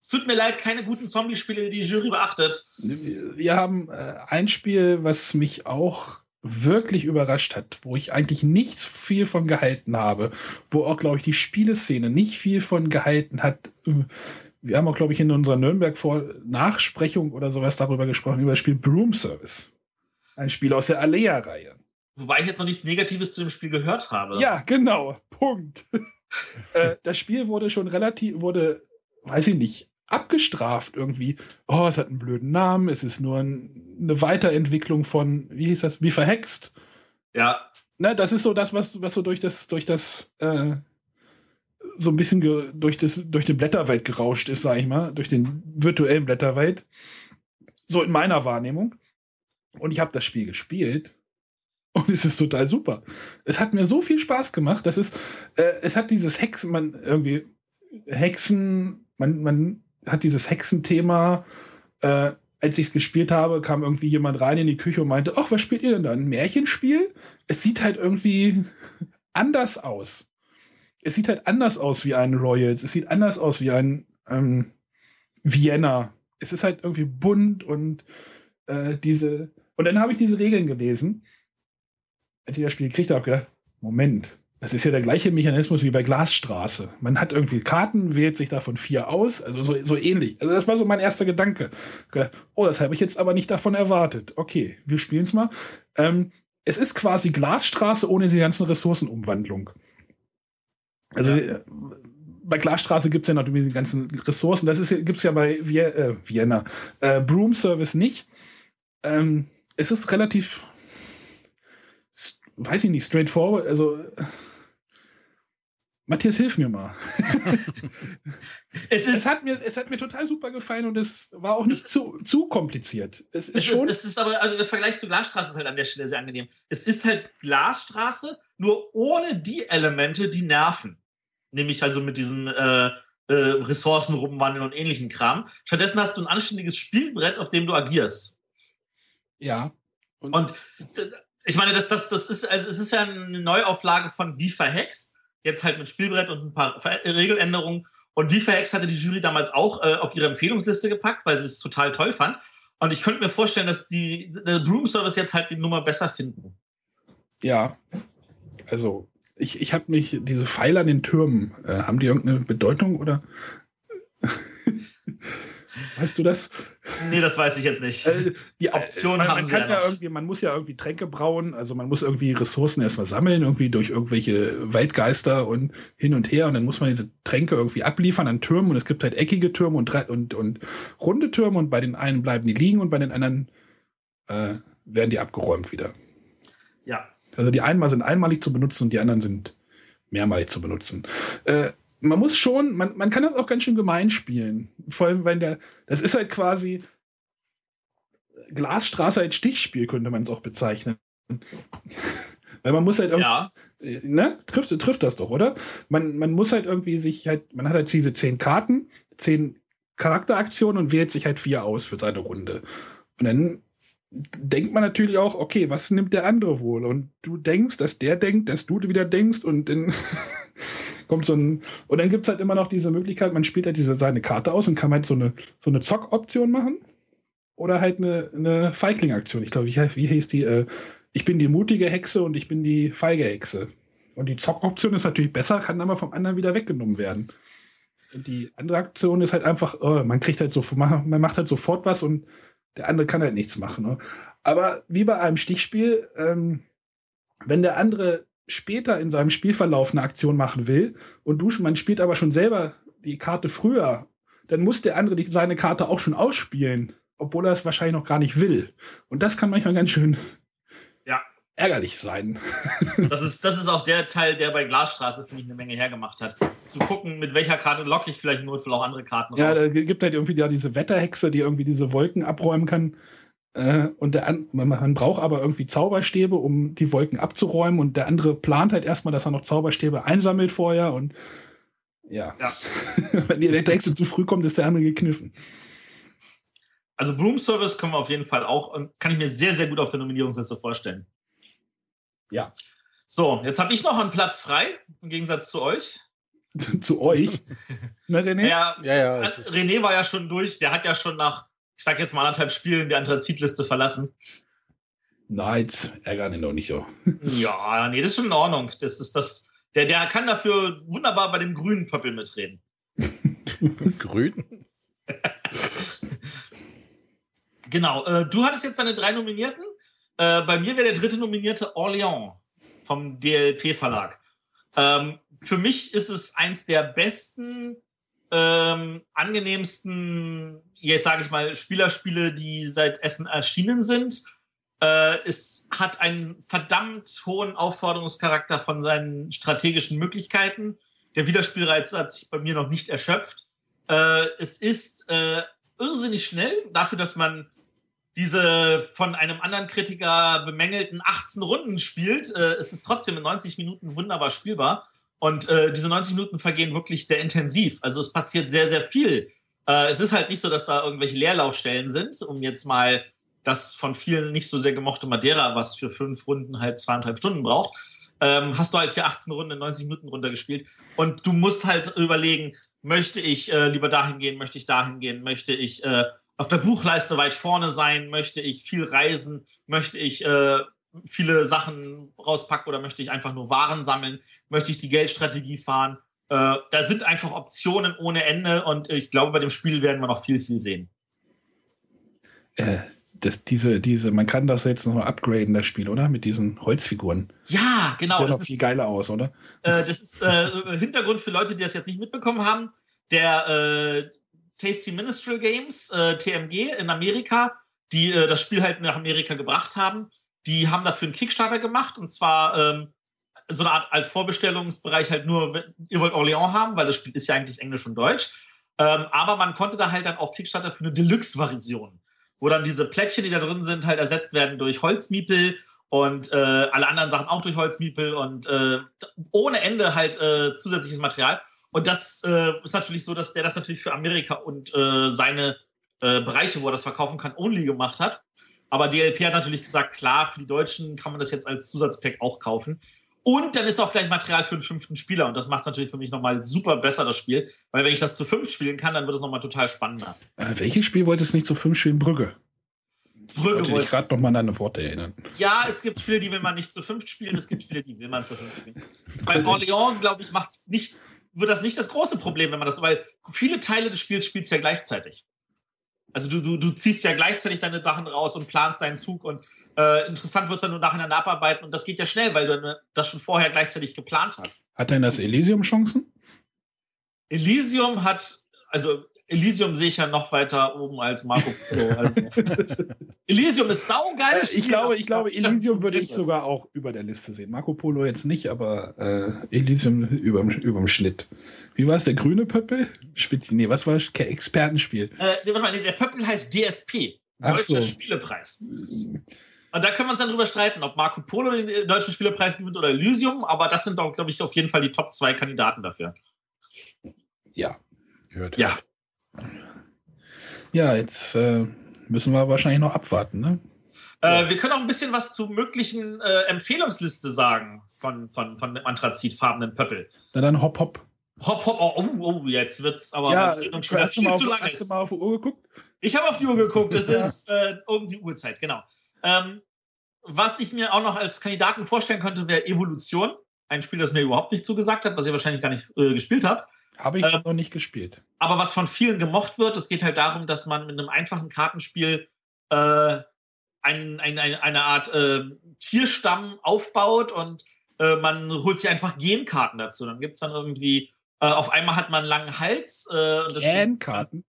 Es tut mir leid, keine guten Zombie-Spiele, die die Jury beachtet. Wir haben äh, ein Spiel, was mich auch wirklich überrascht hat, wo ich eigentlich nichts viel von gehalten habe, wo auch, glaube ich, die Spieleszene nicht viel von gehalten hat. Wir haben auch, glaube ich, in unserer Nürnberg-Nachsprechung oder sowas darüber gesprochen, über das Spiel Broom Service. Ein Spiel aus der Alea-Reihe. Wobei ich jetzt noch nichts Negatives zu dem Spiel gehört habe. Ja, genau. Punkt. äh, das Spiel wurde schon relativ, wurde, weiß ich nicht, abgestraft irgendwie. Oh, es hat einen blöden Namen, es ist nur ein, eine Weiterentwicklung von, wie hieß das, wie verhext. Ja. Ne, das ist so das, was, was so durch das, durch das, äh, so ein bisschen durch, das, durch den Blätterwald gerauscht ist, sag ich mal, durch den virtuellen Blätterwald. So in meiner Wahrnehmung. Und ich habe das Spiel gespielt und es ist total super. Es hat mir so viel Spaß gemacht. Das ist, äh, es hat dieses Hexen, man irgendwie Hexen, man, man hat dieses Hexenthema. Äh, als ich es gespielt habe, kam irgendwie jemand rein in die Küche und meinte, ach, was spielt ihr denn da? Ein Märchenspiel? Es sieht halt irgendwie anders aus. Es sieht halt anders aus wie ein Royals. Es sieht anders aus wie ein ähm, Vienna. Es ist halt irgendwie bunt und äh, diese. Und dann habe ich diese Regeln gelesen. Als ich das Spiel gekriegt habe, gedacht, Moment, das ist ja der gleiche Mechanismus wie bei Glasstraße. Man hat irgendwie Karten, wählt sich davon vier aus, also so, so ähnlich. Also das war so mein erster Gedanke. Oh, das habe ich jetzt aber nicht davon erwartet. Okay, wir spielen es mal. Ähm, es ist quasi Glasstraße ohne die ganzen Ressourcenumwandlung. Also ja. Äh, bei Glasstraße gibt es ja natürlich die ganzen Ressourcen. Das gibt es ja bei Vie äh, Vienna. Äh, Broom Service nicht. Ähm, es ist relativ, weiß ich nicht, straightforward. Also Matthias, hilf mir mal. es, ist, es, hat mir, es hat mir total super gefallen und es war auch nicht zu, zu kompliziert. Es ist, es schon. Ist, es ist aber, also der Vergleich zur Glasstraße ist halt an der Stelle sehr angenehm. Es ist halt Glasstraße, nur ohne die Elemente, die nerven. Nämlich also mit diesen äh, äh, Ressourcen rumwandeln und ähnlichen Kram. Stattdessen hast du ein anständiges Spielbrett, auf dem du agierst. Ja. Und, und ich meine, das, das, das ist, also es ist ja eine Neuauflage von Wie verhext Jetzt halt mit Spielbrett und ein paar Regeländerungen. Und wie verhext hatte die Jury damals auch äh, auf ihre Empfehlungsliste gepackt, weil sie es total toll fand. Und ich könnte mir vorstellen, dass die der Broom Service jetzt halt die Nummer besser finden. Ja, also ich, ich habe mich, diese Pfeile an den Türmen, äh, haben die irgendeine Bedeutung oder? Weißt du das? Nee, das weiß ich jetzt nicht. Äh, die Option man, haben man sie ja, ja irgendwie, Man muss ja irgendwie Tränke brauen, also man muss irgendwie Ressourcen erstmal sammeln, irgendwie durch irgendwelche Waldgeister und hin und her. Und dann muss man diese Tränke irgendwie abliefern an Türmen. Und es gibt halt eckige Türme und, und, und runde Türme. Und bei den einen bleiben die liegen und bei den anderen äh, werden die abgeräumt wieder. Ja. Also die einen sind einmalig zu benutzen und die anderen sind mehrmalig zu benutzen. Äh, man muss schon, man, man kann das auch ganz schön gemein spielen. Vor allem, wenn der, das ist halt quasi Glasstraße als Stichspiel, könnte man es auch bezeichnen. Weil man muss halt irgendwie, ja. ne, trifft, trifft das doch, oder? Man, man muss halt irgendwie sich halt, man hat halt diese zehn Karten, zehn Charakteraktionen und wählt sich halt vier aus für seine Runde. Und dann denkt man natürlich auch, okay, was nimmt der andere wohl? Und du denkst, dass der denkt, dass du wieder denkst und dann kommt so ein. Und dann gibt es halt immer noch diese Möglichkeit, man spielt halt diese, seine Karte aus und kann halt so eine, so eine Zock-Option machen. Oder halt eine, eine Feigling-Aktion. Ich glaube, wie, wie hieß die? Äh, ich bin die mutige Hexe und ich bin die feige Hexe. Und die Zock-Option ist natürlich besser, kann aber vom anderen wieder weggenommen werden. Und die andere Aktion ist halt einfach, oh, man kriegt halt so, man macht halt sofort was und der andere kann halt nichts machen. Ne? Aber wie bei einem Stichspiel, ähm, wenn der andere später in seinem Spielverlauf eine Aktion machen will und du, man spielt aber schon selber die Karte früher, dann muss der andere die, seine Karte auch schon ausspielen, obwohl er es wahrscheinlich noch gar nicht will. Und das kann manchmal ganz schön ja. ärgerlich sein. Das ist, das ist auch der Teil, der bei Glasstraße, finde ich, eine Menge hergemacht hat. Zu gucken, mit welcher Karte locke ich vielleicht nur für auch andere Karten raus. Ja, da gibt halt irgendwie ja diese Wetterhexe, die irgendwie diese Wolken abräumen kann. Äh, und der man braucht aber irgendwie Zauberstäbe, um die Wolken abzuräumen. Und der andere plant halt erstmal, dass er noch Zauberstäbe einsammelt vorher. Und ja. ja. Wenn der Drecksel zu früh kommt, ist der andere gekniffen. Also Broom Service können wir auf jeden Fall auch, kann ich mir sehr, sehr gut auf der Nominierungsliste vorstellen. Ja. So, jetzt habe ich noch einen Platz frei, im Gegensatz zu euch. zu euch? Na, René? Ja, ja, ja René war ja schon durch, der hat ja schon nach ich sag jetzt mal anderthalb Spielen die Anthrazitliste verlassen. Nein, ärgern ihn doch nicht so. ja, nee, das ist schon in Ordnung. Das ist das. Der, der kann dafür wunderbar bei dem grünen Pöppel mitreden. Grün? genau. Äh, du hattest jetzt deine drei Nominierten. Äh, bei mir wäre der dritte nominierte Orléans vom DLP-Verlag. Ähm, für mich ist es eins der besten, ähm, angenehmsten, jetzt sage ich mal, Spielerspiele, die seit Essen erschienen sind. Äh, es hat einen verdammt hohen Aufforderungscharakter von seinen strategischen Möglichkeiten. Der Wiederspielreiz hat sich bei mir noch nicht erschöpft. Äh, es ist äh, irrsinnig schnell dafür, dass man diese von einem anderen Kritiker bemängelten 18 Runden spielt. Äh, es ist trotzdem in 90 Minuten wunderbar spielbar. Und äh, diese 90 Minuten vergehen wirklich sehr intensiv. Also es passiert sehr, sehr viel. Äh, es ist halt nicht so, dass da irgendwelche Leerlaufstellen sind, um jetzt mal das von vielen nicht so sehr gemochte Madeira, was für fünf Runden halt zweieinhalb Stunden braucht, ähm, hast du halt hier 18 Runden in 90 Minuten runtergespielt. Und du musst halt überlegen, möchte ich äh, lieber dahin gehen, möchte ich dahin gehen, möchte ich äh, auf der Buchleiste weit vorne sein, möchte ich viel reisen, möchte ich äh, viele Sachen rauspacken oder möchte ich einfach nur Waren sammeln, möchte ich die Geldstrategie fahren. Äh, da sind einfach Optionen ohne Ende und ich glaube, bei dem Spiel werden wir noch viel, viel sehen. Äh, das, diese, diese, man kann das jetzt noch upgraden, das Spiel, oder? Mit diesen Holzfiguren. Ja, genau. Sieht ja noch viel geiler aus, oder? Äh, das ist äh, Hintergrund für Leute, die das jetzt nicht mitbekommen haben. Der äh, Tasty Ministerial Games, äh, TMG in Amerika, die das Spiel halt nach Amerika gebracht haben, die haben dafür einen Kickstarter gemacht und zwar ähm, so eine Art als Vorbestellungsbereich halt nur, ihr wollt Orléans haben, weil das Spiel ist ja eigentlich Englisch und Deutsch. Ähm, aber man konnte da halt dann auch Kickstarter für eine Deluxe-Version wo dann diese Plättchen, die da drin sind, halt ersetzt werden durch Holzmiepel und äh, alle anderen Sachen auch durch Holzmiepel und äh, ohne Ende halt äh, zusätzliches Material. Und das äh, ist natürlich so, dass der das natürlich für Amerika und äh, seine äh, Bereiche, wo er das verkaufen kann, only gemacht hat. Aber DLP hat natürlich gesagt, klar, für die Deutschen kann man das jetzt als Zusatzpack auch kaufen. Und dann ist auch gleich Material für den fünften Spieler. Und das macht es natürlich für mich nochmal super besser, das Spiel. Weil wenn ich das zu fünf spielen kann, dann wird es nochmal total spannender. Äh, welches Spiel wolltest du nicht zu fünf spielen? Brügge. Brügge wollte ich gerade nochmal an deine Worte erinnern. Ja, es gibt Spiele, die will man nicht zu fünf spielen. Es gibt Spiele, die will man zu fünf spielen. Bei Orléans, glaube ich, macht's nicht, wird das nicht das große Problem, wenn man das, weil viele Teile des Spiels spielst ja gleichzeitig. Also du, du, du ziehst ja gleichzeitig deine Sachen raus und planst deinen Zug und äh, interessant wird es dann nur nachher abarbeiten und das geht ja schnell, weil du das schon vorher gleichzeitig geplant hast. Hat denn das Elysium Chancen? Elysium hat, also Elysium sehe ich ja noch weiter oben als Marco Polo. Also. Elysium ist saugeil. Äh, ich glaube, ich glaube, Elysium würde ich sogar auch über der Liste sehen. Marco Polo jetzt nicht, aber äh, Elysium über dem Schnitt. Wie war es? Der grüne Pöppel? Spitz, nee, was war das? Expertenspiel? Äh, der Pöppel heißt DSP. Deutscher so. Spielepreis. Und da können wir uns dann drüber streiten, ob Marco Polo den äh, deutschen Spielepreis gewinnt oder Elysium, aber das sind doch, glaube ich, auf jeden Fall die Top 2 Kandidaten dafür. Ja. Hört. Ja. Ja, jetzt äh, müssen wir wahrscheinlich noch abwarten, ne? Äh, ja. Wir können auch ein bisschen was zur möglichen äh, Empfehlungsliste sagen von, von, von dem anthrazitfarbenen Pöppel. Na dann hopp, hopp. Hopp, hopp, oh, oh, oh jetzt wird es aber ja, schon du mal auf, zu lang hast du mal auf die Uhr geguckt? Ich habe auf die Uhr geguckt, es ja. ist äh, irgendwie Uhrzeit, genau. Ähm, was ich mir auch noch als Kandidaten vorstellen könnte, wäre Evolution. Ein Spiel, das mir überhaupt nicht zugesagt hat, was ihr wahrscheinlich gar nicht äh, gespielt habt. Habe ich ähm, noch nicht gespielt. Aber was von vielen gemocht wird, es geht halt darum, dass man mit einem einfachen Kartenspiel äh, ein, ein, ein, eine Art äh, Tierstamm aufbaut und äh, man holt sich einfach Genkarten dazu. Dann gibt es dann irgendwie, äh, auf einmal hat man einen langen Hals. Äh, Genkarten?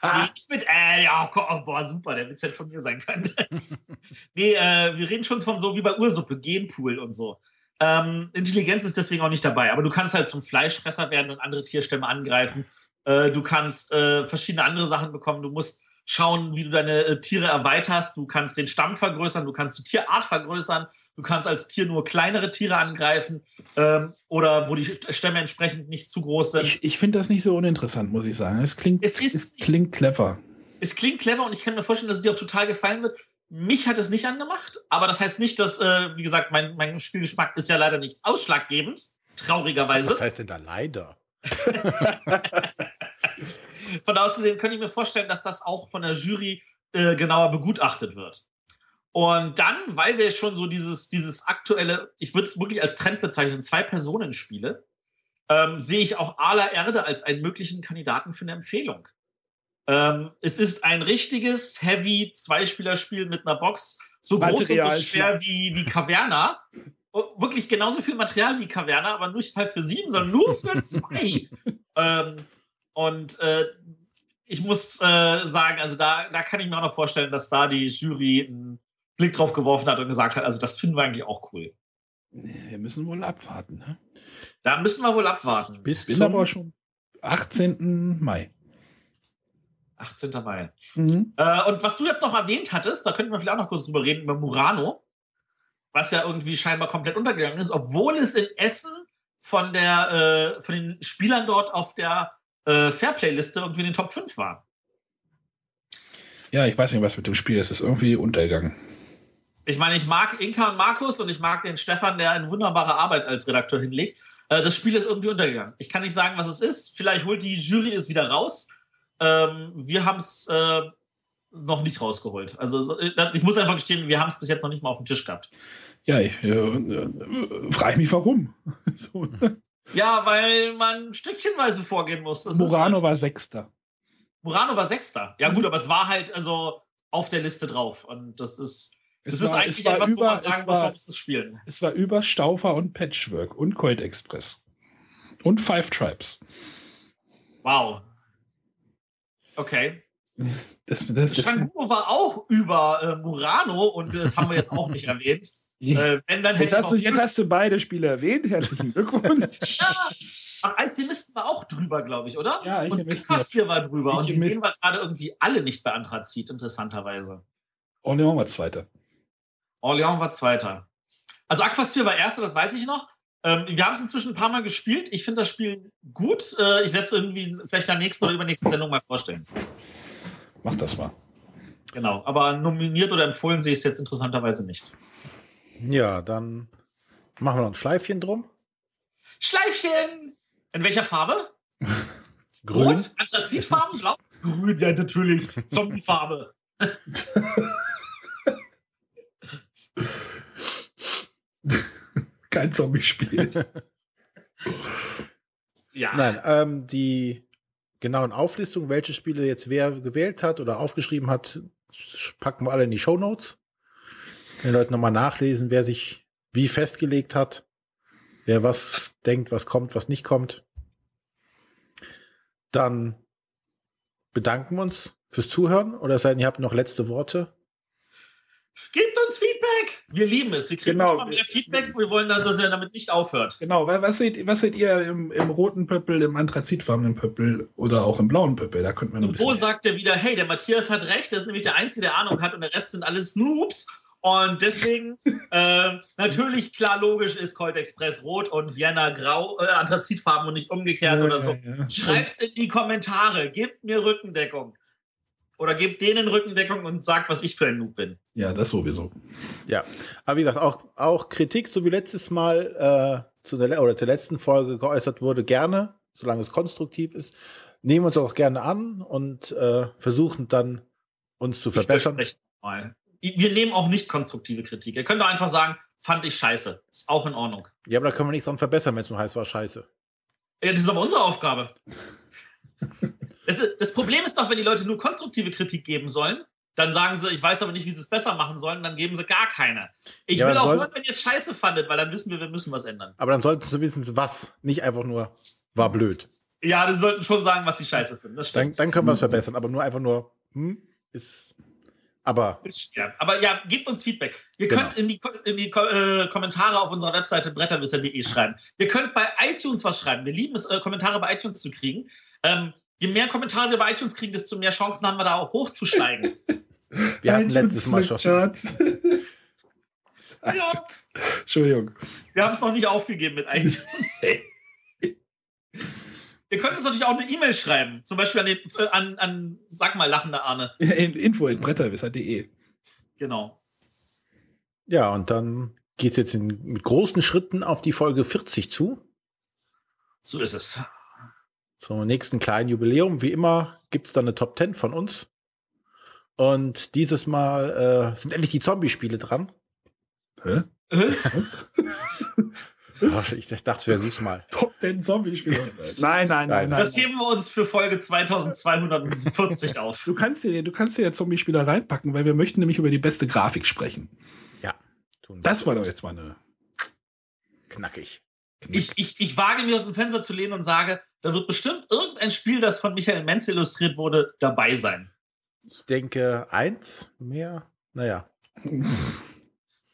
Ah. Nicht mit, äh, ja, oh, boah, super, der Witz hätte von mir sein können. nee, äh, wir reden schon von so wie bei Ursuppe, Genpool und so. Ähm, Intelligenz ist deswegen auch nicht dabei, aber du kannst halt zum Fleischfresser werden und andere Tierstämme angreifen. Äh, du kannst äh, verschiedene andere Sachen bekommen. Du musst schauen, wie du deine äh, Tiere erweiterst. Du kannst den Stamm vergrößern, du kannst die Tierart vergrößern. Du kannst als Tier nur kleinere Tiere angreifen ähm, oder wo die Stämme entsprechend nicht zu groß sind. Ich, ich finde das nicht so uninteressant, muss ich sagen. Es klingt, es, ist, es klingt clever. Es klingt clever und ich kann mir vorstellen, dass es dir auch total gefallen wird. Mich hat es nicht angemacht, aber das heißt nicht, dass, äh, wie gesagt, mein, mein Spielgeschmack ist ja leider nicht ausschlaggebend, traurigerweise. Was heißt denn da leider? von da aus gesehen könnte ich mir vorstellen, dass das auch von der Jury äh, genauer begutachtet wird. Und dann, weil wir schon so dieses, dieses aktuelle, ich würde es wirklich als Trend bezeichnen, Zwei-Personen-Spiele, ähm, sehe ich auch Ala Erde als einen möglichen Kandidaten für eine Empfehlung. Ähm, es ist ein richtiges Heavy Zweispielerspiel mit einer Box, so groß und Material so schwer wie, wie Caverna. Und Wirklich genauso viel Material wie Caverna, aber nicht halt für sieben, sondern nur für zwei. ähm, und äh, ich muss äh, sagen, also da, da kann ich mir auch noch vorstellen, dass da die Jury einen Blick drauf geworfen hat und gesagt hat, also das finden wir eigentlich auch cool. Wir müssen wohl abwarten. Ne? Da müssen wir wohl abwarten. Bis Bin zum, aber schon 18. Mai. 18. Mai. Mhm. Äh, und was du jetzt noch erwähnt hattest, da könnten wir vielleicht auch noch kurz drüber reden, über Murano, was ja irgendwie scheinbar komplett untergegangen ist, obwohl es in Essen von, der, äh, von den Spielern dort auf der äh, Fairplay-Liste irgendwie in den Top 5 war. Ja, ich weiß nicht, was mit dem Spiel ist. Es ist irgendwie untergegangen. Ich meine, ich mag Inka und Markus und ich mag den Stefan, der eine wunderbare Arbeit als Redakteur hinlegt. Äh, das Spiel ist irgendwie untergegangen. Ich kann nicht sagen, was es ist. Vielleicht holt die Jury es wieder raus. Ähm, wir haben es äh, noch nicht rausgeholt. Also so- äh, ich muss einfach gestehen, wir haben es bis jetzt noch nicht mal auf dem Tisch gehabt. Ja, ich äh, äh, frage mich, warum. so. Ja, weil man stückchenweise vorgehen muss. Das Murano war Sechster. Murano war Sechster. Ja, gut, aber es war halt also auf der Liste drauf. Und das ist, das ist eigentlich etwas, wo man sagen es, muss, man war, muss es spielen. es war über Staufer und Patchwork und Colt Express. Und Five Tribes. Wow. Okay. Das, das, das, Shanguro war auch über äh, Murano und das haben wir jetzt auch nicht erwähnt. Äh, wenn, jetzt, hast du, jetzt hast du beide Spiele erwähnt. Herzlichen Glückwunsch. Ja. Ach, Alchemisten war auch drüber, glaube ich, oder? Ja, und Alchemisten Aquasphere war drüber. Und die sehen wir gerade irgendwie alle nicht bei Anthrazit, interessanterweise. Orléans war Zweiter. Orléans war Zweiter. Also Aquasphere war Erster, das weiß ich noch. Ähm, wir haben es inzwischen ein paar Mal gespielt. Ich finde das Spiel gut. Äh, ich werde es irgendwie vielleicht in der nächsten oder übernächsten Sendung mal vorstellen. Mach das mal. Genau. Aber nominiert oder empfohlen sehe ich es jetzt interessanterweise nicht. ja, dann machen wir noch ein Schleifchen drum. Schleifchen! In welcher Farbe? Grün. Rot? Anthrazitfarben? Blau? Grün, ja, natürlich. Zombiefarbe. Kein Zombie-Spiel. Ja. Nein, ähm, die genauen Auflistungen, welche Spiele jetzt wer gewählt hat oder aufgeschrieben hat, packen wir alle in die Shownotes. Können die Leute nochmal nachlesen, wer sich wie festgelegt hat, wer was denkt, was kommt, was nicht kommt. Dann bedanken wir uns fürs Zuhören oder es sei denn, ihr habt noch letzte Worte. Gebt uns Feedback! Wir lieben es. Wir kriegen Genau. immer mehr Feedback. Wir wollen, dass er damit nicht aufhört. Genau, wa- was seht, was seht ihr im, im roten Pöppel, im anthrazitfarbenen Pöppel oder auch im blauen Pöppel? Da könnten wir noch ein Und wo bisschen. sagt er wieder, hey, der Matthias hat recht, das ist nämlich der Einzige, der Ahnung hat und der Rest sind alles Noobs. Und deswegen, äh, natürlich, klar, logisch ist Colt Express rot und Vienna grau, äh, Anthrazitfarben und nicht umgekehrt oder so. Ja, ja. Schreibt's in die Kommentare, gebt mir Rückendeckung. Oder gebt denen Rückendeckung und sagt, was ich für ein Noob bin. ja, das sowieso. Ja, aber wie gesagt, auch, auch Kritik, so wie letztes Mal äh, zu der, oder zur letzten Folge geäußert wurde, gerne, solange es konstruktiv ist. Nehmen wir uns auch gerne an und äh, versuchen dann uns zu verbessern. Wir nehmen auch nicht konstruktive Kritik. Ihr könnt doch einfach sagen, fand ich scheiße. Ist auch in Ordnung. Ja, aber da können wir nichts dran verbessern, wenn es nur heißt, war scheiße. Ja, das ist aber unsere Aufgabe. Das, ist, das Problem ist doch, wenn die Leute nur konstruktive Kritik geben sollen, dann sagen sie, ich weiß aber nicht, wie sie es besser machen sollen, dann geben sie gar keine. Ich Ja, will auch hören, wenn ihr es scheiße fandet, weil dann wissen wir, wir müssen was ändern. Aber dann sollten sie wissen, was. Nicht einfach nur, war blöd. Ja, die sollten schon sagen, was sie scheiße finden. Das Dann, stimmt. dann können wir es verbessern. Aber nur einfach nur, hm, ist. Aber Ist schwer. Aber ja, gebt uns Feedback. Ihr Genau. könnt in die, in die äh, Kommentare auf unserer Webseite bretterwisser.de schreiben. Ihr könnt bei iTunes was schreiben. Wir lieben es, äh, Kommentare bei iTunes zu kriegen. Ähm, je mehr Kommentare wir bei iTunes kriegen, desto mehr Chancen haben wir da auch hochzusteigen. wir hatten letztes Mal schon. Ja. Entschuldigung. Wir haben es noch nicht aufgegeben mit iTunes. Ihr könnt uns natürlich auch eine E-Mail schreiben. Zum Beispiel an, den, an, an sag mal, lachende Arne. In- Info at bretterwisser.de. Genau. Ja, und dann geht es jetzt in, mit großen Schritten auf die Folge 40 zu. So ist es. Zum nächsten kleinen Jubiläum. Wie immer gibt es dann eine Top 10 von uns. Und dieses Mal äh, sind endlich die Zombie-Spiele dran. Hä? Was? Ich dachte, süß mal. Top 10 Zombie-Spiele. Nein, nein, nein, nein. Das heben wir uns für Folge 2240 auf. Du kannst dir, du kannst dir ja Zombie-Spieler reinpacken, weil wir möchten nämlich über die beste Grafik sprechen. Ja. Das war doch jetzt mal eine. knackig. Ich, ich, ich wage mir aus dem Fenster zu lehnen und sage, da wird bestimmt irgendein Spiel, das von Michael Menz illustriert wurde, dabei sein. Ich denke, eins mehr. Naja,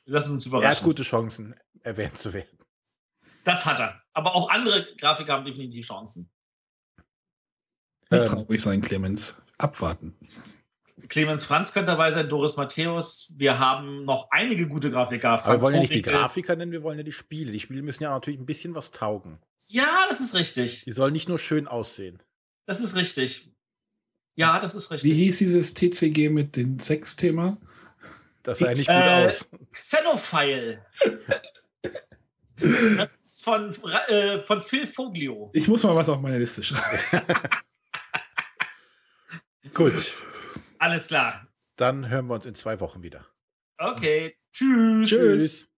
Lass uns er hat überraschen. gute Chancen, erwähnt zu werden. Das hat er. Aber auch andere Grafiker haben definitiv Chancen. Nicht Ähm. traurig sein, Clemens. Abwarten. Clemens Franz könnte dabei sein, Doris Matthäus. Wir haben noch einige gute Grafiker. Aber wir wollen ja nicht die. Grafiker nennen, wir wollen ja die Spiele. Die Spiele müssen ja natürlich ein bisschen was taugen. Ja, das ist richtig. Die sollen nicht nur schön aussehen. Das ist richtig. Ja, das ist Wie richtig. hieß dieses TCG mit dem Sex-Thema? Das sah ja nicht gut Äh, aus. Xenophile. Das ist von, äh, von Phil Foglio. Ich muss mal was auf meine Liste schreiben. Gut, Alles klar. dann hören wir uns in zwei Wochen wieder. Okay. Tschüss. Tschüss.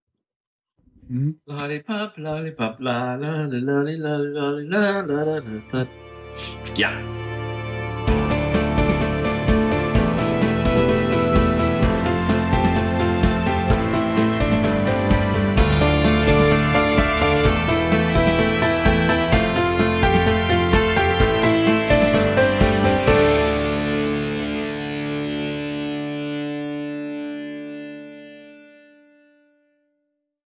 Hm? Lollipop, lollipop, la, la, la, la, la, la, la, la, la, la, la. Ja.